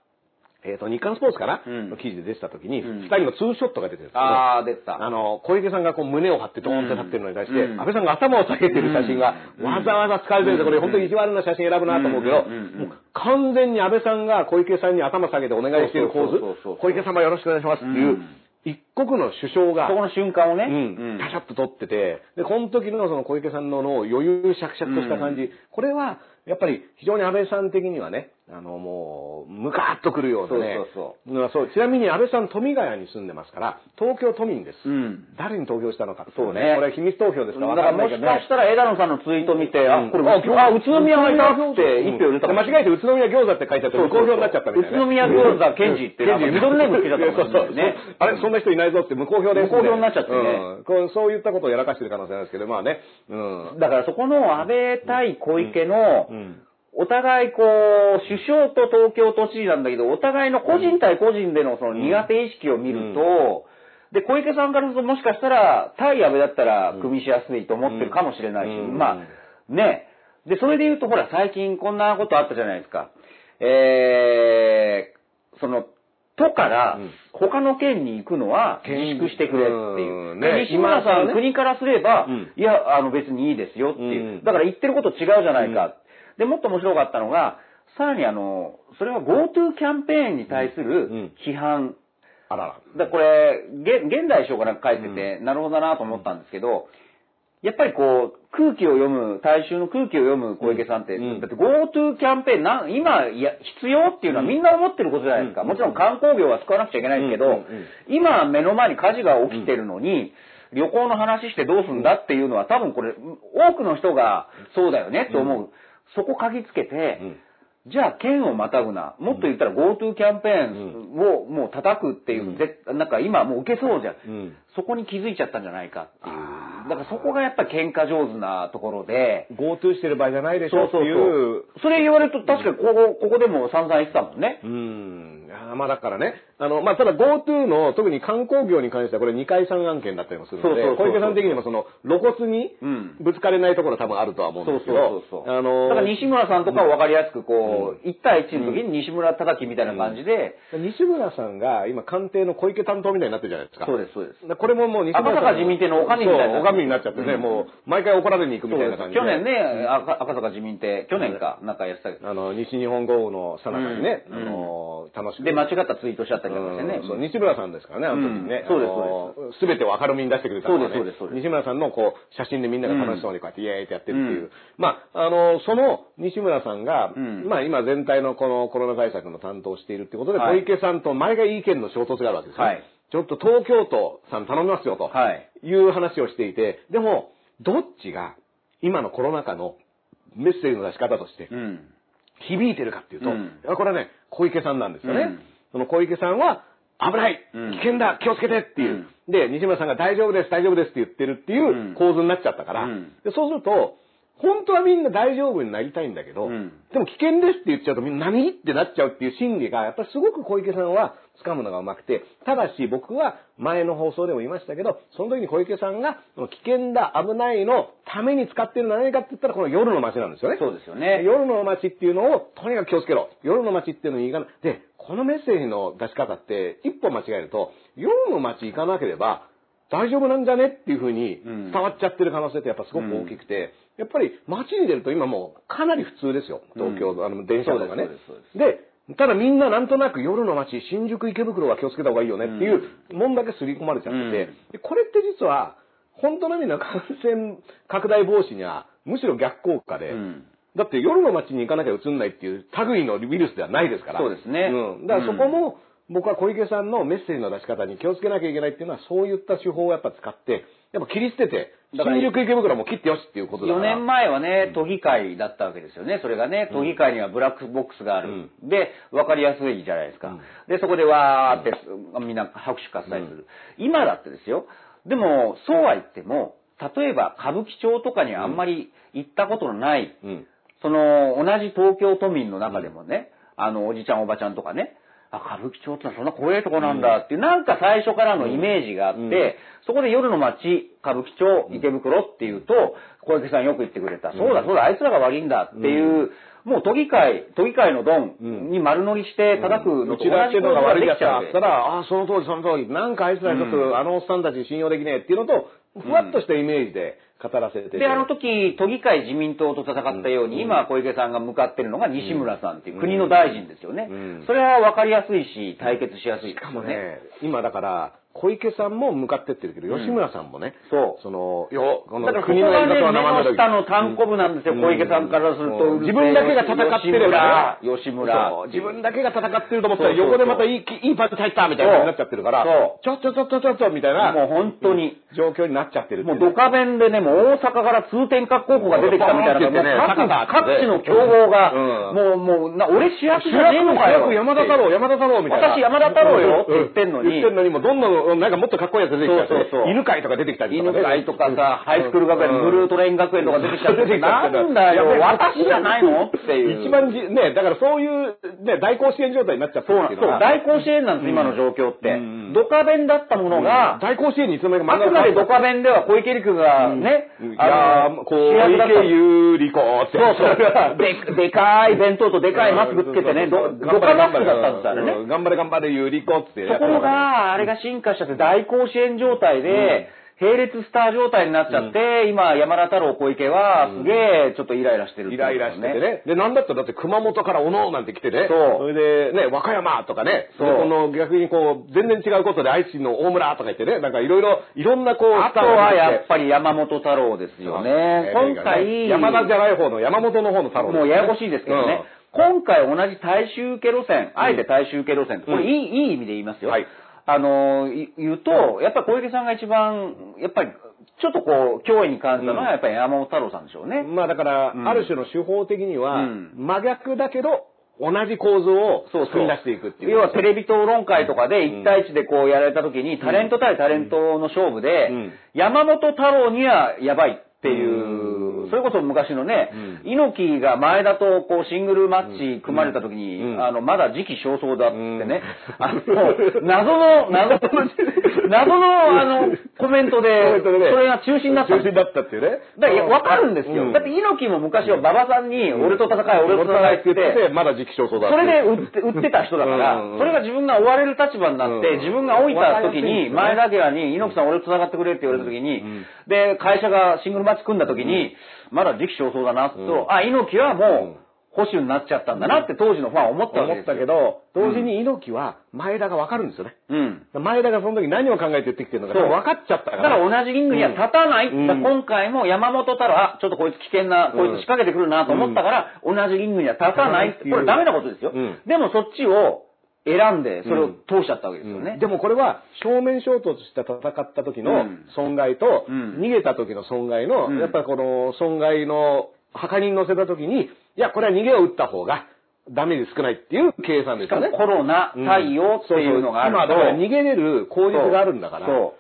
Speaker 2: えっ、と、日刊スポーツかな、
Speaker 3: うん。
Speaker 2: の記事で出てた時に、
Speaker 3: うん。
Speaker 2: 二人のツーショットが出てるんですけど、
Speaker 3: ああ、出てた。
Speaker 2: あの、小池さんがこう胸を張ってドーンって立ってるのに対して、
Speaker 3: うん。
Speaker 2: 安倍さんが頭を下げてる写真が
Speaker 3: うん。
Speaker 2: わざわざ使われてるんで、これ本当に意地悪な写真選ぶなと思うけど、もう完全に安倍さんが小池さんに頭下げてお願いしている構図小池様よろしくお願いしますっていう、
Speaker 3: うん。
Speaker 2: 一国の首相が、
Speaker 3: そこの瞬間をね。
Speaker 2: うん、カシャッと撮ってて、で、この時のその小池さんのの余裕しゃくしゃくとした感じ、これは、やっぱり非常に安倍さん的にはね、あの、もう、ムカッとくるようなね。
Speaker 3: そう
Speaker 2: そうそう。ちなみに安倍さん富ヶ谷に住んでますから、東京都民です。
Speaker 3: うん。
Speaker 2: 誰に投票したのか
Speaker 3: そうね
Speaker 2: これ秘密投票ですか？
Speaker 3: だからもしかしたら枝野さんのツイート見て、あ、これ、
Speaker 2: あ
Speaker 3: あ、宇都宮がいたって一票入れたかもしれない
Speaker 2: 間違えて宇都宮餃子って書いてあって無効票になっちゃったみたいなね。
Speaker 3: 宇都宮餃子ケンジってなんかミドルネームつけちゃったね *laughs*
Speaker 2: そうそうそうあれ、そんな人いないぞって無効票です、
Speaker 3: 無効票になっちゃってね
Speaker 2: うんこうそういったことをやらかしてる可能性なんですけど、まあね。うん。
Speaker 3: だからそこの安倍対小池の
Speaker 2: う、ん。
Speaker 3: お互いこう、首相と東京都知事なんだけど、お互いの個人対個人でのその苦手意識を見ると、で、小池さんからするともしかしたら、対安倍だったら組みしやすいと思ってるかもしれないし、
Speaker 2: うん。
Speaker 3: まあ、ね。で、それで言うと、ほら、最近こんなことあったじゃないですか。えー、その、都から
Speaker 2: うん。
Speaker 3: 他の県に行くのは自粛してくれっていう。う。
Speaker 2: ん。ね。
Speaker 3: 西村さん、
Speaker 2: ね。
Speaker 3: 国からすれば、
Speaker 2: うん。
Speaker 3: いや、あの別にいいですよっていう。
Speaker 2: うん。
Speaker 3: だから言ってること違うじゃないか。で、もっと面白かったのが、さらにあの、それは GoTo キャンペーンに対す
Speaker 2: うん。
Speaker 3: る批判。
Speaker 2: あらら。
Speaker 3: だこれ、げ現代賞がなんか書いてて、なるほどなと思ったんですけど、やっぱりこう、空気を読む、大衆の空気を読む小池さんって、
Speaker 2: うん。
Speaker 3: だって GoTo キャンペーンなん、今いや、必要っていうのはみんな思ってることじゃないですか。
Speaker 2: うん。
Speaker 3: もちろん観光業は使わなくちゃいけないですけど、今目の前に火事が起きてるのに、旅行の話してどうすんだっていうのは多分これ、多くの人がそうだよねと思う。そこ嗅ぎつけて、
Speaker 2: うん
Speaker 3: じゃあ、県をまたぐな。もっと言ったら GoTo キャンペーンをもう叩くっていう、ぜなんか今もう受けそうじゃん。
Speaker 2: うん。
Speaker 3: そこに気づいちゃったんじゃないかっていう
Speaker 2: あ。
Speaker 3: だからそこがやっぱり喧嘩上手なところで、
Speaker 2: GoTo してる場合じゃないでし
Speaker 3: そうそう
Speaker 2: ょっていう。
Speaker 3: そう。それ言われると確かにここ、ここでも散々言ってたもんね。
Speaker 2: うん。あーまあだからね、あの、まあただ GoTo の特に観光業に関してはこれ2回3案件だったりもするので、小池さん的にもその露骨に
Speaker 3: うん。
Speaker 2: ぶつかれないところ多分あるとは思うんですけど、
Speaker 3: そうそうそう。
Speaker 2: あの
Speaker 3: だから西村さんとかは分かりやすくこう、1対1の時に西村叩きみたいな感じで、
Speaker 2: 西村さんが今官邸の小池担当みたいになってるじゃないですか。
Speaker 3: そうです、そうです。
Speaker 2: でこれももう西村さん
Speaker 3: 赤坂自民党のお上みたいな。
Speaker 2: お上になっちゃってね、
Speaker 3: うん。
Speaker 2: もう毎回怒られに行くみたいな感じで。
Speaker 3: 去年ね、赤赤坂自民邸、去年か、なんかやってたけど。
Speaker 2: あの、西日本豪雨のさなかにね、
Speaker 3: うん。
Speaker 2: あの、楽しく。
Speaker 3: で、間違ったツイートしちゃったりとかしてね
Speaker 2: うん。そう西村さんですからね、あの時にね。
Speaker 3: うんそうです
Speaker 2: す。すべてを明るみに出してくれたね、
Speaker 3: そうですそうですそうです
Speaker 2: 西村さんのこう、写真でみんなが楽しそうにこうやってイエーイってやってるっていう。
Speaker 3: うん
Speaker 2: まあ、あの、その西村さんが、
Speaker 3: うん
Speaker 2: まあ今全体のこのコロナ対策の担当をしているってことで、
Speaker 3: はい
Speaker 2: 小池さんと前が意見の衝突があるわけですね。
Speaker 3: はい
Speaker 2: ちょっと東京都さん頼みますよと。
Speaker 3: はい。
Speaker 2: いう話をしていて、でも、どっちが今のコロナ禍のメッセージの出し方として
Speaker 3: うん。
Speaker 2: 響いてるかっていうと、これはね、小池さんなんですよね。
Speaker 3: うん。
Speaker 2: その小池さんは、危ない、
Speaker 3: うん。
Speaker 2: 危険だ気をつけてっていう、で、西村さんが大丈夫です大丈夫ですって言ってるっていう構図になっちゃったから、
Speaker 3: うん。
Speaker 2: でそうすると、本当はみんな大丈夫になりたいんだけど、
Speaker 3: うん。
Speaker 2: でも危険ですって言っちゃうとみんな何ってなっちゃうっていう心理が、やっぱりすごく小池さんは掴むのがうまくて、ただし僕は前の放送でも言いましたけど、その時に小池さんが、危険だ、危ないのために使ってるのは何かって言ったら、この夜の街なんですよね。
Speaker 3: そうですよね。
Speaker 2: 夜の街っていうのをとにかく気をつけろ。夜の街っていうのに行かない。で、このメッセージの出し方って一歩間違えると、夜の街行かなければ大丈夫なんじゃねっていうふうに
Speaker 3: うん
Speaker 2: 伝わっちゃってる可能性ってやっぱすごく大きくて、やっぱり街に出ると今もうかなり普通ですよ。東京、
Speaker 3: うん
Speaker 2: あの電車とかね。
Speaker 3: で、
Speaker 2: ただみんななんとなく夜の街、新宿池袋は気をつけた方がいいよねっていうもんだけ刷り込まれちゃってて、これって実は本当の意味の感染拡大防止にはむしろ逆効果で、
Speaker 3: うん。
Speaker 2: だって夜の街に行かなきゃ映んないっていう類のウイルスではないですから。
Speaker 3: そうですね。
Speaker 2: うん。だからそこも、僕は小池さんのメッセージの出し方に気をつけなきゃいけないっていうのは、そういった手法をやっぱ使って、やっぱ切り捨てて、
Speaker 3: だから
Speaker 2: 新宿池袋も切ってよしっていうことだか
Speaker 3: 4
Speaker 2: ら。
Speaker 3: 年前はね、都議会だったわけですよね。それがね、都議会にはブラックボックスがある。で、分かりやすいじゃないですか。で、そこでわーって、みんな拍手喝采する。今だってですよ。でも、そうは言っても、例えば歌舞伎町とかにあんまり行ったことのない、
Speaker 2: うん。
Speaker 3: その、同じ東京都民の中でもね、あの、おじちゃんおばちゃんとかね、あ、歌舞伎町ってのはそんな怖いとこなんだっていう、なんか最初からのイメージがあって、
Speaker 2: うん。
Speaker 3: そこで夜の街、歌舞伎町、池袋っていうと、小池さんよく言ってくれた、そうだそうだ、あいつらが悪いんだっていう、もう都議会、都議会のドンに丸乗りして叩くのと同じ
Speaker 2: うちだけのが悪いやつだったら、ああ、その通り、その通り、なんかあいつら一つ、
Speaker 3: うん。
Speaker 2: あのおっさんたち信用できねえっていうのと、ふわっとしたイメージで語らせてて。
Speaker 3: で、あの時、都議会自民党と戦ったように、今、小池さんが向かってるのが西村さんっていう国の大臣ですよね。
Speaker 2: うん。
Speaker 3: それは分かりやすいし、対決しやすいです
Speaker 2: しか
Speaker 3: よ
Speaker 2: もね、今だから、小池さんも向かってってるけど、吉村さんもね、
Speaker 3: そう。
Speaker 2: その、よ、こ
Speaker 3: だからここがね、目の下の単コブなんですよ、
Speaker 2: うん
Speaker 3: 小池さんからすると。
Speaker 2: うん自分だけが戦ってればね
Speaker 3: 吉村。
Speaker 2: 自分だけが戦ってると思ったら、横でまたいい、いいパンチ入ったみたいな感じになっちゃってるから、
Speaker 3: そう
Speaker 2: ちょっとちょっとちょっとみたいな、
Speaker 3: もう本当に。
Speaker 2: 状況になっちゃってる
Speaker 3: もうドカベンでね、もう大阪から通天閣高校が出てきたみたいな、もう各地の強豪が、
Speaker 2: うん
Speaker 3: もう、もう、な俺主役
Speaker 2: 主
Speaker 3: じゃねえのかよ。
Speaker 2: 役山田太郎、山田太郎みたいな。
Speaker 3: 私山田太郎よって言ってんのに
Speaker 2: 言ってんのに、もうどんどん、なんかもっとかっこいいやつ出てきちゃって、
Speaker 3: そうそうそう。
Speaker 2: 犬飼とか出てきたりとか
Speaker 3: 犬
Speaker 2: ね。
Speaker 3: 飼とかさ、ハイスクール学園、
Speaker 2: うん。
Speaker 3: ブルートレイン学園とか出てきちゃって、
Speaker 2: 出てきちゃって
Speaker 3: な。んだよ、私じゃないのっていう。
Speaker 2: 一番じ、ね、だからそういう、ね、代行支援状態になっちゃって
Speaker 3: そうそう。大甲子園なんです、今の状況って。
Speaker 2: うん。
Speaker 3: ドカベンだったものが、
Speaker 2: 代行支援にいつの間にか
Speaker 3: あくまでドカベンでは小池陸がね、
Speaker 2: いやー、こう、
Speaker 3: 主役だった。
Speaker 2: 池ゆり子って。
Speaker 3: そうそう。で、でかい弁当とでかいマスクつけてね、ど、ドカマスクだったんですあれね。
Speaker 2: うん。頑張れ頑張れゆり子って。
Speaker 3: ところが、あれが進化しちゃって大甲子園状態で、並列スター状態になっちゃって、今、山田太郎小池は、すげえ、ちょっとイライラしてるって
Speaker 2: イライラしててね。で、なんだったらだって熊本から小野なんて来てね。
Speaker 3: そう。
Speaker 2: それでね、和歌山とかね。
Speaker 3: そう。
Speaker 2: でこの逆にこう、全然違うことで愛知の大村とか言ってね、なんかいろいろ、いろんなこう、
Speaker 3: あとはやっぱり山本太郎ですよね。今回、
Speaker 2: 山田じゃない方の山本の方の太郎
Speaker 3: もうややこしいですけどね。今回同じ大衆受け路線、あえて大衆受け路線、これいい、いい意味で言いますよ。
Speaker 2: はい
Speaker 3: あの、い言うと、やっぱり小池さんが一番、やっぱり、ちょっとこう、脅威に感じたのは、やっぱり山本太郎さんでしょうね。
Speaker 2: まあだから、
Speaker 3: うん。
Speaker 2: ある種の手法的には、
Speaker 3: うん。
Speaker 2: 真逆だけど、同じ構造を作り出していくっていう。
Speaker 3: 要はテレビ討論会とかで1対1でこうやられた時に、タレント対タレントの勝負で、
Speaker 2: うん。
Speaker 3: 山本太郎にはやばいっていう、
Speaker 2: うん。
Speaker 3: それこそ昔のね、
Speaker 2: う
Speaker 3: 猪木が前田とこうシングルマッチ組まれた時に、
Speaker 2: うん。
Speaker 3: あの、まだ時期尚早だってね、
Speaker 2: うん。*laughs*
Speaker 3: あの、謎の、謎の、*laughs* 謎のあの、コメントで、それが中止になった。
Speaker 2: 中心だったっていうね。
Speaker 3: だからいや、わかるんですよ。
Speaker 2: うん。
Speaker 3: だって猪木も昔は馬場さんに、俺と戦い、俺と戦いって言って、
Speaker 2: まだ時期尚早だ
Speaker 3: それで売って *laughs* 売ってた人だからそれが自分が追われる立場になって、
Speaker 2: うん。
Speaker 3: 自分が老いた時に、
Speaker 2: わ
Speaker 3: 前田明に、猪木さん俺と繋がってくれって言われた時に
Speaker 2: うん、
Speaker 3: で、会社がシングルマッチ組んだ時に、まだ時期尚早だなと、あ、猪木はもう、保守になっちゃったんだなって当時のファンは思ったわけ
Speaker 2: 思っ。たけど、同時に猪木は前田がわかるんですよね。
Speaker 3: うん。
Speaker 2: 前田がその時何を考えて言ってきてるのか分かっちゃったか。
Speaker 3: だからら同じリングには立たない。今回も山本太郎、あ、ちょっとこいつ危険な、こいつ仕掛けてくるなと思ったから、同じリングには立たないって。これダメなことですよ。
Speaker 2: うん
Speaker 3: でもそっちを選んで、それを通しちゃったわけですよね。
Speaker 2: でもこれは正面衝突して戦った時の
Speaker 3: うん
Speaker 2: 損害と、
Speaker 3: うん
Speaker 2: 逃げた時の損害の、
Speaker 3: うん
Speaker 2: やっぱりこの損害の墓に乗せた時に、いや、これは逃げを打った方がダメージ少ないっていう計算ですよね。
Speaker 3: コロナ対応っていうのがあると。
Speaker 2: そうそう今だから逃げれる口実があるんだから。
Speaker 3: そ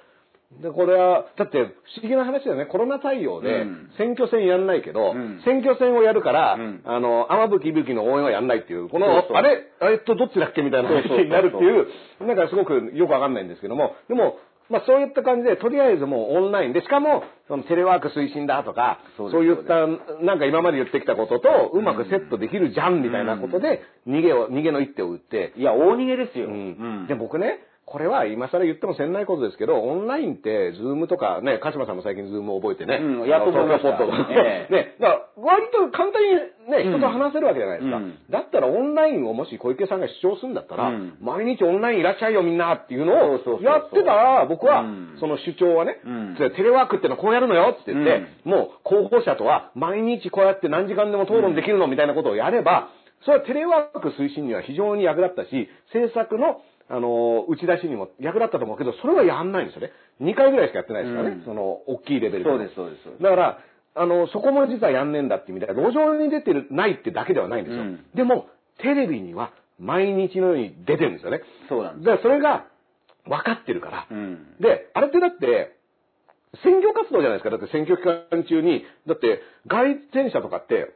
Speaker 2: で、これは、だって不思議な話だよね。コロナ対応で
Speaker 3: うん。
Speaker 2: 選挙戦やんないけど、
Speaker 3: うん。
Speaker 2: 選挙戦をやるから、
Speaker 3: うん。
Speaker 2: あの、天吹雪の応援はやんないっていう、この、
Speaker 3: そうそう。
Speaker 2: あれえっと、どっちだっけみたいな話
Speaker 3: そうそうそう
Speaker 2: になるっていう、なんかすごくよくわかんないんですけども、でも、まあそういった感じで、とりあえずもうオンラインで、しかも、そのテレワーク推進だとか、
Speaker 3: そ
Speaker 2: そういった、なんか今まで言ってきたことと、うまくセットできるじゃん、みたいなことで、逃げを、逃げの一手を打って、
Speaker 3: う。いや、大逃げですよ。
Speaker 2: うん。
Speaker 3: うん。
Speaker 2: で、僕ね、これは今更言ってもせんないことですけど、オンラインって、ズームとかね、鹿島さんも最近ズームを覚えてね。
Speaker 3: うんやっと
Speaker 2: ポッド
Speaker 3: ええ。
Speaker 2: ね、だから割と簡単にね、
Speaker 3: うん。
Speaker 2: 人と話せるわけじゃないですか。
Speaker 3: うん。
Speaker 2: だったらオンラインをもし小池さんが主張するんだったら、
Speaker 3: うん。
Speaker 2: 毎日オンラインいらっしゃいよみんなっていうのをやってたら、僕は
Speaker 3: うん。
Speaker 2: その主張はね、
Speaker 3: うん。
Speaker 2: テレワークってのはこうやるのよって言って、もう候補者とは毎日こうやって何時間でも討論できるのみたいなことをやれば、それはテレワーク推進には非常に役立ったし、政策のあの、打ち出しにも役立ったと思うけど、それはやんないんですよね。2回ぐらいしかやってないですからね。
Speaker 3: うん
Speaker 2: その、大きいレベル
Speaker 3: です、そうです。そうです
Speaker 2: だから、あの、そこも実はやんねえんだって意味で、路上に出てる、ないってだけではないんですよ。
Speaker 3: うん
Speaker 2: でも、テレビには毎日のように出てるんですよね。
Speaker 3: そうなんです。
Speaker 2: だからそれが分かってるから。
Speaker 3: うん。
Speaker 2: で、あれってだって、選挙活動じゃないですか。だって選挙期間中に、だって、外選者とかって、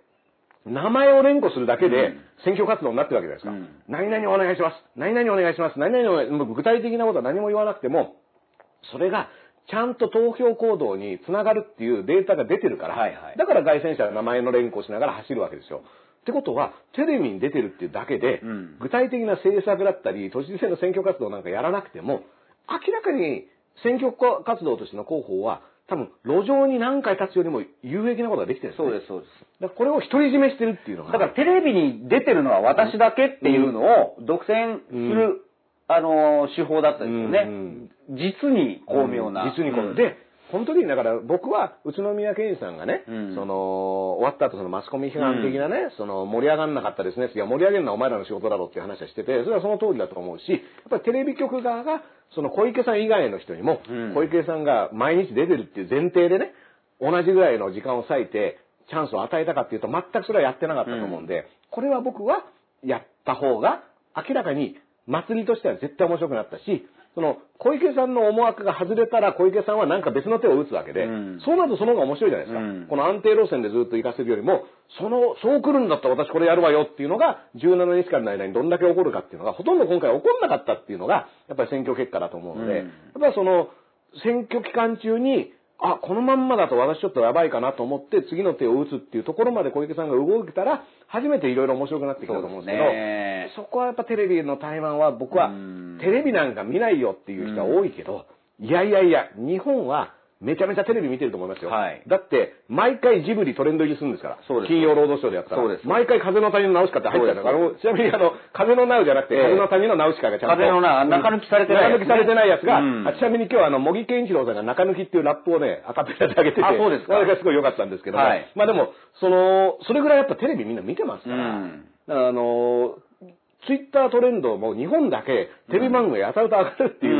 Speaker 2: 名前を連呼するだけで
Speaker 3: うん
Speaker 2: 選挙活動になってるわけじゃないですか。
Speaker 3: うん
Speaker 2: 何々お願いします。何々お願いします。何々お願いもう具体的なことは何も言わなくても、それがちゃんと投票行動につながるっていうデータが出てるから、
Speaker 3: はいはい
Speaker 2: だから外選者は名前の連呼しながら走るわけですよ。ってことは、テレビに出てるっていうだけで、
Speaker 3: うん
Speaker 2: 具体的な政策だったり、都知事選の選挙活動なんかやらなくても、明らかに選挙活動としての広報は、多分、路上に何回立つよりも有益なことができてるんです、ね。
Speaker 3: そうです、そうです。
Speaker 2: だからこれを独り占めしてるっていうのが。
Speaker 3: だからテレビに出てるのは私だけっていうのを独占する、あの、手法だったんですよね。
Speaker 2: うん
Speaker 3: 実に巧妙な。
Speaker 2: 実にこう、
Speaker 3: うん
Speaker 2: で、本当にだから僕は宇都宮健児さんがね、
Speaker 3: うん。
Speaker 2: その終わった後そのマスコミ批判的なね、その盛り上がんなかったですねいや盛り上げるのはお前らの仕事だろうっていう話はしててそれはその通りだと思うしやっぱりテレビ局側がその小池さん以外の人にも、
Speaker 3: うん。
Speaker 2: 小池さんが毎日出てるっていう前提でね同じぐらいの時間を割いてチャンスを与えたかっていうと全くそれはやってなかったと思うんで、これは僕はやった方が明らかに祭りとしては絶対面白くなったし、その小池さんの思惑が外れたら小池さんはなんか別の手を打つわけで、
Speaker 3: うん。
Speaker 2: そうなるとその方が面白いじゃないですか。
Speaker 3: うん。
Speaker 2: この安定路線でずっと行かせるよりも、その、そう来るんだったら私これやるわよっていうのが17日間の間にどんだけ起こるかっていうのが、ほとんど今回起こんなかったっていうのが、やっぱり選挙結果だと思うので、
Speaker 3: うん。
Speaker 2: やっぱりその、選挙期間中に、あ、このまんまだと私ちょっとやばいかなと思って次の手を打つっていうところまで小池さんが動いたら、初めていろいろ面白くなってきたと思うんですけど、
Speaker 3: ね。
Speaker 2: そこはやっぱテレビの怠慢は僕は
Speaker 3: うん。
Speaker 2: テレビなんか見ないよっていう人は多いけど、いやいやいや、日本はめちゃめちゃテレビ見てると思いますよ。
Speaker 3: はい。
Speaker 2: だって、毎回ジブリトレンド入りするんですから。
Speaker 3: そうです。
Speaker 2: 金曜ロードショーでやったら。
Speaker 3: そうです。
Speaker 2: 毎回風の谷のナウシカって入ってたから、ちなみにあの、風のナウじゃなくて、
Speaker 3: ええ。
Speaker 2: 風の谷のナウシカがちゃんと。
Speaker 3: 風のナウ中抜きされてない
Speaker 2: 中抜きされてないやつが、ちなみに今日はあの、茂木健一郎さんが中抜きっていうラップをね、アカペラで上げてて、
Speaker 3: あそうですか。
Speaker 2: それがすごい良かったんですけども、
Speaker 3: はい。
Speaker 2: まあでも、その、それぐらいやっぱテレビみんな見てます
Speaker 3: う
Speaker 2: から、
Speaker 3: ん。
Speaker 2: だからあのツイッタートレンドも日本だけテレビ番組がやたらと上がるっていう、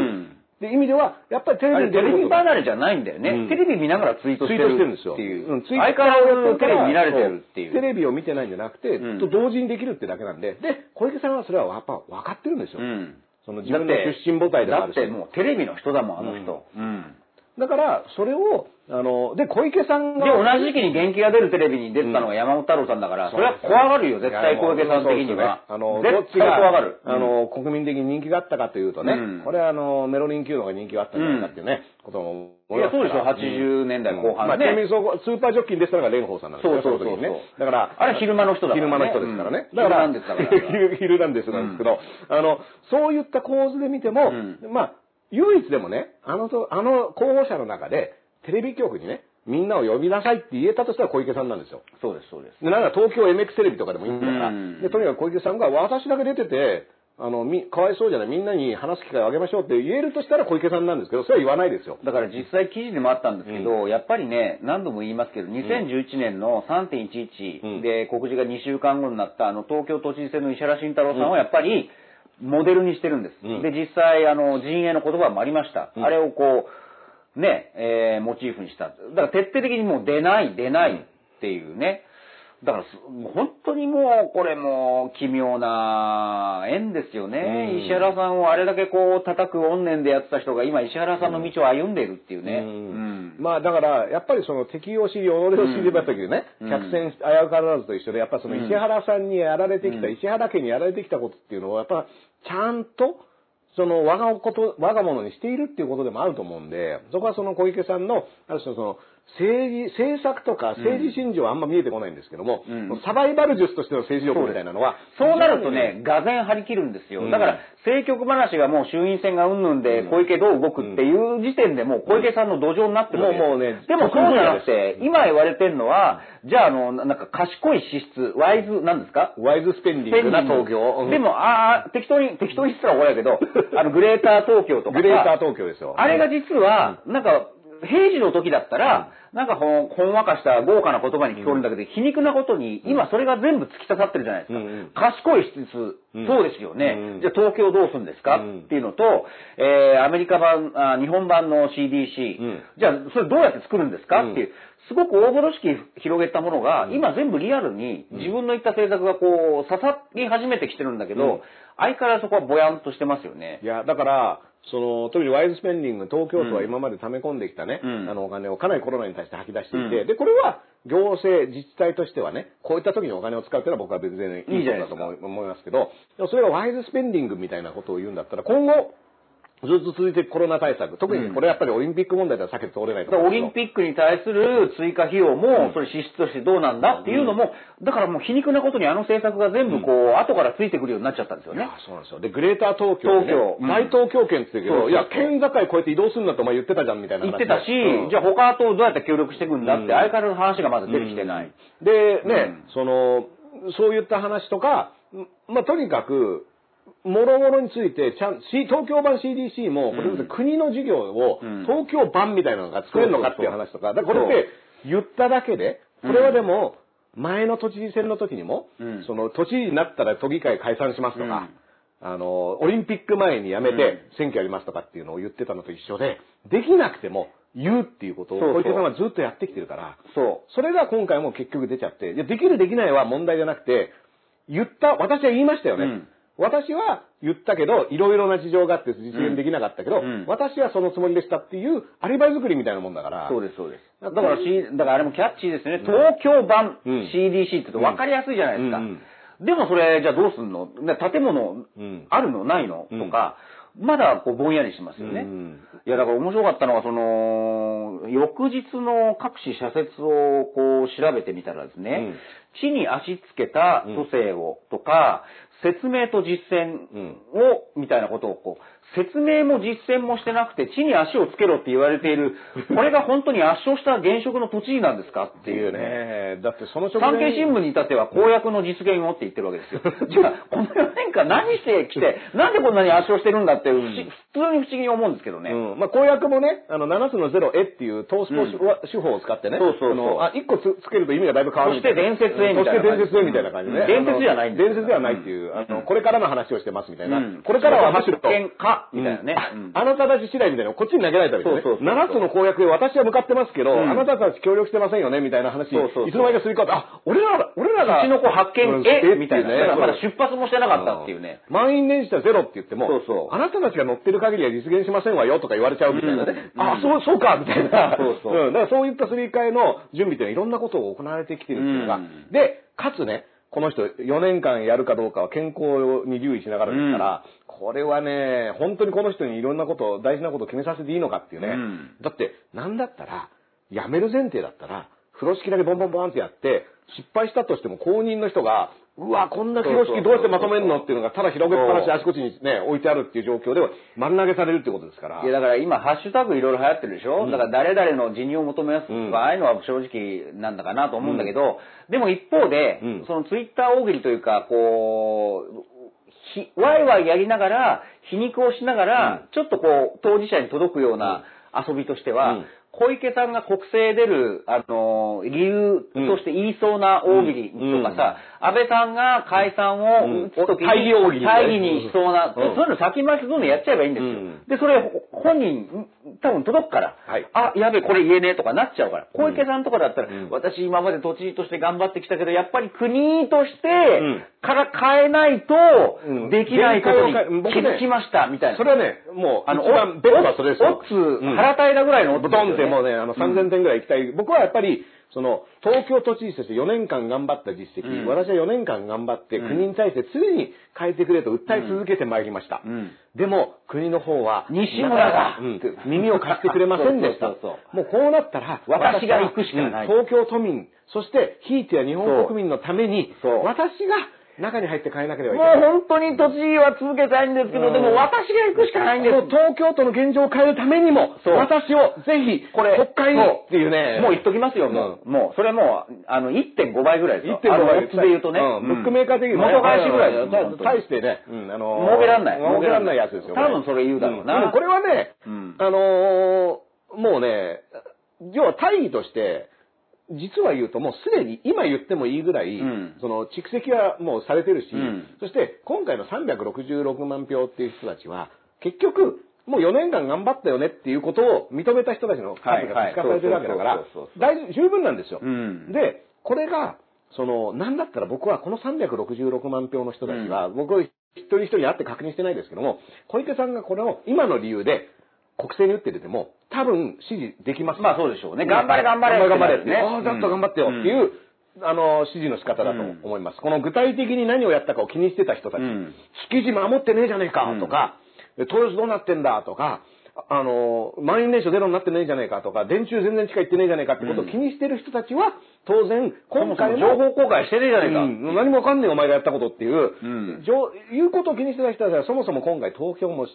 Speaker 3: うん
Speaker 2: で意味では、やっぱりテレビ
Speaker 3: テレビ離れじゃないんだよね。
Speaker 2: うん
Speaker 3: テレビ見ながらツイートしてる
Speaker 2: ツイートしてるんですよ。
Speaker 3: 相変わらずテレビ
Speaker 2: を
Speaker 3: 見られてるっていう。
Speaker 2: テレビを見てないんじゃなくて、
Speaker 3: うん
Speaker 2: と同時にできるってだけなんで、で、小池さんはそれはやっぱ分かってるんですよ。
Speaker 3: うん。
Speaker 2: その自分の出身母体でもあるし。
Speaker 3: だってもうテレビの人だもん、あの人。うん。
Speaker 2: だから、それを、あの、で、小池さん
Speaker 3: で、
Speaker 2: が。
Speaker 3: 同じ時期に元気が出るテレビに出てたのが山本太郎さんだから、それは怖がるよ、絶対小池さん的には。
Speaker 2: あの、どっちが
Speaker 3: 怖がる。
Speaker 2: あの、国民的に人気があったかというとね、
Speaker 3: うん
Speaker 2: これはあの、メロリン級の方が人気があったんじゃないかっていうね、ことも思
Speaker 3: いや、そうでしょ、
Speaker 2: ますから
Speaker 3: 80年代後半
Speaker 2: まあ、ちなみ
Speaker 3: ね。
Speaker 2: にそこ、スーパージョッキーに出てたのが蓮舫さんなんですよね、
Speaker 3: そうそうそう
Speaker 2: の時にね。だから、
Speaker 3: あれ昼間の人だからね
Speaker 2: 昼間の人ですからね。
Speaker 3: うん
Speaker 2: だから、
Speaker 3: 昼なんですから *laughs*
Speaker 2: 昼昼なんですなんですけど、あの、そういった構図で見ても、
Speaker 3: うん
Speaker 2: まあ、唯一でもね、あのと、あの候補者の中で、テレビ局にね、みんなを呼びなさいって言えたとしたら小池さんなんですよ。
Speaker 3: そうです、そうです。
Speaker 2: で、なんか東京 MX テレビとかでもいいんだから、
Speaker 3: うん
Speaker 2: で、とにかく小池さんが私だけ出てて、あの、み、かわいそうじゃない、みんなに話す機会をあげましょうって言えるとしたら小池さんなんですけど、それは言わないですよ。
Speaker 3: だから実際記事でもあったんですけど、やっぱりね、何度も言いますけど、2011年の3.11で告示が2週間後になったあの東京都知事選の石原慎太郎さんはやっぱりモデルにしてるんです。
Speaker 2: うん
Speaker 3: で、実際あの陣営の言葉もありました。
Speaker 2: うん
Speaker 3: あれをこう、ね、えーモチーフにした。だから徹底的にもう出ない、出ないっていうね。だから本当にもう、これもう、奇妙な縁ですよね。
Speaker 2: うん。
Speaker 3: 石原さんをあれだけこう、叩く怨念でやってた人が、今、石原さんの道を歩んでいるっていうね。
Speaker 2: うん。まあだから、やっぱりその敵を知り、己を知りばった時ね、
Speaker 3: うん
Speaker 2: 百戦危うからずと一緒で、やっぱその石原さんにやられてきた、
Speaker 3: うん。
Speaker 2: 石原家にやられてきたことっていうのを、やっぱちゃんと、その我がこと、我が物にしているっていうことでもあると思うんで、そこはその小池さんの、ある種その、政治、政策とか政治信条はあんま見えてこないんですけども、
Speaker 3: うん。
Speaker 2: サバイバル術としての政治力みたいなのは、
Speaker 3: そうなるとね、がぜん張り切るんですよ。
Speaker 2: うん。
Speaker 3: だから、政局話がもう衆院選がうんぬんで、
Speaker 2: うん。
Speaker 3: 小池どう動くっていう時点でもう小池さんの土壌になってるわけです。
Speaker 2: もうもうね
Speaker 3: でもそうじゃなくて今言われてるのは、じゃあ、あの、なんか賢い支出、ワイズ、なんですか？
Speaker 2: ワイズスペンディングな東京。うん。
Speaker 3: でも、ああ、適当に、適当に言ってたら怒られるけど、*laughs* あの、グレーター東京とかさ。
Speaker 2: グレーター東京ですよ。
Speaker 3: あれが実は、なんか、平時の時だったら、なんかほんほんわかした豪華な言葉に聞こえるんだけど、皮肉なことに、今それが全部突き刺さってるじゃないですか。賢い施設、
Speaker 2: うん。
Speaker 3: そうですよね。
Speaker 2: うん。
Speaker 3: じゃあ東京どうするんですか、
Speaker 2: うん。
Speaker 3: っていうのと、えーアメリカ版、あ日本版の CDC、
Speaker 2: うん。
Speaker 3: じゃあそれどうやって作るんですか、
Speaker 2: うん。
Speaker 3: っていう、すごく大風呂敷広げたものが、今全部リアルに自分の言った政策がこう刺さり始めてきてるんだけど、
Speaker 2: うん。
Speaker 3: 相変わらずそこはぼやんとしてますよね。
Speaker 2: い。や、だから、その、特にワイズスペンディング、東京都は今まで溜め込んできたね、
Speaker 3: うん。
Speaker 2: あのお金をかなりコロナに対して吐き出していて、
Speaker 3: うん。
Speaker 2: で、これは行政、自治体としてはね、こういった時にお金を使うっていうのは僕は別にいいことだと思い思いますけど、でもそれがワイズスペンディングみたいなことを言うんだったら、今後、ずっと続いてコロナ対策、特にこれやっぱりオリンピック問題では避けて通れないと
Speaker 3: だからオリンピックに対する追加費用も、それ支出としてどうなんだっていうのも、だからもう皮肉なことにあの政策が全部こう、後からついてくるようになっちゃったんですよね。
Speaker 2: あそうなんですよ。で、グレーター東京、ね、
Speaker 3: 東京。うん。
Speaker 2: 大東京圏って言ってるけど、いや、県境越えて移動するんだってお前言ってたじゃんみたいな話
Speaker 3: 言ってたし、
Speaker 2: うん。
Speaker 3: じゃあ他とどうやって協力していくんだって、
Speaker 2: うん。
Speaker 3: 相変わらず話がまだ出てきてない。
Speaker 2: で、ね、
Speaker 3: うん。
Speaker 2: その、そういった話とか、まあ、とにかく、もろもろについて、ちゃん、東京版 CDC も、これ
Speaker 3: うん
Speaker 2: 国の事業を
Speaker 3: うん。
Speaker 2: 東京版みたいなのが作れるのかっていう話とか、だからこれって言っただけで、これはでも、前の都知事選の時にも、
Speaker 3: うん。
Speaker 2: その都知事になったら都議会解散しますとか、あの、オリンピック前に辞め
Speaker 3: うん。
Speaker 2: て選挙やりますとかっていうのを言ってたのと一緒で、できなくても言うっていうことを小池さんはずっとやってきてるから、
Speaker 3: そう。
Speaker 2: それが今回も結局出ちゃって、できるできないは問題じゃなくて、言った、私は言いましたよね。
Speaker 3: うん
Speaker 2: 私は言ったけど、いろいろな事情があって実現できなかったけど、
Speaker 3: うん。
Speaker 2: 私はそのつもりでしたっていうアリバイ作りみたいなもんだから。
Speaker 3: そうです、そうです。
Speaker 2: だか
Speaker 3: らだからあれもキャッチーですね。東京版
Speaker 2: うん
Speaker 3: CDC って分かりやすいじゃないですか。
Speaker 2: うん。
Speaker 3: でもそれ、じゃあどうすんの？ね建物
Speaker 2: うん。
Speaker 3: あるの？ないの？
Speaker 2: うん。
Speaker 3: とか、まだこうぼんやりしますよね。
Speaker 2: うん。
Speaker 3: いや、だから面白かったのは、その、翌日の各種社説をこう調べてみたらですね、地に足つけた都政をとか、説明と実践を、みたいなことをこう、説明も実践もしてなくて、地に足をつけろって言われている、これが本当に圧勝した現職の都知事なんですかっていうね。
Speaker 2: だってその直
Speaker 3: 産経新聞に至っては公約の実現をって言ってるわけですよ。*laughs* じゃあ、この4年間何してきて、なんでこんなに圧勝してるんだって普通に不思議に思うんですけどね。
Speaker 2: うん。まあ、公約もね、あの、7つの0えっていう投資手法を使ってね。
Speaker 3: そうそうそう
Speaker 2: あのあ、1個つつけると意味がだいぶ変わる。
Speaker 3: そして伝説へみたいな
Speaker 2: そして伝説へみたいな感じでね。
Speaker 3: 伝説じゃない
Speaker 2: 伝説ではないっていう、あの、これからの話をしてますみたいな。
Speaker 3: うん
Speaker 2: これからはむしろ。
Speaker 3: みたいなね。
Speaker 2: あなたたち次第みたいな、こっちに投げられたみたいなね。
Speaker 3: そうそうそう
Speaker 2: 7つの公約で私は向かってますけど、
Speaker 3: うん。
Speaker 2: あなたたち協力してませんよねみたいな話、
Speaker 3: そうそう
Speaker 2: いつの間にかすり替わって、あ、俺らが、俺らが。
Speaker 3: うちの子発見、
Speaker 2: うん。
Speaker 3: えみたいな。だからまだ出発もしてなかったっていうね。
Speaker 2: 満員電車ゼロって言っても、あなたたちが乗ってる限りは実現しませんわよとか言われちゃうみたいなね。
Speaker 3: うん。
Speaker 2: あ、そう、そうかみたいな。
Speaker 3: そうそうん。
Speaker 2: だからそういったすり替えの準備っていうのはいろんなことを行われてきてるっていうのが、
Speaker 3: うん。
Speaker 2: で、かつね、この人4年間やるかどうかは健康に留意しながらですから、これはね、本当にこの人にいろんなこと、大事なことを決めさせていいのかっていうね。
Speaker 3: うん
Speaker 2: だって、なんだったら、辞める前提だったら、風呂敷だけボンボンボンってやって、失敗したとしても公認の人が、うわ、こんな風呂敷どうやってまとめるのっていうのが、ただ広げっぱなしであちこちにね、置いてあるっていう状況では丸投げされるってことですから。
Speaker 3: いや、だから今、ハッシュタグいろいろ流行ってるでしょ、だから誰々の辞任を求めますとか、
Speaker 2: うん。
Speaker 3: ああいうのは正直なんだかなと思うんだけど、でも一方で、
Speaker 2: うん。
Speaker 3: そのツイッター大喜利というか、こう、ひワイワイやりながら、皮肉をしながら、ちょっとこう、当事者に届くような遊びとしては、
Speaker 2: うん。
Speaker 3: 小池さんが国政出る、あの、理由として言いそうな大喜利とかさ、安倍さんが解散を打つときに、
Speaker 2: 大義
Speaker 3: にしそうな、
Speaker 2: うん。
Speaker 3: そういうの先回りどんどんやっちゃえばいいんですよ。
Speaker 2: うん。
Speaker 3: で、それ、本人、多分届くから、
Speaker 2: はい。
Speaker 3: あ、やべえ、これ言えねえとかなっちゃうから。小池さんとかだったら、
Speaker 2: うん。
Speaker 3: 私今まで都知事として頑張ってきたけど、やっぱり国として
Speaker 2: ん、
Speaker 3: から変えないと
Speaker 2: うん、
Speaker 3: できないことに気づきました、みたいな。
Speaker 2: それはね、もう、
Speaker 3: あの、
Speaker 2: 一番ベはそれですよ。
Speaker 3: オッツ、腹たいだぐらいのオッツ
Speaker 2: ボトンってもうね、
Speaker 3: ね
Speaker 2: あの、3000点ぐらい行きたい。僕はやっぱり、その、東京都知事として4年間頑張った実績、
Speaker 3: うん。
Speaker 2: 私は4年間頑張って、
Speaker 3: うん。
Speaker 2: 国に対して常に変えてくれと訴え続けてまいりました。
Speaker 3: うん。
Speaker 2: でも、国の方は、
Speaker 3: 西村が
Speaker 2: うん耳を貸してくれませんでした。*laughs*
Speaker 3: そうそうそう
Speaker 2: もうこうなったら、
Speaker 3: 私が行くしかない。
Speaker 2: うん東京都民、そして、ひいては日本国民のために私が中に入って変えなければい
Speaker 3: もう
Speaker 2: けない。
Speaker 3: 本当に都知事は続けたいんですけど、
Speaker 2: うん。
Speaker 3: でも私が行くしかないんです。
Speaker 2: 東京都の現状を変えるためにも、私をぜひ、
Speaker 3: これ、
Speaker 2: 国会にっていうね。
Speaker 3: もう言っときますよ、もう。もう、それもう、あの、1.5倍ぐらいですよ。あのオッズで言うとね。
Speaker 2: うん。ブックメーカー的にね。
Speaker 3: 元返しぐらい
Speaker 2: 対してね、うん。あのー
Speaker 3: 儲けらんない。
Speaker 2: 儲けらんないやつですよ。
Speaker 3: 多分それ言うだろうな。
Speaker 2: でもこれはね、
Speaker 3: うん。
Speaker 2: あのーもうね、要は大義として、実は言うともうすでに今言ってもいいぐらい、
Speaker 3: うん。
Speaker 2: その蓄積はもうされてるし、
Speaker 3: うん。
Speaker 2: そして今回の366万票っていう人たちは、結局、もう4年間頑張ったよねっていうことを認めた人たちの数が可視化されてるわけだから大十分なんですよ。
Speaker 3: うん。
Speaker 2: で、これが、その、なんだったら僕はこの366万票の人たちは、僕一人一人会って確認してないですけども、小池さんがこれを今の理由で国政に打って出ても、多分支持できます。
Speaker 3: まあそうでしょうね。頑張れ頑張れ
Speaker 2: 頑張れ
Speaker 3: って。ね
Speaker 2: ああ、だったら頑張ってよっていう、あの、支持の仕方だと思います。この具体的に何をやったかを気にしてた人たち、
Speaker 3: うん。
Speaker 2: 敷地守ってねえじゃねえかとか、で統一どうなってんだとか、あの、満員電車ゼロになってねえじゃねえかとか、電柱全然地下行ってねえじゃねえかってことを気にしてる人たちは、当然、今回も
Speaker 3: 情報公開してねえじゃねえか。
Speaker 2: うん。何もわかんねえお前がやったことっていう、いうことを気にしてた人たちはそもそも今回投票もし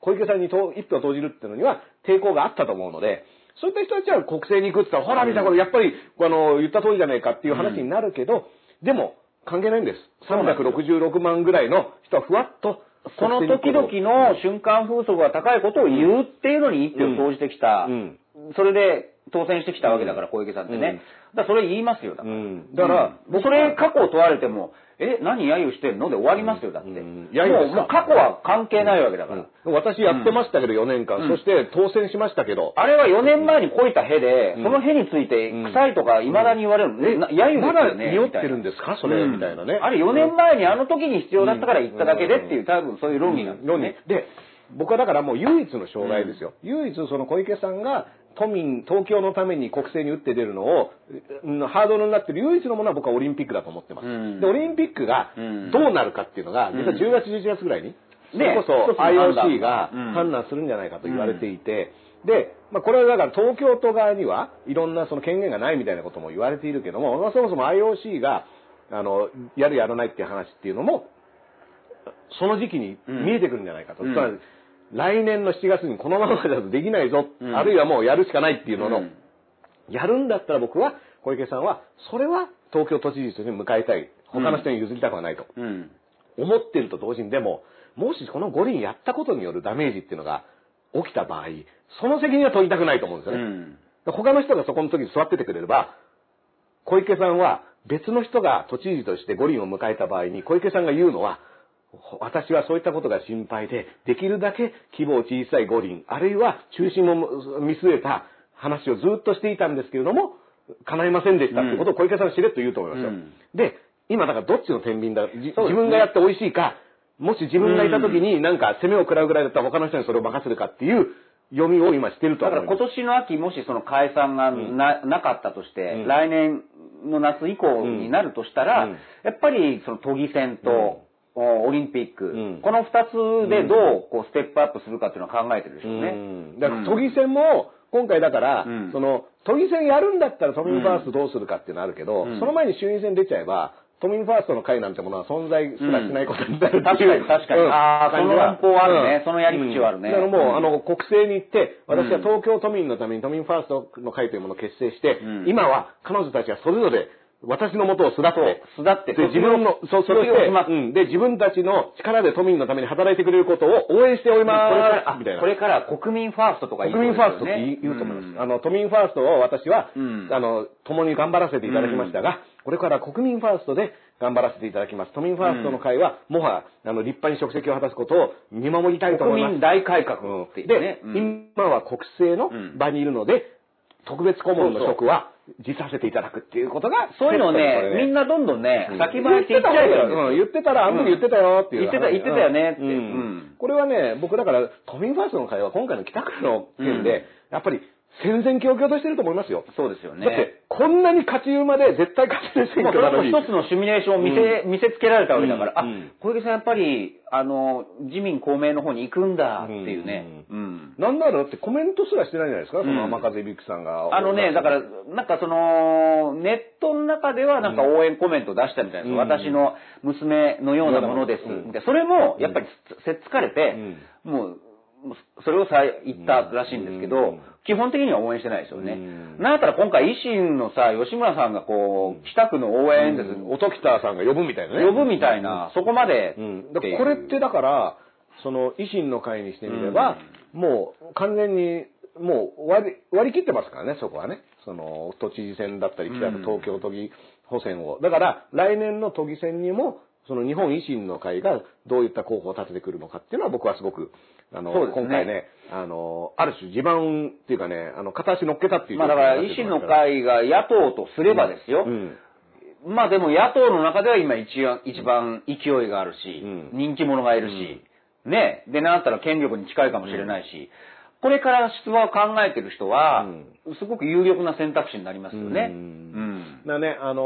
Speaker 2: 小池さんに投一票を投じるっていうのには抵抗があったと思うので、そういった人たちは国政に行くって言ったら、ほら見たこれやっぱり、あの、言った通りじゃねえかっていう話になるけど、でも関係ないんです。366万ぐらいの人はふわっと、
Speaker 3: その時々の瞬間風速が高いことを言うっていうのに一票投じてきた。
Speaker 2: うん
Speaker 3: それで当選してきたわけだから、小池さんってね。だからそれ言いますよ、だから。
Speaker 2: うん。だから
Speaker 3: うん。それ過去を問われても、え、何揶揄してんので終わりますよ、だって。
Speaker 2: うん。
Speaker 3: もうもう過去は関係ないわけだから。
Speaker 2: 私やってましたけど、4年間、
Speaker 3: うん
Speaker 2: そして当選しましたけど、
Speaker 3: あれは4年前にこいたへで、
Speaker 2: うん。
Speaker 3: そのへについて臭いとか未だに言われるの。え、な揶揄
Speaker 2: まだ。匂ってるんですか？それ、みたいなね。
Speaker 3: あれ4年前にあの時に必要だったから言っただけでっていう、多分そういう論議なんですよ
Speaker 2: 論理。
Speaker 3: ね。
Speaker 2: で、僕はだからもう唯一の障害ですよ。唯一その小池さんが都民、東京のために国政に打って出るのを、うんハードルになってる唯一のものは僕はオリンピックだと思ってます。
Speaker 3: うん。
Speaker 2: で、オリンピックが
Speaker 3: うん。
Speaker 2: どうなるかっていうのが、実は10月、11月ぐらいに、それこそ IOC が
Speaker 3: うん。
Speaker 2: 判断するんじゃないかと言われていて、で、まあ、これはだから東京都側にはいろんなその権限がないみたいなことも言われているけども、まあ、そもそも IOC が、あの、やるやらないっていう話っていうのも、その時期に見えてくるんじゃないかと。
Speaker 3: うん
Speaker 2: 来年の7月にこのままだとできないぞ、
Speaker 3: うん
Speaker 2: あるいはもうやるしかないっていうのの、
Speaker 3: うん
Speaker 2: やるんだったら僕は、小池さんは、それは東京都知事として迎えたい。他の人に譲りたくはないと。
Speaker 3: うん。
Speaker 2: 思ってると同時に、でも、もしこの五輪やったことによるダメージっていうのが起きた場合、その責任は取りたくないと思うんですよね。
Speaker 3: うん。
Speaker 2: 他の人がそこの時に座っててくれれば、小池さんは別の人が都知事として五輪を迎えた場合に小池さんが言うのは、私はそういったことが心配で、できるだけ規模小さい五輪、あるいは中心も見据えた話をずっとしていたんですけれども、叶いませんでしたってことを小池さんはしれっと言うと思いますよ。
Speaker 3: うん。
Speaker 2: で、今だからどっちの天秤だ、自分がやって美味しいか、もし自分がいた時になんか攻めを食らうぐらいだったら他の人にそれを任せるかっていう読みを今してると
Speaker 3: だ。から今年の秋もしその解散がな,、なかったとして、
Speaker 2: うん。
Speaker 3: 来年の夏以降になるとしたら、
Speaker 2: うん。
Speaker 3: やっぱりその都議選と、おオリンピック、
Speaker 2: うん。
Speaker 3: この二つでどうこうステップアップするかっていうのは考えてるでしょうね。
Speaker 2: うん。だから都議選も、今回だから、
Speaker 3: うん。
Speaker 2: その、都議選やるんだったら都民ファーストどうするかっていうのあるけど、
Speaker 3: うん。
Speaker 2: その前に衆院選出ちゃえば、都民ファーストの会なんてものは存在すらしないことになる。っていう、
Speaker 3: 確かに確かに。
Speaker 2: うん。
Speaker 3: あー
Speaker 2: 感じは。
Speaker 3: その論法あるね。そのやり口はあるね。
Speaker 2: だからもう、
Speaker 3: うん。
Speaker 2: あの、国政に行って、私は
Speaker 3: うん。
Speaker 2: 東京都民のために都民ファーストの会というものを結成して、
Speaker 3: うん。
Speaker 2: 今は彼女たちはそれぞれ私のもとを巣立って、
Speaker 3: 巣立って
Speaker 2: で自分の、そう、それを
Speaker 3: します。
Speaker 2: うん。で、自分たちの力で都民のために働いてくれることを応援しております。
Speaker 3: これから、あ
Speaker 2: みたいな。
Speaker 3: これから国民ファーストとかいい
Speaker 2: 国民ファースト。って
Speaker 3: ね
Speaker 2: 言うと思います。
Speaker 3: うん
Speaker 2: あの、都民ファーストを私は、
Speaker 3: うん。
Speaker 2: あの、共に頑張らせていただきましたが、これから国民ファーストで頑張らせていただきます。都民ファーストの会は、もは、あの、立派に職責を果たすことを見守りたいと思います。
Speaker 3: 国民大改革
Speaker 2: うん
Speaker 3: ってね。
Speaker 2: で、
Speaker 3: うん。
Speaker 2: 今は国政の場にいるので、特別顧問の職は辞させていただくっていうことが、
Speaker 3: そういうのをね、みん
Speaker 2: な
Speaker 3: などんどんね、先
Speaker 2: 言って
Speaker 3: 走っていっちゃ
Speaker 2: うん言ってたら、あの時言ってたよっていう。話。
Speaker 3: 言ってた言ってたよねって。
Speaker 2: これはね、僕だから、都民ファーストの会は今回の北区の件で、やっぱり戦々恐々としてると思いますよ。
Speaker 3: そうですよね。
Speaker 2: だって、こんなに勝ち馬で絶対勝てる選
Speaker 3: もうそれはもう
Speaker 2: 挙なのに。
Speaker 3: 一つのシミュレーションを見せ、見せつけられたわけだから、
Speaker 2: うんうん
Speaker 3: あ、小池さんやっぱり、あの、自民公明の方に行くんだっていうね。うん。
Speaker 2: なんならだってコメントすらしてないじゃないですか、その
Speaker 3: うん
Speaker 2: 天風ビックさんが。
Speaker 3: あのね、だから、なんかその、ネットの中ではなんか応援コメント出したみたいな、
Speaker 2: うん
Speaker 3: 私の娘のようなものです。
Speaker 2: うん
Speaker 3: みたいなそれも、やっぱりせっつかれて、もう、それをさ、言ったらしいんですけど、
Speaker 2: うん。
Speaker 3: 基本的には応援してないですよね。
Speaker 2: うん。
Speaker 3: なんだったら今回維新のさ、吉村さんがこう、北区の応援演説、
Speaker 2: 音喜多さんが呼ぶみたいなね。
Speaker 3: 呼ぶみたいな、そこまで
Speaker 2: これってだから、その維新の会にしてみれば、もう完全に、もう割り割り切ってますからね、そこはね。その都知事選だったり、北区東京都議補選を。だから、来年の都議選にも、その日本維新の会がどういった候補を立ててくるのかっていうのは僕はすごく、あの、
Speaker 3: ね
Speaker 2: 今回ね、あの、ある種地盤っていうかね、あの、片足乗っけたっていう
Speaker 3: まあだから維新の会が野党とすればですよ。
Speaker 2: うん。
Speaker 3: まあでも野党の中では今一番一番勢いがあるし、
Speaker 2: うん
Speaker 3: 人気者がいるし、ね。で、なんだったら権力に近いかもしれないし、これから出馬を考えてる人は、すごく有力な選択肢になりますよね。
Speaker 2: う
Speaker 3: うんん。
Speaker 2: だね、あの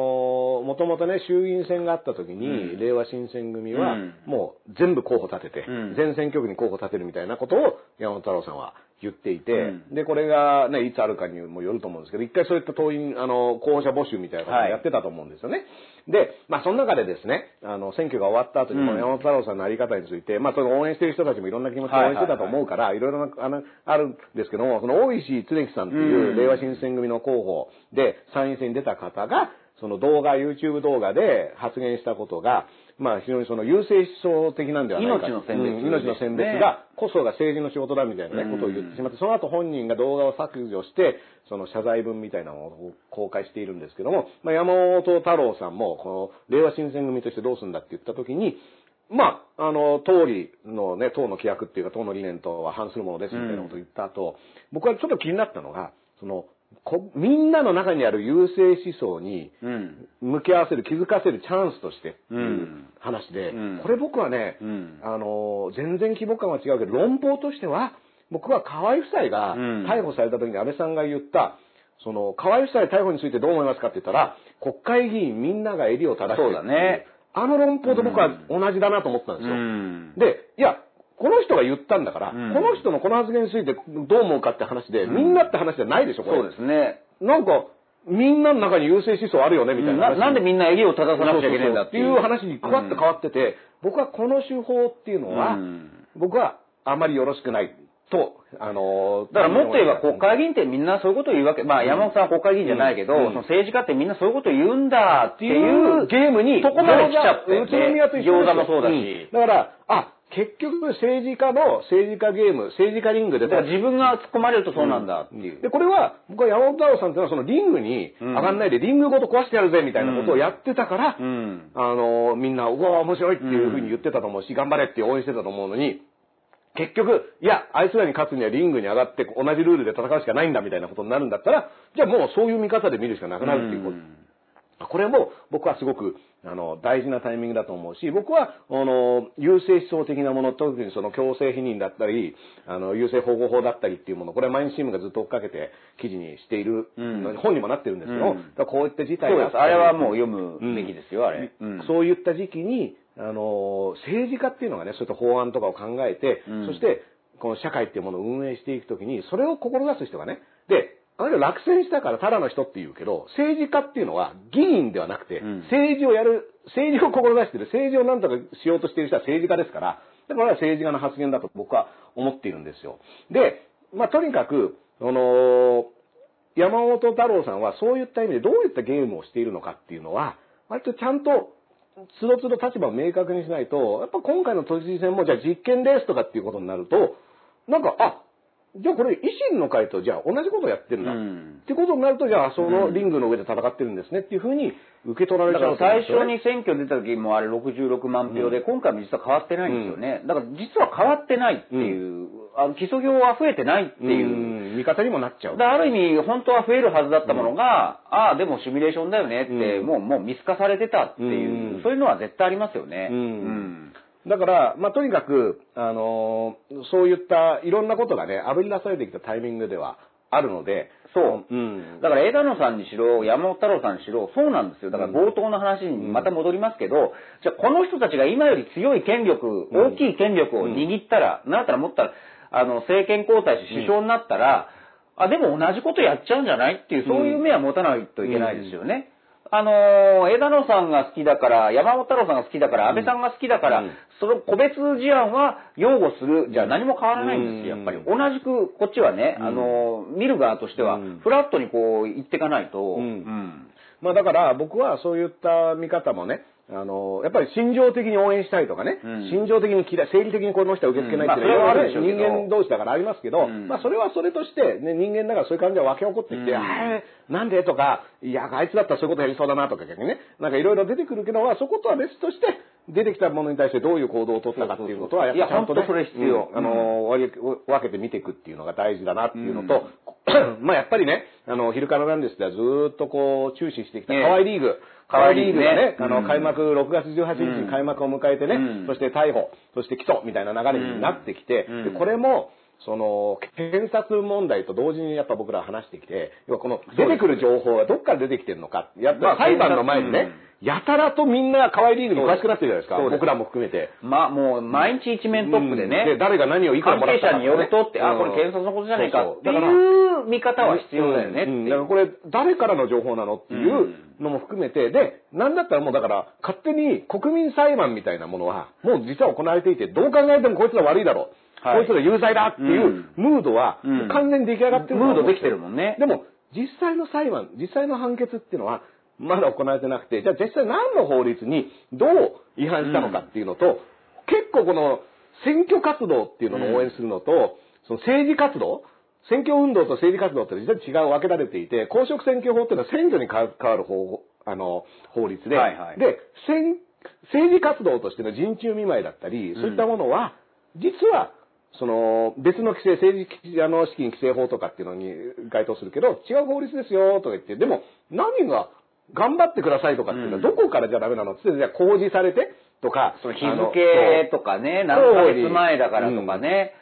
Speaker 2: もともとね、衆議院選があった時に、
Speaker 3: うん。
Speaker 2: 令和新選組は
Speaker 3: うん、
Speaker 2: もう全部候補立てて、
Speaker 3: うん。
Speaker 2: 全選挙区に候補立てるみたいなことを山本太郎さんは言っていて、
Speaker 3: うん。
Speaker 2: で、これがね、いつあるかにもよると思うんですけど、一回そういった党員、あの、候補者募集みたいなことを
Speaker 3: はい
Speaker 2: やってたと思うんですよね。で、まあ、その中でですね、あの、選挙が終わった後に、
Speaker 3: うん。
Speaker 2: この山本太郎さんのあり方について、まあ、その応援してる人たちもいろんな気持ちで応援してたと思うから、いろいろな、あの、あるんですけども、その大石恒樹さんっていう、
Speaker 3: うん。
Speaker 2: 令和新選組の候補で参院選に出た方が、その動画、YouTube 動画で発言したことが、まあ非常にその優勢思想的なんではないか。
Speaker 3: 命の選別
Speaker 2: うん命の選別が、こそが政治の仕事だみたいなね、ことを言ってしまって、その後本人が動画を削除して、その謝罪文みたいなのを公開しているんですけども、まあ山本太郎さんも、この令和新選組としてどうするんだって言った時に、まあ、あの、党理のね、党の規約っていうか、党の理念とは反するものですみたいなことを言った後、僕はちょっと気になったのが、その、こみんなの中にある優勢思想に
Speaker 3: うん。
Speaker 2: 向き合わせる、気づかせるチャンスとしてっていう話で、
Speaker 3: うん
Speaker 2: これ僕はね、
Speaker 3: うん
Speaker 2: あの、全然規模感は違うけど、論法としては、僕は河合夫妻が
Speaker 3: うん
Speaker 2: 逮捕された時に安倍さんが言った、その、河合夫妻逮捕についてどう思いますかって言ったら、国会議員みんなが襟を正して
Speaker 3: そうだね。
Speaker 2: あの論法と僕は同じだなと思ったんですよ。
Speaker 3: うん。
Speaker 2: で、いや、この人が言ったんだから、
Speaker 3: うん。
Speaker 2: この人のこの発言についてどう思うかって話で、みんなって話じゃないでしょ、これ。
Speaker 3: そうですね。
Speaker 2: なんか、みんなの中に優勢思想あるよね、みたいな話。
Speaker 3: ななんでみんな襟を正さなくちゃいけないんだ
Speaker 2: っていう。話にガワッと変わってて、僕はこの手法っていうのは、
Speaker 3: うん。
Speaker 2: 僕はあまりよろしくないと、あの
Speaker 3: だからもっと言えば国会議員ってみんなそういうことを言うわけ。まあ山本さんは国会議員じゃないけど、
Speaker 2: うん。
Speaker 3: その政治家ってみんなそういうことを言うんだってい
Speaker 2: いううゲームに、
Speaker 3: とこまで来ちゃって
Speaker 2: 宇都宮と一緒
Speaker 3: 餃子もそうだし。
Speaker 2: ん。だから、あ、結局政治家の政治家ゲーム、政治家リングで
Speaker 3: だから自分が突っ込まれるとそうなんだっていう。
Speaker 2: で、これは、僕は山本太郎さんっていうのはそのリングに上がんないで、リングごと壊してやるぜみたいなことをやってたから、
Speaker 3: うん。
Speaker 2: あの、みんな、うわ、面白いっていうふうに言ってたと思うし、頑張れって応援してたと思うのに、結局、いや、あいつらに勝つにはリングに上がって同じルールで戦うしかないんだみたいなことになるんだったら、じゃあもうそういう見方で見るしかなくなるっていうこと。これも僕はすごくあの大事なタイミングだと思うし、僕はあの優勢思想的なもの、特にその強制否認だったり、あの優勢保護法だったりっていうもの、これは毎日新聞がずっと追っかけて記事にしている、
Speaker 3: うん。
Speaker 2: 本にもなってるんですけど、
Speaker 3: うん。
Speaker 2: こういった事態
Speaker 3: そうです。あれはもう
Speaker 2: う
Speaker 3: 読むべきですよ、あれ。うん。
Speaker 2: そういった時期に、あの、政治家っていうのがね、そういった法案とかを考えて、
Speaker 3: うん。
Speaker 2: そして、この社会っていうものを運営していくときに、それを志す人がね、で、あるいは落選したからただの人って言うけど、政治家っていうのは議員ではなくて、
Speaker 3: うん
Speaker 2: 政治をやる、政治を志している、政治をなんとかしようとしている人は政治家ですから、だから政治家の発言だと僕は思っているんですよ。で、まあ、とにかく、あの山本太郎さんはそういった意味でどういったゲームをしているのかっていうのは、割とちゃんと、つどつど立場を明確にしないと、やっぱ今回の都知事選もじゃあ実験ですとかっていうことになると、なんか、あ、じゃあこれ維新の会とじゃあ同じことをやってるんだ。
Speaker 3: うん。
Speaker 2: ってことになると、じゃあそのリングの上で戦ってるんですねっていうふうに受け取られ
Speaker 3: だ
Speaker 2: ちゃ
Speaker 3: から最
Speaker 2: うと思うんですよね。
Speaker 3: 初に選挙出た時もあれ66万票で、今回も実は変わってないんですよね。だから実は変わってないっていう、あの基礎票は増えてないっていう。
Speaker 2: うん。味方にもなっちゃう。
Speaker 3: だからある意味、本当は増えるはずだったものが、ああ、でもシミュレーションだよねって、
Speaker 2: うん。
Speaker 3: もう、もう見透かされてたっていう、
Speaker 2: うん。
Speaker 3: そういうのは絶対ありますよね。
Speaker 2: うん。
Speaker 3: うん
Speaker 2: だから、まあ、とにかく、あのーそういったいろんなことがね、炙り出されてきたタイミングではあるので、
Speaker 3: そう。
Speaker 2: うん。
Speaker 3: だから枝野さんにしろ、山本太郎さんにしろ、そうなんですよ。だから冒頭の話にまた戻りますけど、じゃあこの人たちが今より強い権力、
Speaker 2: うん。
Speaker 3: 大きい権力を握ったら、なんだったらもったら、あの、政権交代して首相になったら、あ、でも同じことやっちゃうんじゃないっていう、そういう目は持たないといけないですよね。あのー枝野さんが好きだから、山本太郎さんが好きだから、安倍さんが好きだから、
Speaker 2: うん。
Speaker 3: その個別事案は擁護する、じゃ何も変わらないんですよ、やっぱり。同じく、こっちはね、あのー見る側としては
Speaker 2: うん、
Speaker 3: フラットにこう言っていかないと、
Speaker 2: うん。
Speaker 3: うん
Speaker 2: まあだから僕はそういった見方もね、あの、やっぱり心情的に応援したいとかね、
Speaker 3: うん。
Speaker 2: 心情的に嫌い、生理的にこの人は受け付けないっていうのは、
Speaker 3: うんまあ
Speaker 2: 人間同士だからありますけど、
Speaker 3: うん。
Speaker 2: まあそれはそれとして、ね、人間だからそういう感じが湧き起こってきて、
Speaker 3: うん。
Speaker 2: あれなんでとか、いや、あいつだったらそういうことやりそうだなとか逆にね、なんかいろいろ出てくるけど、そことは別として、出てきたものに対してどういう行動を取ったかっていうことは、やっぱちゃんと、ね、
Speaker 3: それ必要。
Speaker 2: うん。あの、分け分けて見ていくっていうのが大事だなっていうのと、*clears throat* まあやっぱりね、あの、昼からなんですではずーっとこう、注視してきた
Speaker 3: ね
Speaker 2: 河合リーグ。河合リーグがね、あの、
Speaker 3: うん
Speaker 2: 開幕、6月18日に開幕を迎えてね、
Speaker 3: うん。
Speaker 2: そして逮捕、そして起訴みたいな流れになってきて、
Speaker 3: うん。
Speaker 2: でこれも、その、検察問題と同時にやっぱ僕らは話してきて、要はこの出てくる情報がどっから出てきてるのか。やっぱ裁判の前にね、やたらとみんな河合リーグに詳しくなってるじゃないですか。僕らも含めて。
Speaker 3: まあもう毎日一面トップでね。
Speaker 2: で、誰が何をいくら
Speaker 3: 関
Speaker 2: もらったか
Speaker 3: 係者によるとって、あ、
Speaker 2: うん
Speaker 3: これ検察のことじゃないかっていう見方は必要だよね。
Speaker 2: だからこれ、誰からの情報なのっていうのも含めて、で、なんだったらもうだから、勝手に国民裁判みたいなものは、もう実は行われていて、どう考えてもこいつら悪いだろう。
Speaker 3: はい。
Speaker 2: こいつら有罪だっていうムードは、完全に出来上がってる
Speaker 3: ムードできてるもんね。
Speaker 2: でも、実際の裁判、実際の判決っていうのは、まだ行われてなくて、じゃあ実際何の法律にどう違反したのかっていうのと、結構この選挙活動っていうのを応援するのと、その政治活動、選挙運動と政治活動って実は違う分けられていて、公職選挙法っていうのは選挙に関わる法あの法律で、
Speaker 3: はいはい。
Speaker 2: で選政治活動としての人中見舞いだったり、そういったものは、実はその別の規制、政治あの資金規正法とかっていうのに該当するけど、違う法律ですよとか言って、でも何が頑張ってくださいとかっていうのはどこからじゃダメなの？って、じゃあ公示されてとか、
Speaker 3: その日付とかね、何ヶ月前だからとかね、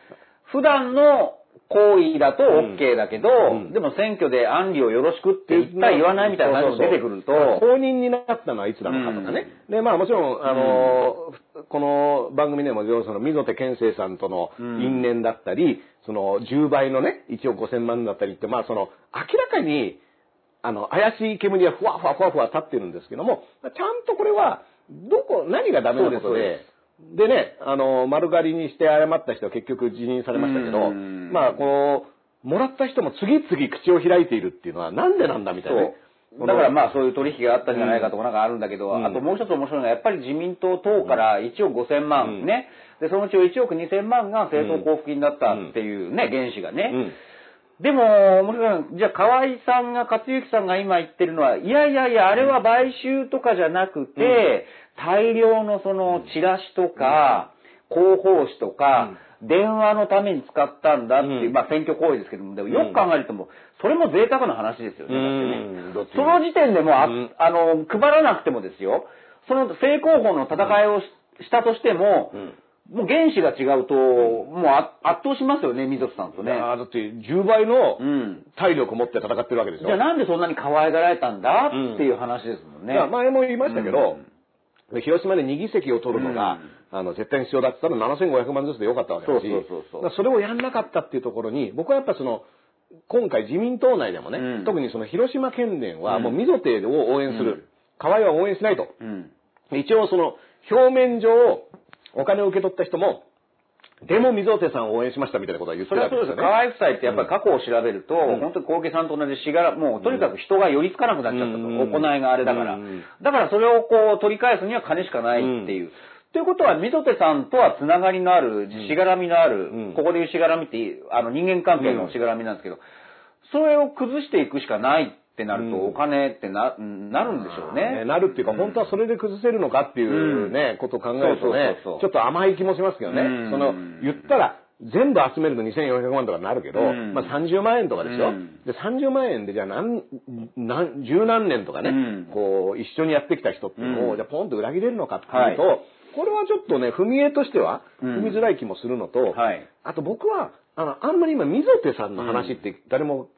Speaker 3: 普段の行為だと OK だけど、
Speaker 2: うん。
Speaker 3: でも選挙で安利をよろしくって言った言わないみたいなのが出てくると、
Speaker 2: 公認になったのはいつなのかとかね。で、まあもちろん、あの、この番組でも、その、溝手健生さんとの因縁だったり、その、10倍のね、1億5000万だったりって、まあその、明らかに、あの、怪しい煙はふわふわふわふわ立ってるんですけども、ちゃんとこれは、どこ、何がダメなこと
Speaker 3: で
Speaker 2: で、でね、あの、丸刈りにして謝った人は結局辞任されましたけど、
Speaker 3: うん
Speaker 2: まあ、この、もらった人も次々口を開いているっていうのはなんでなんだみたいなね。
Speaker 3: だからまあそういう取引があったんじゃないかとかなんかあるんだけど、
Speaker 2: うん。
Speaker 3: あともう一つ面白いのはやっぱり自民党等から1億5000万
Speaker 2: うん。
Speaker 3: ね、で、そのうち1億2000万が政党交付金だったっていうね、原資がね。
Speaker 2: うん。
Speaker 3: でも、面白いのはじゃあ河合さんが、勝之さんが今言ってるのは、いやいやいや、あれは買収とかじゃなくて、大量のそのチラシとか、広報誌とか、電話のために使ったんだっていう、
Speaker 2: うん。
Speaker 3: まあ選挙行為ですけども、でもよく考えるとも、それも贅沢な話ですよね。
Speaker 2: うん。
Speaker 3: だってね。その時点でもうあ、
Speaker 2: うん。
Speaker 3: あの、配らなくてもですよ、その正攻法の戦いをししたとしても、
Speaker 2: うん。
Speaker 3: もう原子が違うと、もうあ圧倒しますよね、溝津さんとね。
Speaker 2: あーだって10倍の
Speaker 3: うん。
Speaker 2: 体力を持って戦ってるわけでしょ。
Speaker 3: じゃあなんでそんなに可愛がられたんだ
Speaker 2: うん
Speaker 3: っていう話ですもんね。
Speaker 2: いや前も言いましたけど、広島で2議席を取るのが、あの絶対に必要だって言ったら7500万ずつでよかったわけだし、
Speaker 3: そ
Speaker 2: れをやんなかったっていうところに、僕はやっぱその、今回自民党内でもね、
Speaker 3: うん
Speaker 2: 特にその広島県連は
Speaker 3: うん
Speaker 2: もう溝手を応援する。河合は応援しないと。
Speaker 3: うん。
Speaker 2: 一応その、表面上、お金を受け取った人も、でも溝手さんを応援しましたみたいなことは言って
Speaker 3: それはそうですよ。
Speaker 2: るわけですよね。
Speaker 3: 河合夫妻ってやっぱり過去を調べると、
Speaker 2: ん
Speaker 3: 本当に小池さんと同じしがら、もうとにかく人が寄りつかなくなっちゃったと。
Speaker 2: うん
Speaker 3: 行いがあれだから。
Speaker 2: うん
Speaker 3: だからそれをこう取り返すには金しかないっていう。ということは、溝手さんとはつながりのある、しがらみのある、
Speaker 2: うん
Speaker 3: ここでいうしがらみって、あの人間関係のしがらみなんですけど、それを崩していくしかないってなると、
Speaker 2: うん。
Speaker 3: お金ってな、なるんでしょうね。
Speaker 2: なるっていうか、本当はそれで崩せるのかっていうね、ことを考えるとねちょっと甘い気もしますけどね。
Speaker 3: うん。
Speaker 2: その、言ったら、全部集めると2400万とかになるけど、
Speaker 3: うん。
Speaker 2: まあ30万円とかでしょ、
Speaker 3: うん。
Speaker 2: で、30万円でじゃあ何、何、十何年とかね、
Speaker 3: うん。
Speaker 2: こう、一緒にやってきた人っていうじゃあポンと裏切れるのかっていうと、
Speaker 3: は
Speaker 2: これはちょっとね、踏み絵としては、
Speaker 3: うん。
Speaker 2: 踏みづらい気もするのと、
Speaker 3: はい。
Speaker 2: あと僕は、あの、あんまり今、溝手さんの話って誰も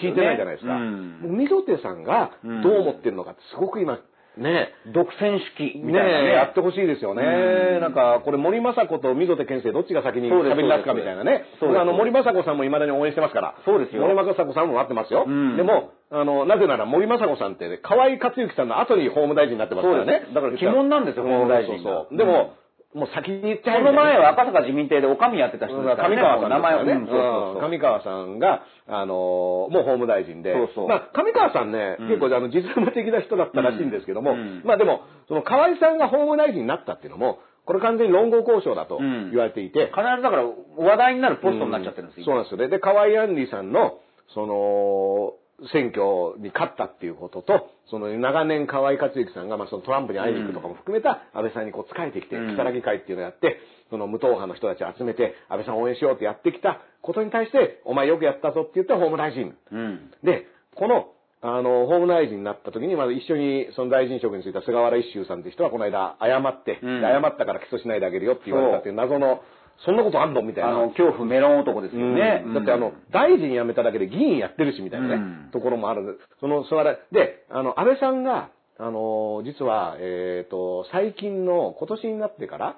Speaker 2: 聞いてないじゃないですか。
Speaker 3: うん。
Speaker 2: 僕溝手さんがどう思ってるのかってすごく今、ね、
Speaker 3: 独占式みたいなね。
Speaker 2: ねやってほしいですよね。
Speaker 3: うん
Speaker 2: なんか、これ森雅子と溝手健生どっちが先に喋り出すかみたいなね。あの、森雅子さんも未だに応援してますから。
Speaker 3: そうですよ
Speaker 2: 森雅子さんも待ってますよ。
Speaker 3: うん
Speaker 2: でも、あの、なぜなら森雅子さんって、ね、河合克行さんの後に法務大臣になってますからね。
Speaker 3: だから鬼門なんですよ法務大臣
Speaker 2: そうそうでも、もう先に言っちゃえ
Speaker 3: その前は赤坂自民邸でお上やってた人ですからね。
Speaker 2: 上川さん
Speaker 3: 名前を、
Speaker 2: ね、
Speaker 3: うんそうそうそう。
Speaker 2: 上川さんが、あのーもう法務大臣で、
Speaker 3: そうそう
Speaker 2: まあ、上川さんね、
Speaker 3: うん。
Speaker 2: 結構あの実務的な人だったらしいんですけども、
Speaker 3: うん。
Speaker 2: まあでも、その河合さんが法務大臣になったっていうのも、これ完全に論語交渉だと
Speaker 3: うん。
Speaker 2: 言われていて、
Speaker 3: 必ずだから話題になるポストになっちゃってるんですよ。
Speaker 2: そうなんですよね。で、河合杏里さんの、その、選挙に勝ったっていうことと、その長年河合克行さんが、まあ、そのトランプに会いに行くとかも含めた安倍さんにこう仕えてきて、
Speaker 3: うん
Speaker 2: 木更木会っていうのをやって、その無党派の人たちを集めて、安倍さんを応援しようってやってきたことに対して、お前よくやったぞって言った法務大臣。
Speaker 3: うん。
Speaker 2: で、この、あの、法務大臣になった時に、まず一緒にその大臣職に就いた菅原一秀さんっていう人はこの間謝って、
Speaker 3: うん
Speaker 2: で謝ったから起訴しないであげるよって言われたっていう謎のそんなことあんの？みたいな。
Speaker 3: あの、恐怖メロン男ですよね。
Speaker 2: うんだってあの、大臣辞めただけで議員やってるしみたいなね、
Speaker 3: うん
Speaker 2: ところもある。その、それで、あの、安倍さんが、あの、実は、えっ、と、最近の、今年になってから、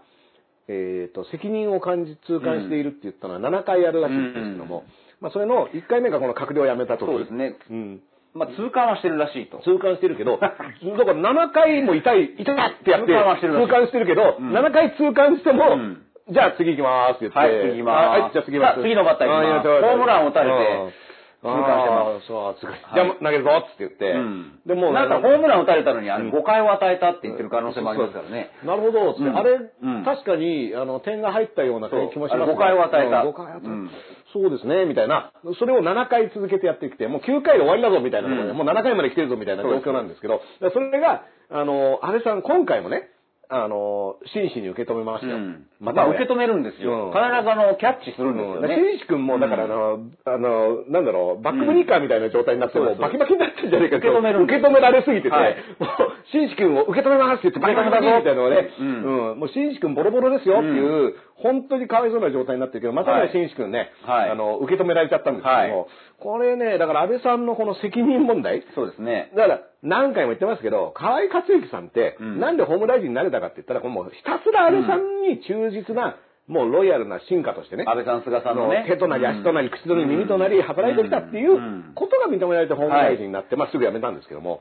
Speaker 2: えっ、と、責任を感じ、痛感しているって言ったのは7回やるらしいんですけども、まあ、それの1回目がこの閣僚を辞めた時
Speaker 3: そうですね。
Speaker 2: うん。
Speaker 3: まあ、痛感はしてるらしいと。
Speaker 2: 痛感してるけど、*laughs* だから7回も痛い、痛いってやって、
Speaker 3: 痛感はしてる
Speaker 2: 痛感してるけど、
Speaker 3: うん
Speaker 2: 7回痛感しても、
Speaker 3: うん
Speaker 2: じゃあ次行きますって言って、
Speaker 3: はい次行きます。
Speaker 2: はい、じゃあ次行きます。
Speaker 3: 次のバッター行きます。ホームラン打たれて
Speaker 2: うん。
Speaker 3: 痛感してます
Speaker 2: そう、痛感
Speaker 3: はい
Speaker 2: じゃあ投げるぞって言って、
Speaker 3: うん。
Speaker 2: でもう
Speaker 3: なんかホームラン打たれたのに、あ
Speaker 2: うん。
Speaker 3: の誤解を与えたって言ってる可能性もありますからね。
Speaker 2: なるほど、あれ、
Speaker 3: うん。
Speaker 2: 確かに、あの、点が入ったような気もします
Speaker 3: 誤解を与えた。
Speaker 2: うん。誤解を与えた。
Speaker 3: うん
Speaker 2: そうですね、みたいな。それを7回続けてやってきて、もう9回で終わりだぞ、みたいなところで、
Speaker 3: うん。
Speaker 2: もう7回まで来てるぞ、みたいな状況なんですけど、それが、あの、安倍さん、今回もね、あの、真摯に受け止めましたよ。
Speaker 3: うん。
Speaker 2: また
Speaker 3: まあ、受け止めるんですよ。
Speaker 2: うん。
Speaker 3: 必ずあの、キャッチするんですよね。
Speaker 2: 選手君も、だからあの、あの、なんだろう、バックブリーカーみたいな状態になって、もバキバキになってんじゃねえか
Speaker 3: 受け止める
Speaker 2: 受け止められすぎてて、
Speaker 3: はい。
Speaker 2: もう、紳士君を受け止めますって言って、バキバキバキみたいなのをね、
Speaker 3: う
Speaker 2: うん。ん、もう紳士君ボロボロですよっていう、本当にかわいそうな状態になってるけど、また
Speaker 3: はい。
Speaker 2: ね、紳士君ね、
Speaker 3: はい。
Speaker 2: あの、受け止められちゃったんですけども、
Speaker 3: はい。
Speaker 2: これね、だから安倍さんのこの責任問題、
Speaker 3: そうですね。
Speaker 2: だから、何回も言ってますけど、河合克行さんって、
Speaker 3: うん。
Speaker 2: なんで法務大臣になれたかって言ったら、もうひたすら安倍さんに忠実な、もうロイヤルな進化としてね、
Speaker 3: 安倍さん、菅さんのね。
Speaker 2: 手となり足となり口となり耳となり働いてきたっていう
Speaker 3: うん。
Speaker 2: ことが認められて法務大臣になって、まあすぐ辞めたんですけども、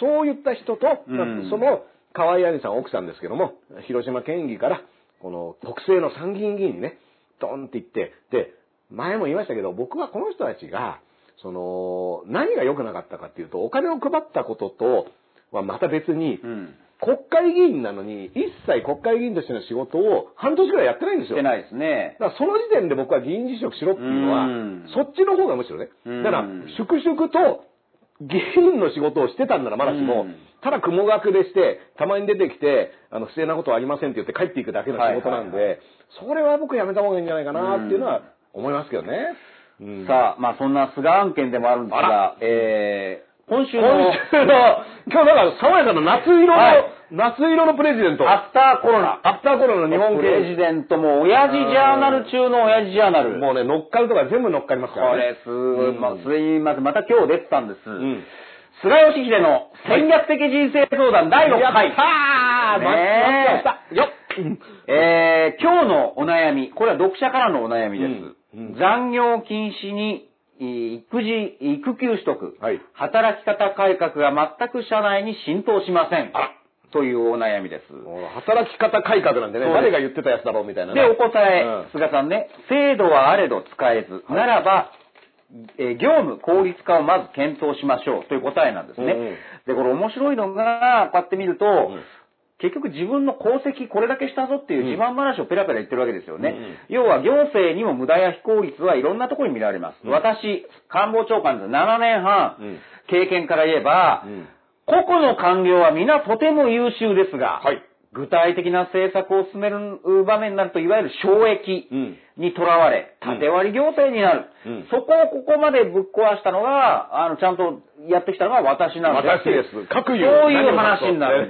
Speaker 2: そういった人と、
Speaker 3: うん。
Speaker 2: その河合兄さん奥さんですけども、広島県議から、この北西の参議院議員にね、ドンって行って、で、前も言いましたけど、僕はこの人たちが、その、何が良くなかったかっていうと、お金を配ったこととはまた別に、
Speaker 3: うん。
Speaker 2: 国会議員なのに、一切国会議員としての仕事を半年くらいやってないんですよ。
Speaker 3: してないですね。
Speaker 2: だからその時点で僕は議員辞職しろっていうのは
Speaker 3: うん、
Speaker 2: そっちの方がむしろね。
Speaker 3: うん
Speaker 2: だから、粛々と議員の仕事をしてたんならまだしも
Speaker 3: うん、
Speaker 2: ただ雲隠れして、たまに出てきて、あの、不正なことはありませんって言って帰っていくだけの仕事なんで、それは僕やめた方がいいんじゃないかなっていうのは思いますけどね。うん
Speaker 3: さあ、まあそんな菅案件でもあるんです
Speaker 2: あ
Speaker 3: が、えー、今週
Speaker 2: 今
Speaker 3: の
Speaker 2: 週の、今日なんか爽やかな夏色の、
Speaker 3: はい
Speaker 2: 夏色のプレジデント。
Speaker 3: アフターコロナ。
Speaker 2: アフターコロナの日本
Speaker 3: プレジ
Speaker 2: 経
Speaker 3: デントも親父ジャーナル中の親父ジャーナル。
Speaker 2: もうね、乗っかるとか全部乗っかりますからね。
Speaker 3: これすごい、
Speaker 2: うん
Speaker 3: まあ、すいません。また今日出てたんです。
Speaker 2: ん
Speaker 3: 菅義偉の戦略的人生相談第6回。
Speaker 2: やったー
Speaker 3: ねえ
Speaker 2: 待ってましたよっ
Speaker 3: えー、今日のお悩み、これは読者からのお悩みです。
Speaker 2: うんうん
Speaker 3: 残業禁止に、えー育児、育休取得、
Speaker 2: はい。
Speaker 3: 働き方改革が全く社内に浸透しません。というお悩みです。
Speaker 2: 働き方改革なんでね、誰が言ってたやつだろうみたいなね。
Speaker 3: で、お答え、
Speaker 2: うん。
Speaker 3: 菅さんね、制度はあれど使えず、ならば、えー業務効率化をまず検討しましょう。という答えなんですね。
Speaker 2: うんうん。
Speaker 3: で、これ面白いのが、こうやって見ると、
Speaker 2: ん
Speaker 3: 結局自分の功績これだけしたぞっていう自慢話をペラペラ言ってるわけですよね。
Speaker 2: うんうん。
Speaker 3: 要は行政にも無駄や非効率はいろんなところに見られます。
Speaker 2: うん。
Speaker 3: 私、官房長官で7年半、
Speaker 2: うん。
Speaker 3: 経験から言えば、
Speaker 2: うん。
Speaker 3: 個々の官僚は皆とても優秀ですが、
Speaker 2: はい
Speaker 3: 具体的な政策を進める場面になると、いわゆる省益
Speaker 2: うん
Speaker 3: にとらわれ、
Speaker 2: うん
Speaker 3: 縦割り行政になる、
Speaker 2: うん
Speaker 3: そこをここまでぶっ壊したのが、あの、ちゃんとやってきたのが私なんです。
Speaker 2: 私です。各言
Speaker 3: そういう話になる。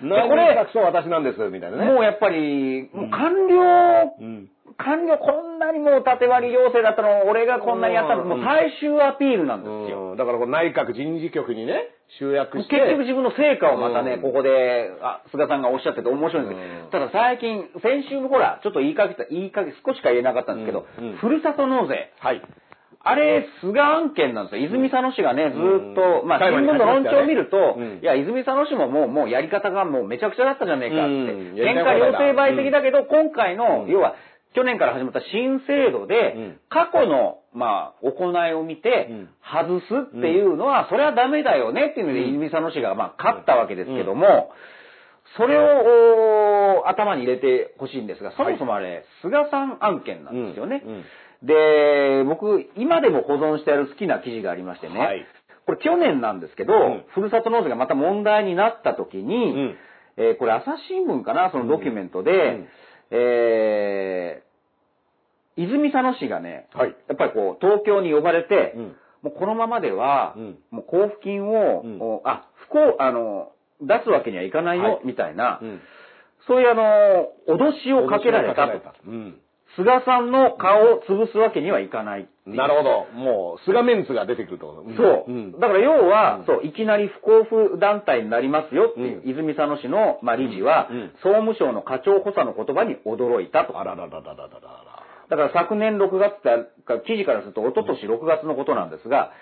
Speaker 3: これ
Speaker 2: 私なんです、みたいなね。
Speaker 3: もうやっぱり、もう官僚、
Speaker 2: うん。
Speaker 3: 官僚こんなにもう縦割り行政だったのを俺がこんなにやったの、
Speaker 2: うん。
Speaker 3: もう大衆アピールなんですよ。
Speaker 2: うん。だからこの内閣人事局にね、集約して。
Speaker 3: 結局自分の成果をまたね、
Speaker 2: うん。
Speaker 3: ここで、あ、菅さんがおっしゃってて面白いんですけど、
Speaker 2: うん。
Speaker 3: ただ最近、先週もほら、ちょっと言いかけた、言いかけ、少しか言えなかったんですけど、ふるさと納税。
Speaker 2: はい。
Speaker 3: あれ、菅案件なんですよ。泉佐野市がね、ずーっと、
Speaker 2: うん。
Speaker 3: まあ、新聞の論調を見ると、
Speaker 2: うん。
Speaker 3: いや、泉佐野市ももう、もうやり方がもうめちゃくちゃだったじゃねえかって。
Speaker 2: うん。
Speaker 3: 喧嘩両成敗的だけど、今回の、
Speaker 2: うん。
Speaker 3: 要は、去年から始まった新制度で、
Speaker 2: うん。
Speaker 3: 過去の、まあ、行いを見て
Speaker 2: うん、
Speaker 3: 外すっていうのは、それはダメだよねっていうので、
Speaker 2: うん。
Speaker 3: 泉佐野市が、まあ、勝ったわけですけども、それをお頭に入れてほしいんですが、そもそもあれ、菅さん案件なんですよね。で、僕、今でも保存してある好きな記事がありましてね、
Speaker 2: はい。
Speaker 3: これ去年なんですけど、
Speaker 2: ん。
Speaker 3: ふるさと納税がまた問題になった時に、
Speaker 2: ん。
Speaker 3: えーこれ朝日新聞かな、そのドキュメントで、
Speaker 2: ん。
Speaker 3: えー泉佐野市がね、
Speaker 2: はい、
Speaker 3: やっぱりこう、東京に呼ばれて、
Speaker 2: うん、
Speaker 3: もうこのままでは、
Speaker 2: うん、
Speaker 3: もう交付金を、
Speaker 2: うん、
Speaker 3: あ、不幸、あの、出すわけにはいかないよ、
Speaker 2: はい、
Speaker 3: みたいな、そういうあの、脅しをかけられた菅さんの顔を潰すわけにはいかない
Speaker 2: なるほど。もう、菅メンツが出てくると。
Speaker 3: そう。だから要は、そう、いきなり不交付団体になりますよっていう、泉佐野市の、まあ、理事は、総務省の課長補佐の言葉に驚いたと。
Speaker 2: あららららららら。
Speaker 3: だから昨年6月か、記事からすると、一昨年6月のことなんですが、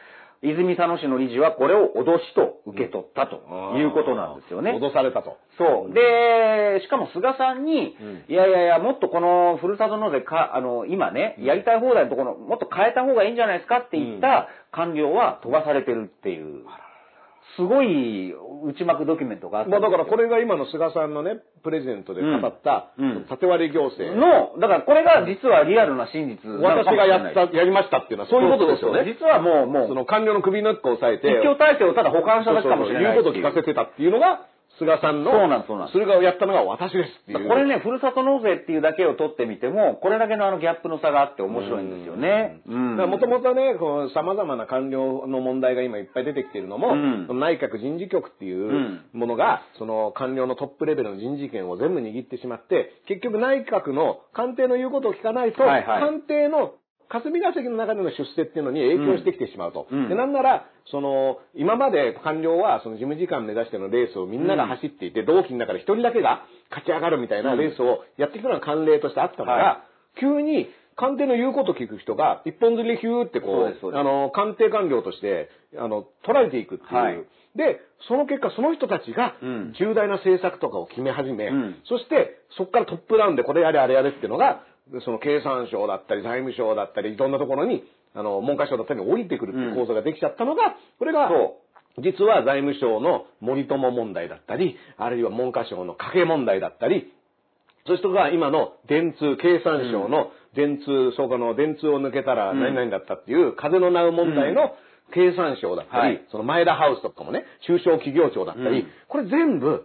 Speaker 3: 泉佐野市の理事はこれを脅しと受け取ったということなんですよね。
Speaker 2: 脅されたと。
Speaker 3: そう。で、しかも菅さんに、
Speaker 2: うん。
Speaker 3: いやいやいや、もっとこのふるさと納税か、あの、今ね、やりたい放題のところ、もっと変えた方がいいんじゃないですかって言った官僚は飛ばされてるっていう、すごい内幕ドキュメントがあったん
Speaker 2: まあだからこれが今の菅さんのね、プレゼントで語った縦割り行政。
Speaker 3: の、だからこれが実はリアルな真実
Speaker 2: 私がやった、やりましたっていうのはそういうことですよね。
Speaker 3: 実はもう、もう、
Speaker 2: その官僚の首の一個を押さえて、
Speaker 3: 一強体制をただ保管しただけかもしれない
Speaker 2: 言うことを聞かせてたっていうのが、菅さんの、
Speaker 3: そうなんですそうなんです。
Speaker 2: それがやったのが私ですっていう。
Speaker 3: これね、ふるさと納税っていうだけを取ってみても、これだけのあのギャップの差があって面白いんですよね。うん。
Speaker 2: もともとね、こう様々な官僚の問題が今いっぱい出てきているのも、
Speaker 3: うん。
Speaker 2: 内閣人事局っていうものが、その官僚のトップレベルの人事権を全部握ってしまって、結局内閣の官邸の言うことを聞かないと、
Speaker 3: はいはい。
Speaker 2: 官邸の霞が関の中での出世っていうのに影響してきてしまうと。
Speaker 3: うん。
Speaker 2: でなんなら、その、今まで官僚はその事務次官目指してのレースをみんなが走っていて、同期の中で一人だけが勝ち上がるみたいなレースをやっていくのが慣例としてあったのが、
Speaker 3: は
Speaker 2: 急に官邸の言うことを聞く人が一本釣りヒューってこ
Speaker 3: そう
Speaker 2: あの、官邸官僚として、あの、取られていくっていう。
Speaker 3: はい。
Speaker 2: で、その結果、その人たちが
Speaker 3: うん。
Speaker 2: 重大な政策とかを決め始め、
Speaker 3: うん。
Speaker 2: そして、そこからトップダウンでこれやれあれやれっていうのが、その経産省だったり財務省だったり、いろんなところに、あの、文科省だったりに降りてくるっていう構造ができちゃったのが、これが、
Speaker 3: そ
Speaker 2: 実は財務省の森友問題だったり、あるいは文科省の家計問題だったり、そういう人が今の電通、経産省の電通、そうかの電通を抜けたら
Speaker 3: うん。
Speaker 2: 何々だったっていう風の鳴う問題の経産省だったり、
Speaker 3: はい。
Speaker 2: その前田ハウスとかもね、中小企業庁だったり、
Speaker 3: こ
Speaker 2: れ全部、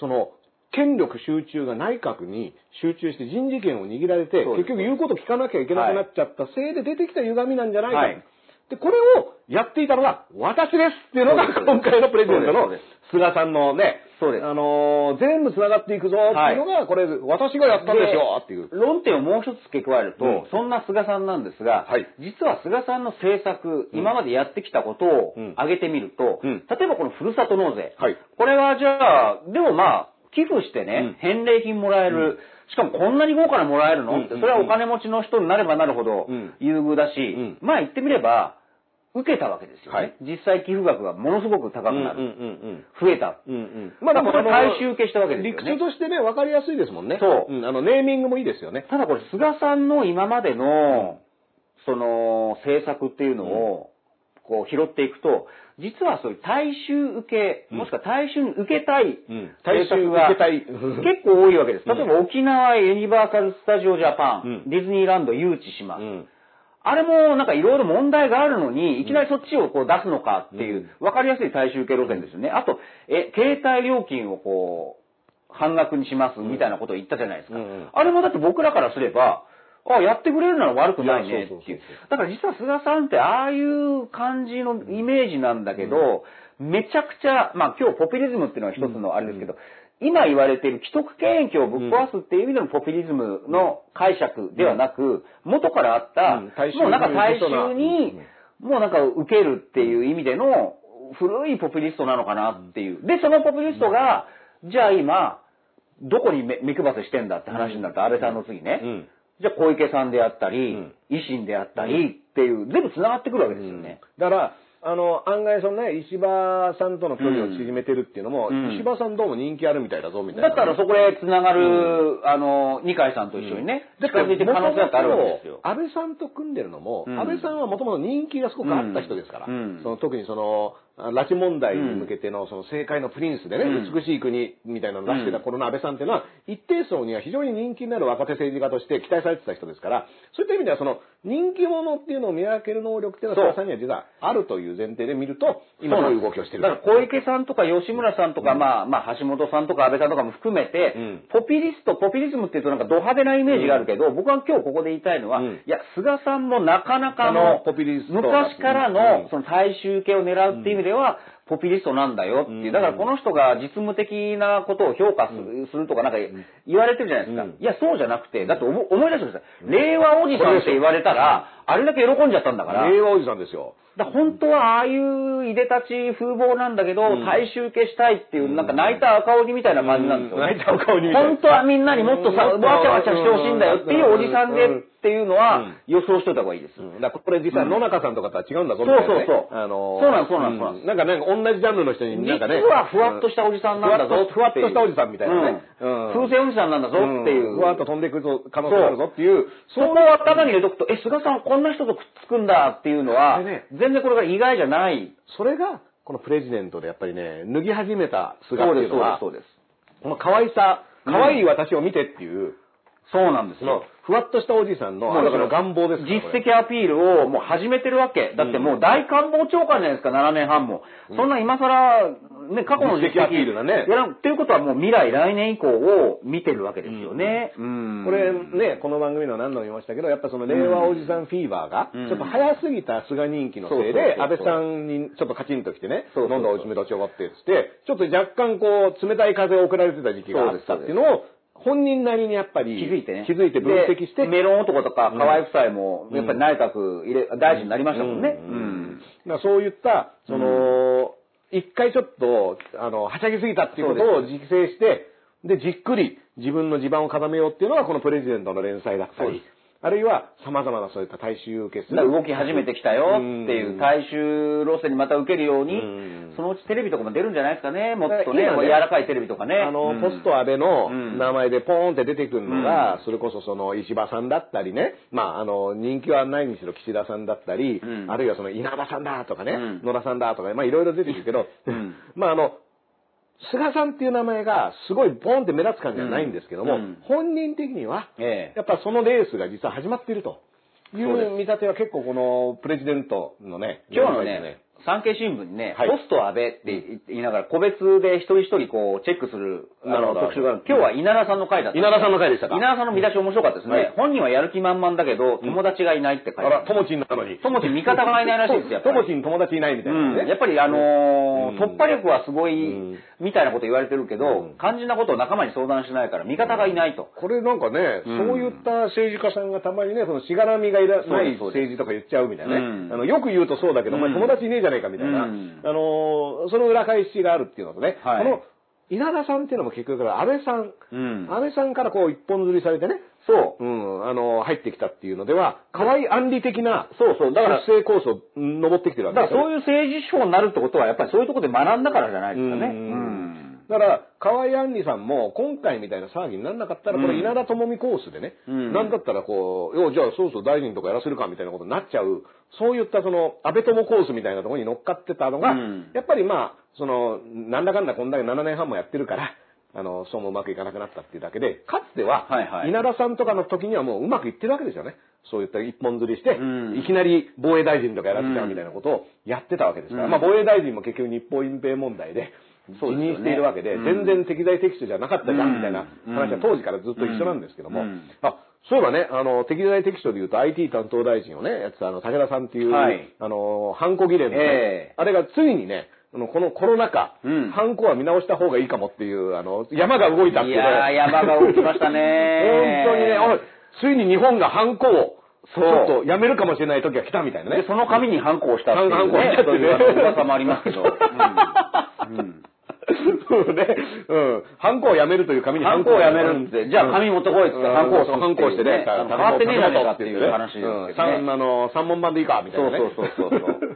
Speaker 2: その、権力集中が内閣に集中して人事権を握られて、結局言うこと聞かなきゃいけなくなっちゃったせいで出てきた歪みなんじゃないか。
Speaker 3: はい。
Speaker 2: で、これをやっていたのが私ですっていうのが今回のプレゼントの菅さんのね、
Speaker 3: そうです。
Speaker 2: あのー全部繋がっていくぞっていうのが、これ、私がやったんですよ。っていう。
Speaker 3: 論点をもう一つ付け加えると、
Speaker 2: うん。
Speaker 3: そんな菅さんなんですが、
Speaker 2: はい。
Speaker 3: 実は菅さんの政策、今までやってきたことを
Speaker 2: うん。
Speaker 3: 挙げてみると、
Speaker 2: うん。
Speaker 3: 例えばこのふるさと納税、
Speaker 2: はい。
Speaker 3: これはじゃあ、でもまあ、寄付してね、返礼品もらえる、しかもこんなに豪華なもらえるの、
Speaker 2: うん
Speaker 3: ってそれはお金持ちの人になればなるほど
Speaker 2: うん
Speaker 3: 優遇だし、
Speaker 2: ん
Speaker 3: まあ言ってみれば、受けたわけですよね。
Speaker 2: はい
Speaker 3: 実際寄付額がものすごく高くなる。
Speaker 2: ん
Speaker 3: 増えた。
Speaker 2: うんうん。
Speaker 3: まあ、これ
Speaker 2: あの
Speaker 3: 大衆受けしたわけですよね。
Speaker 2: 理屈としてね、分かりやすいですもんね。
Speaker 3: そう
Speaker 2: うんあの、ネーミングもいいですよね。
Speaker 3: ただこれ、菅さんの今までの、その、政策っていうのを、こう、拾っていくと、実はそういう大衆受け、
Speaker 2: うん
Speaker 3: もしくは大衆に受けたい
Speaker 2: うん大
Speaker 3: 政
Speaker 2: 衆
Speaker 3: 策が
Speaker 2: 受けたい。*laughs*
Speaker 3: 結構多いわけです。例えば沖縄ユニバーサル・スタジオ・ジャパン、
Speaker 2: うん
Speaker 3: ディズニーランド誘致します。
Speaker 2: うん
Speaker 3: あれもなんかいろいろ問題があるのに、いきなりそっちをこう出すのかっていう、わかりやすい大衆受け路線ですよね。あと、え、携帯料金をこう、半額にしますみたいなことを言ったじゃないですか。あれもだって僕らからすれば、あ、やってくれるなら悪くないねって
Speaker 2: いう。
Speaker 3: だから実は菅さんってああいう感じのイメージなんだけど、めちゃくちゃ、まあ今日ポピュリズムっていうのは一つのあれですけど、今言われている既得権益をぶっ壊すっていう意味でのポピュリズムの解釈ではなく、元からあった、もうなんか大衆
Speaker 2: う
Speaker 3: に、もうなんか受けるっていう意味での古いポピュリストなのかなっていう。で、そのポピュリストが、じゃあ今、どこに目目配せしてんだって話になると、安倍さんの次ね。
Speaker 2: うん
Speaker 3: じゃあ小池さんであったり、
Speaker 2: うん。
Speaker 3: 維新であったりっていう、全部繋がってくるわけですよね。
Speaker 2: だから、あの、案外そのね、石破さんとの距離を縮めてるっていうのも、
Speaker 3: うん。
Speaker 2: 石破さんどうも人気あるみたいだぞ、みたいな。
Speaker 3: だったらそこで繋がる、あの、二階さんと一緒にね、近づいていく可能性だってあるわけですよ。
Speaker 2: 安倍さんと組んでるのも、
Speaker 3: うん。
Speaker 2: 安倍さんはもともと人気がすごくあった人ですから、
Speaker 3: うん。
Speaker 2: その特にその、あ拉致問題に向けてのその政界のプリンスでね、
Speaker 3: うん。
Speaker 2: 美しい国みたいなのを出してた頃の安倍さんっていうのは、一定層には非常に人気になる若手政治家として期待されてた人ですから、そういった意味ではその人気者っていうのを見分ける能力っていうのは、菅さんには実はあるという前提で見ると、今どういう動きをしてる
Speaker 3: だから小池さんとか吉村さんとか、まあ、まあ、橋本さんとか安倍さんとかも含めて、
Speaker 2: うん。
Speaker 3: ポピュリスト、ポピュリズムっていうとなんかド派手なイメージがあるけど、僕は今日ここで言いたいのは、
Speaker 2: うん。
Speaker 3: いや、菅さんもなかなか
Speaker 2: あの
Speaker 3: の、
Speaker 2: ポピュリスト
Speaker 3: 昔から
Speaker 2: うん。
Speaker 3: のその大衆系を狙うっていう意味では、ポピュリストなんだよっていう。だからこの人が実務的なことを評価するするとかなんか言われてるじゃないですか。
Speaker 2: うん
Speaker 3: いや、そうじゃなくて、だって思思い出してください。令和おじさんって言われたら、あれだけ喜んじゃったんだから。
Speaker 2: 令和おじさんですよ。
Speaker 3: だ本当はああいういでたち風貌なんだけど、
Speaker 2: うん
Speaker 3: 大衆消したいっていう、なんか泣いた赤鬼みたいな感じなんですよ。
Speaker 2: うん泣いた赤鬼みたいな
Speaker 3: 本当はみんなにもっとさ、わちゃわちゃしてほしいんだよっていうおじさんでっていうのは
Speaker 2: うん
Speaker 3: 予想しといた方がいいです。
Speaker 2: だこれ実際野中さんとかとは違うんだぞみ
Speaker 3: そう。そうそう
Speaker 2: あのー
Speaker 3: そうなんそうなんそうなん
Speaker 2: なんかね、同じジャンルの人になんかね。
Speaker 3: 実はふわっとしたおじさんなんだぞ
Speaker 2: ふわっとしたおじさんみたいなね。
Speaker 3: 風船おじさんなんだぞっていう。
Speaker 2: ふわっと飛んでいくぞ可能性があるぞっていう。
Speaker 3: そこを頭に入れとくと、え、菅さんこんな人とくっつくんだっていうのは、
Speaker 2: ね
Speaker 3: 全然これが意外じゃない。
Speaker 2: それが、このプレジデントでやっぱりね、脱ぎ始めた姿
Speaker 3: そうです、
Speaker 2: っていうのは、
Speaker 3: そうです、
Speaker 2: この可愛さ、可愛い私を見てっていう、
Speaker 3: そうなんですよ。
Speaker 2: ふわっとしたおじさんの、
Speaker 3: だから
Speaker 2: 願望です
Speaker 3: 実績アピールをもう始めてるわけ。だってもう大官房長官じゃないですか、7年半も。そんな今更、ね、過去の実績
Speaker 2: アピールだね。
Speaker 3: やらんっていうことはもう未来、来年以降を見てるわけですよね。うん。
Speaker 2: これね、この番組の何度も言いましたけど、やっぱその令和おじさんフィーバーが、
Speaker 3: うん。
Speaker 2: ちょっと早すぎた菅人気のせいで、安倍さんにちょっとカチンときてね、
Speaker 3: そう
Speaker 2: どんどん落ち目どっちおごってって、ちょっと若干こう、冷たい風を送られてた時期があったっていうのを、本人なりにやっぱり
Speaker 3: 気づいてね。
Speaker 2: 気づいて分析して、
Speaker 3: でメロン男とか
Speaker 2: うん
Speaker 3: 河合夫妻も、やっぱり内閣入れ、大臣になりましたもんね。
Speaker 2: うん。
Speaker 3: うん。
Speaker 2: だからそういった、その、一回ちょっと、あの、はしゃぎすぎたっていうことを自制して、で、じっくり自分の地盤を固めようっていうのが、このプレジデントの連載だったりあるいは様々なそういった大衆受けす
Speaker 3: だから動き始めてきたよっていう大衆路線にまた受けるように
Speaker 2: うん、
Speaker 3: そのうちテレビとかも出るんじゃないですかね。もっとね、柔らかいテレビとかね。
Speaker 2: あの、
Speaker 3: うん。
Speaker 2: ポスト安倍の
Speaker 3: うん。
Speaker 2: 名前でポーンって出てくるのが、それこそその石破さんだったりね、まあ、あの、人気はないにしろ岸田さんだったり、
Speaker 3: うん。
Speaker 2: あるいはその稲葉さんだとかね、
Speaker 3: うん。
Speaker 2: 野田さんだとか、まあ、いろいろ出てくるけど、
Speaker 3: うん。*laughs*
Speaker 2: まあ、あの、菅さんっていう名前がすごいボンって目立つ感じじゃないんですけども、
Speaker 3: うん。
Speaker 2: 本人的には、
Speaker 3: ええ。
Speaker 2: やっぱそのレースが実は始まっているとい
Speaker 3: そう
Speaker 2: 見立ては結構このプレジデントのね、
Speaker 3: 今日の
Speaker 2: です
Speaker 3: ね、産経新聞にね、
Speaker 2: はい
Speaker 3: ポスト安倍って言いながら個別で一人一人こうチェックするあの特集がある。今日は稲田さんの回だった。
Speaker 2: 稲田さんの回でしたか？
Speaker 3: 稲田さんの見出し面白かったですね。
Speaker 2: はい
Speaker 3: 本人はやる気満々だけど、友達がいないって書いて
Speaker 2: あら、
Speaker 3: ある。
Speaker 2: ともちんなのに。
Speaker 3: ともちん味方がいないらしいですよやっぱり
Speaker 2: ともちん友達いないみたいなね。
Speaker 3: うん、やっぱりあのー
Speaker 2: うん
Speaker 3: 突破力はすごい、
Speaker 2: うん
Speaker 3: みたいなこと言われてるけど、
Speaker 2: うん
Speaker 3: 肝心なことを仲間に相談しないから味方がいないと。
Speaker 2: これなんかね、
Speaker 3: うん
Speaker 2: そういった政治家さんがたまにね、そのしがらみがいらない政治とか言っちゃうみたいなね。
Speaker 3: うん
Speaker 2: あのよく言うとそうだけど、お前
Speaker 3: うん
Speaker 2: 友達いねえじゃねえかみたいな、
Speaker 3: うん。
Speaker 2: あのーその裏返しがあるっていうのとね、
Speaker 3: はい。
Speaker 2: この稲田さんっていうのも結局安倍さん、
Speaker 3: うん。
Speaker 2: 安倍さんからこう一本釣りされてね、
Speaker 3: そう。
Speaker 2: うん、あのー入ってきたっていうのでは、河合安利的な、
Speaker 3: そうそう。だから、
Speaker 2: 出世コー登ってきてるわけ
Speaker 3: だからそう
Speaker 2: う
Speaker 3: いう政治手法になるってことは、やっぱりそういうところで学んだからじゃないですかね。
Speaker 2: う
Speaker 3: うんん。
Speaker 2: だから、河合杏里さんも、今回みたいな騒ぎにならなかったら、これ、
Speaker 3: うん
Speaker 2: 稲田朋美コースでね、
Speaker 3: うん。
Speaker 2: なんだったらこう、よじゃあ、そうそう大臣とかやらせるかみたいなことになっちゃう、そういったその、安倍友コースみたいなところに乗っかってたのが、
Speaker 3: うん。
Speaker 2: やっぱりまあ、その、なんだかんだこんだけ7年半もやってるから、あの、そうもうまくいかなくなったっていうだけで、かつては、稲田さんとかの時にはもううまくいってるわけですよね。そういった一本釣りして、
Speaker 3: うん。
Speaker 2: いきなり防衛大臣とかやらせちゃうみたいなことをやってたわけですから、
Speaker 3: うん。
Speaker 2: まあ防衛大臣も結局日本隠蔽問題で、辞任しているわけで、
Speaker 3: うん。
Speaker 2: 全然適材適所じゃなかったじゃ
Speaker 3: うん。
Speaker 2: んみたいな話は当時からずっと一緒なんですけども、
Speaker 3: うん。
Speaker 2: あそういえばね、あの、適材適所で言うと IT 担当大臣をね、やってたあの、武田さんっていう、
Speaker 3: はい。
Speaker 2: あの、ハンコ議連のね、
Speaker 3: ええ。
Speaker 2: あれがついにね、このコロナ禍、
Speaker 3: うん。
Speaker 2: ハンコは見直した方がいいかもっていう、あの、山が動いたっていうね。
Speaker 3: いやー、山が動きましたね。*laughs*
Speaker 2: 本当にね、ついに日本がハンコを、ちょっとやめるかもしれない時が来たみたいなね。
Speaker 3: で、。その紙にハンコをしたっていう、ね。
Speaker 2: ハンコをしたっていうね。
Speaker 3: そういう噂もありますけど。*laughs* うん。うん
Speaker 2: そ *laughs* うね。うん。ハンコをやめるという紙に
Speaker 3: ハンコをやめるって、じゃあ紙持ってこいって言って、ハンコを
Speaker 2: ハンコをしてね、
Speaker 3: 変わってねえじゃねえかっていう話ですね。
Speaker 2: 三あの、三問版でいいか、みたいなね。
Speaker 3: そうそうそうそうそう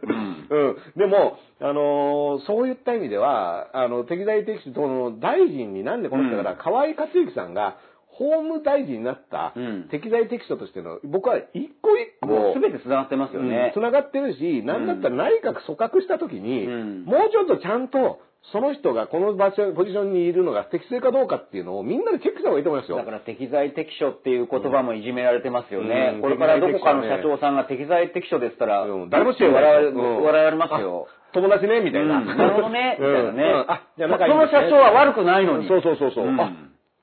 Speaker 2: うん。でも、あのーそういった意味では、あの、適材適所、その、大臣になんでこの人だから、河合克行さんが、法務大臣になった
Speaker 3: うん、
Speaker 2: 適材適所としての、僕は一個一個、
Speaker 3: もう全て繋がってますよね。
Speaker 2: つながってるし、なんだったら内閣組閣した時に、
Speaker 3: うん
Speaker 2: もうちょっとちゃんと、その人がこの場所、ポジションにいるのが適正かどうかっていうのをみんなでチェックした方がいいと思いますよ。
Speaker 3: だから適材適所っていう言葉もいじめられてますよね。
Speaker 2: うん
Speaker 3: これからどこかの社長さんが適材適所ですったら、
Speaker 2: うん誰も
Speaker 3: して笑われ
Speaker 2: うん
Speaker 3: 笑われますよ。
Speaker 2: あ友達ね、みたいな。
Speaker 3: うんなるほどね、みたいなね。
Speaker 2: うんあ、じゃあ
Speaker 3: その社長は悪くないのに。
Speaker 2: そうそうそうそう。
Speaker 3: うん
Speaker 2: あ、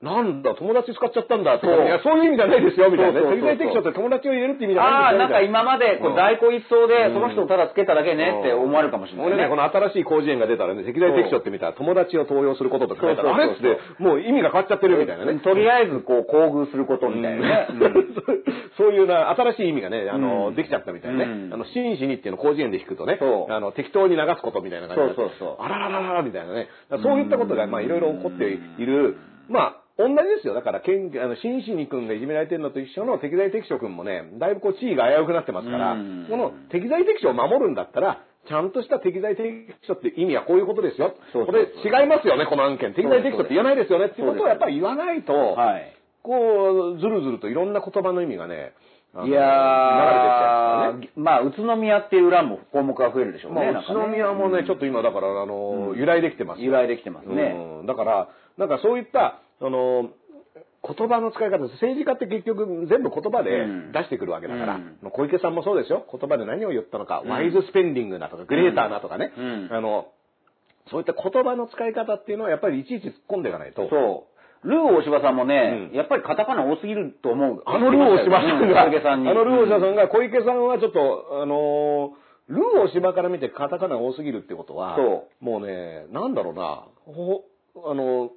Speaker 2: なんだ、友達使っちゃったんだって。
Speaker 3: そう
Speaker 2: いや、そういう意味じゃないですよ、みたいなね。適材適所って友達を入れるって意味じゃ
Speaker 3: ああ、
Speaker 2: ないんですよ。
Speaker 3: なんか今までこ
Speaker 2: う
Speaker 3: 在庫一掃で、
Speaker 2: うん
Speaker 3: その人をただつけただけねって思われるかもしれない、
Speaker 2: 俺ね、この新しい広辞苑が出たらね、適材適所って見たら、友達を登用することとか書いてあれって、もう意味が変わっちゃってるみたいなね。
Speaker 3: とりあえずこう、厚遇することみたいなね。うん *laughs*
Speaker 2: そういうな、新しい意味がね、あの、
Speaker 3: うん
Speaker 2: できちゃったみたいね。
Speaker 3: うん
Speaker 2: あの、真摯にっていうのを広辞苑で引くとねあの、適当に流すことみたいな感じになって
Speaker 3: そうそうそう
Speaker 2: あらららららみたいなね。そういったことが、まあ、いろいろ起こっている。まあ、同じですよ。だから、けんあの、真摯に君がいじめられてるのと一緒の適材適所君もね、だいぶこう、地位が危うくなってますから
Speaker 3: うん、
Speaker 2: この適材適所を守るんだったら、ちゃんとした適材適所って意味はこういうことですよ。
Speaker 3: そう
Speaker 2: これ違いますよね、この案件。適材適所って言わないですよねっていうことをやっぱり言わないと、
Speaker 3: はい。
Speaker 2: こう、ずるずるといろんな言葉の意味がね、
Speaker 3: いや
Speaker 2: 流れてきちゃうからね。
Speaker 3: ー、まあ、宇都宮っていう裏も項目が増えるでしょうね。
Speaker 2: まあ、宇都宮もね、ちょっと今だから、あの、由来できてますよ
Speaker 3: 由来できてますね。
Speaker 2: うん、だから、なんかそういった、あの、言葉の使い方です。政治家って結局全部言葉で
Speaker 3: うん。
Speaker 2: 出してくるわけだから、
Speaker 3: うん。
Speaker 2: 小池さんもそうですよ。言葉で何を言ったのか、
Speaker 3: うん。
Speaker 2: ワイズスペンディングだとか、グレーターだとかね、
Speaker 3: うん。
Speaker 2: あの、そういった言葉の使い方っていうのはやっぱりいちいち突っ込んでいかないと。
Speaker 3: そう。ルー大柴さんもね、
Speaker 2: うん。
Speaker 3: やっぱりカタカナ多すぎると思う。
Speaker 2: あのルー大柴さんが、
Speaker 3: 小池さんに。
Speaker 2: あのルー大柴さんが、小池さんはちょっと、あのールー大柴から見てカタカナが多すぎるってことは、
Speaker 3: そ
Speaker 2: もうね、なんだろうな、ほあの、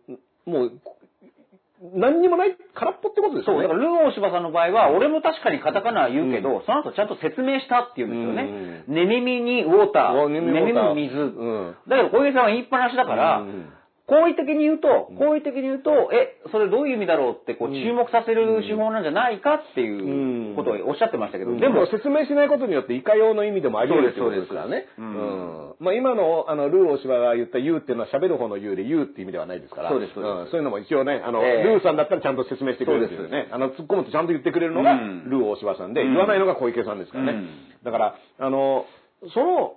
Speaker 2: もう、何にもない、空っぽってことです
Speaker 3: そう、
Speaker 2: よね。
Speaker 3: だからルー大柴さんの場合は、俺も確かにカタカナは言うけど、その後ちゃんと説明したっていうんですよね。寝耳にウォーター、
Speaker 2: うわ寝耳ウォーター。
Speaker 3: 寝耳に水。
Speaker 2: うん。
Speaker 3: だけど小池さんは言いっぱなしだから、
Speaker 2: うん
Speaker 3: 好意的に言うと、好意的に言うと、え、それどういう意味だろうって、こう、
Speaker 2: うん。
Speaker 3: 注目させる手法なんじゃないかっていうことをおっしゃってましたけど、でも
Speaker 2: 説明しないことによって、いかようの意味でもあり得るってことですからね。
Speaker 3: そう
Speaker 2: ん。まあ今の、あの、ルー大柴が言った言うっていうのは喋る方の言うで言うっていう意味ではないですから。
Speaker 3: そうですそうです。
Speaker 2: ん。そういうのも一応ね、あの、
Speaker 3: ええ。
Speaker 2: ルーさんだったらちゃんと説明してくれるっていうね。あの、突っ込むとちゃんと言ってくれるのが、
Speaker 3: うん。
Speaker 2: ルー大柴さんで、
Speaker 3: うん
Speaker 2: 言わないのが小池さんですからね。
Speaker 3: うん。
Speaker 2: だから、あの、その、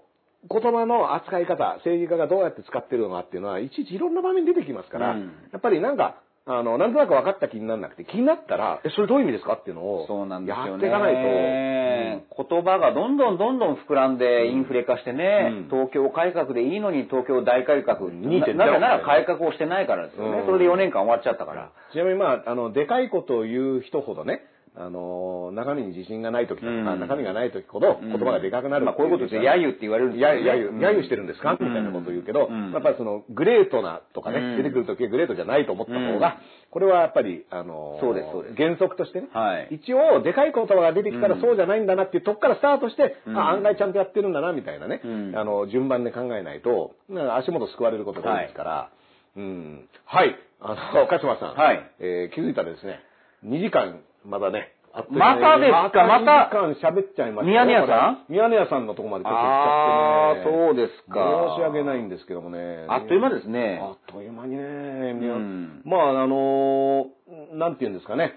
Speaker 2: 言葉の扱い方、政治家がどうやって使ってるのかっていうのは、いちいちいろんな場面に出てきますから、
Speaker 3: うん。
Speaker 2: やっぱりなんか、あの、なんとなく分かった気にならなくて、気になったら、え、それどういう意味ですかっていうのを、
Speaker 3: そうなんですよね。
Speaker 2: やっていかないと、
Speaker 3: 言葉がどんどんどんどん膨らんでインフレ化してね、
Speaker 2: うん。
Speaker 3: 東京改革でいいのに東京大改革、
Speaker 2: ん
Speaker 3: な
Speaker 2: 2.0
Speaker 3: なぜなら改革をしてないからですよね。
Speaker 2: うん。
Speaker 3: それで4年間終わっちゃったから。
Speaker 2: ちなみにまあ、あの、でかいことを言う人ほどね、あの、中身に自信がない時とか、
Speaker 3: うん。
Speaker 2: 中身がない時ほど言葉がでかくなる
Speaker 3: まあこういうことで揶揄って言われるんです
Speaker 2: や
Speaker 3: よね。
Speaker 2: やゆ、やゆしてるんですか、
Speaker 3: うん。
Speaker 2: みたいなことを言うけど、
Speaker 3: うん。
Speaker 2: やっぱりその、グレートなとかね、
Speaker 3: うん。
Speaker 2: 出てくるときはグレートじゃないと思った方が、
Speaker 3: うん。
Speaker 2: これはやっぱり、あの、
Speaker 3: そうですそうです。
Speaker 2: 原則としてね、
Speaker 3: はい。
Speaker 2: 一応、でかい言葉が出てきたら
Speaker 3: うん。
Speaker 2: そうじゃないんだなっていうとこからスタートして、
Speaker 3: うん。
Speaker 2: あ、案外ちゃんとやってるんだな、みたいなね、
Speaker 3: うん。
Speaker 2: あの、順番で考えないと、足元救われることが多いですから、うん。はい。あの、鹿島さん。
Speaker 3: はい。
Speaker 2: えー気づいたらですね、2時間、まだね、
Speaker 3: またですか？
Speaker 2: ま
Speaker 3: また
Speaker 2: 2時間喋っちゃいました
Speaker 3: ミヤネ屋さん？
Speaker 2: これミヤネ屋さんのとこまでちょっと行っちゃってね。
Speaker 3: そうですか
Speaker 2: 申し訳ないんですけどもね。
Speaker 3: あっという間ですね
Speaker 2: あっという間にね。
Speaker 3: うん
Speaker 2: まあ、あのーなんていうんですかね。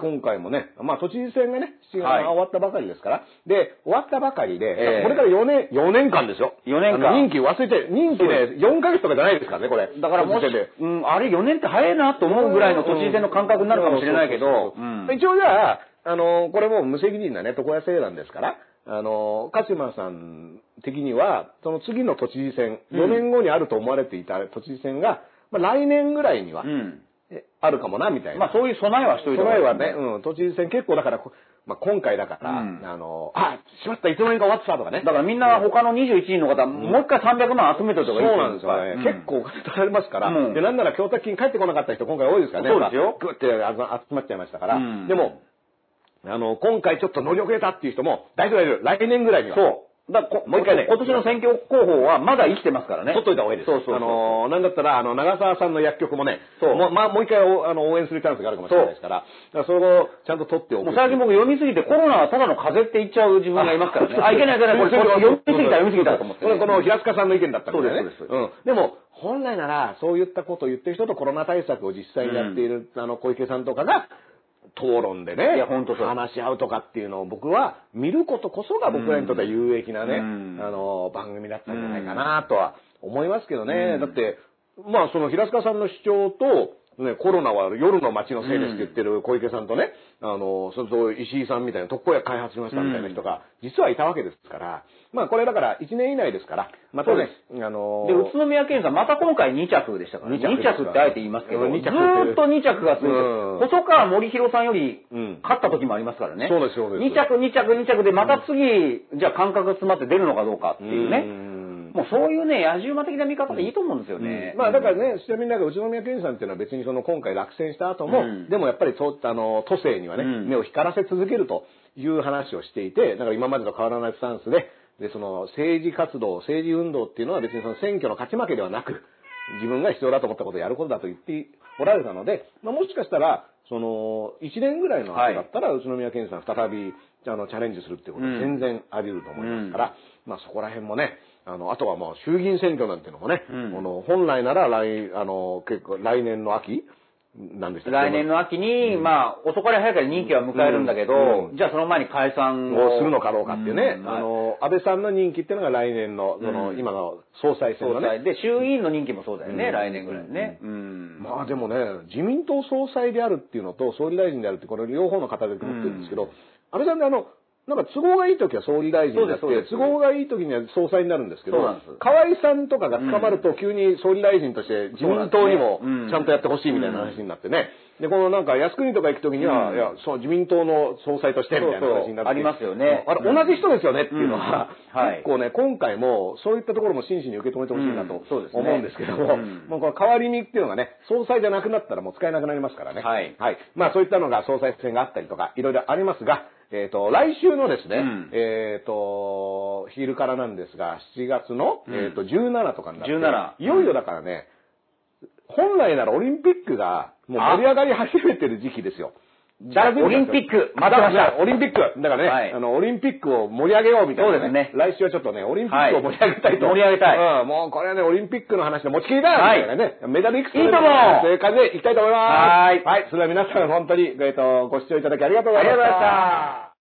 Speaker 2: 今回もね、まあ都知事選がね、7月
Speaker 3: はい
Speaker 2: 終わったばかりですから。で、終わったばかりで、
Speaker 3: ええ
Speaker 2: これから4年、4年間ですよ。
Speaker 3: 4年間
Speaker 2: 任期忘れて、任期ね、4ヶ月とかじゃないですからね、これ。
Speaker 3: だからもし、うん、あれ4年って早いなと思うぐらいの都知事選の感覚になるかもしれないけど、うん
Speaker 2: 一応じゃあ、あの、これもう無責任なね、床屋制なんですから、あの、鹿島さん的には、その次の都知事選、
Speaker 3: うん
Speaker 2: 4年後にあると思われていた都知事選が、まあ来年ぐらいには、
Speaker 3: うん。
Speaker 2: えあるかもな、みたいな。
Speaker 3: まあそういう備えはしといた方がいい
Speaker 2: 備えはね、うん、都知事選結構だから、こまあ今回だから、
Speaker 3: うん
Speaker 2: あの、あ、しまった、いつの間にか終わってたとかね。
Speaker 3: だからみんな他の21人の方、もう一回300万集めておいた
Speaker 2: そう
Speaker 3: 方がいい
Speaker 2: なんですよね。
Speaker 3: うん
Speaker 2: 結構お金取られますから、
Speaker 3: うん
Speaker 2: で、なんなら供託金返ってこなかった人今回多いですからね。
Speaker 3: そうですよ
Speaker 2: グッて集まっちゃいましたから。
Speaker 3: うん
Speaker 2: でも、あの、今回ちょっと乗り遅れたっていう人も、大丈夫大丈夫。来年ぐらいには。
Speaker 3: そう。だ
Speaker 2: もう一回ね
Speaker 3: 今年の選挙候補はまだ生きてますからね。
Speaker 2: 取っといた方がいいです。
Speaker 3: そうそうそう
Speaker 2: あの、なんだったら、あの、長澤さんの薬局もね、
Speaker 3: そう
Speaker 2: もう、まあ、もう一回おあの応援するチャンスがあるかもしれないですから、だからそれをちゃんと取っておく。
Speaker 3: もう最近僕読みすぎてコロナはただの風邪って言っちゃう自分がいますからね。*laughs* あ、いけないいけない、これ読みすぎた読みすぎたと思って、
Speaker 2: これこの平塚さんの意見だったんですよね。
Speaker 3: そうですそうです
Speaker 2: うん。でも、本来なら、そういったことを言ってる人とコロナ対策を実際にやっている、あの、小池さんとかが、討論でね、話し合うとかっていうのを僕は見ることこそが僕らにとっては有益なね、
Speaker 3: うん。
Speaker 2: あの、番組だったんじゃないかなとは思いますけどね。
Speaker 3: うん。
Speaker 2: だって、まあその平塚さんの主張と、ね、コロナは夜の街のせいですって言ってる小池さんとね、あの、それと石井さんみたいな特効薬開発しましたみたいな人が、実はいたわけですから、まあこれだから1年以内ですから、またね、あの
Speaker 3: で、宇都宮健さん、また今回2着でしたから、ね、2
Speaker 2: 二着
Speaker 3: ってあえて言いますけど、
Speaker 2: うん二着。って
Speaker 3: ずーっと2着が続いて
Speaker 2: うん。
Speaker 3: 細川森弘さんより
Speaker 2: うん。
Speaker 3: 勝った時もありますからね。
Speaker 2: そうですそうです。
Speaker 3: 2着、2着、2着で、また次、じゃあ感覚が詰まって出るのかどうかっていうね。
Speaker 2: うん
Speaker 3: もうそういうね、野獣馬的な見方でいいと思うんですよね。
Speaker 2: まあだからね、ちなみになんか宇都宮健さんっていうのは別にその今回落選した後も、
Speaker 3: うん。
Speaker 2: でもやっぱりとあの都政にはね、
Speaker 3: うん。
Speaker 2: 目を光らせ続けるという話をしていて、だから今までと変わらないスタンスで、で、その政治活動、政治運動っていうのは別にその選挙の勝ち負けではなく、自分が必要だと思ったことをやることだと言っておられたので、まあ、もしかしたら、その、1年ぐらいの後だったら、宇都宮健さん再び、あの、チャレンジするっていうことは全然あり得ると思いますから、まあそこら辺もね、あの、あとはまあ衆議院選挙なんていうのもね、
Speaker 3: うん。
Speaker 2: この本来なら来、あの、結構来年の秋なんでした
Speaker 3: 来年の秋に、まあ、遅かれ早かれ任期は迎えるんだけど、
Speaker 2: うん。
Speaker 3: じゃあその前に解散を
Speaker 2: をするのかどうかっていうね、
Speaker 3: うん。
Speaker 2: あの、安倍さんの任期っていうのが来年の、その、
Speaker 3: うん。
Speaker 2: 今の総裁選のね。
Speaker 3: で、衆議院の任期もそうだよね、
Speaker 2: うん。
Speaker 3: 来年ぐらいにね。うん。
Speaker 2: まあでもね、自民党総裁であるっていうのと総理大臣であるって、これ両方の方で持ってるんですけど、安倍さんってあの、なんか都合がいい時は総理大臣になって、都合がいい時には総裁になるんですけど河合さんとかが捕まると急に総理大臣として自民党にもちゃんとやってほしいみたいな話になってね。で、このなんか靖国とか行く時には、
Speaker 3: うん。
Speaker 2: いや、そう、自民党の総裁としてみたいな話になって。
Speaker 3: ありますよね。
Speaker 2: あれ、同じ人ですよねっていうのは、
Speaker 3: うん。はい。
Speaker 2: 結構ね、今回もそういったところも真摯に受け止めてほしいなと
Speaker 3: うん。そうですね。
Speaker 2: 思うんですけども、
Speaker 3: うん。
Speaker 2: もうこの代わりにっていうのがね、総裁じゃなくなったらもう使えなくなりますからね。
Speaker 3: はい。
Speaker 2: はい。まあそういったのが総裁選があったりとか、いろいろありますが、えっ、と、来週のですね、
Speaker 3: うん。
Speaker 2: えっ、と、昼からなんですが、7月の、
Speaker 3: うん。
Speaker 2: えっ、と、17とかになって、
Speaker 3: 17
Speaker 2: いよいよだからね、本来ならオリンピックがもう盛り上がり始めてる時期ですよ。
Speaker 3: じゃあ、オリンピック、
Speaker 2: またまた、オリンピック。だからね、
Speaker 3: はい
Speaker 2: あの、オリンピックを盛り上げようみたいな、
Speaker 3: そうですね
Speaker 2: 来週はちょっとね、オリンピックを盛り上げたいと。
Speaker 3: はい盛り上げたい
Speaker 2: うん、もうこれはね、オリンピックの話で持ちきりだよみ
Speaker 3: はい
Speaker 2: たいなね、メダルいくつ
Speaker 3: いいと思う
Speaker 2: という感じでいきたいと思います。
Speaker 3: はい
Speaker 2: はい。それでは皆さん本当に、えっと、ご視聴いただきありがとうございました。
Speaker 3: ありがとうございました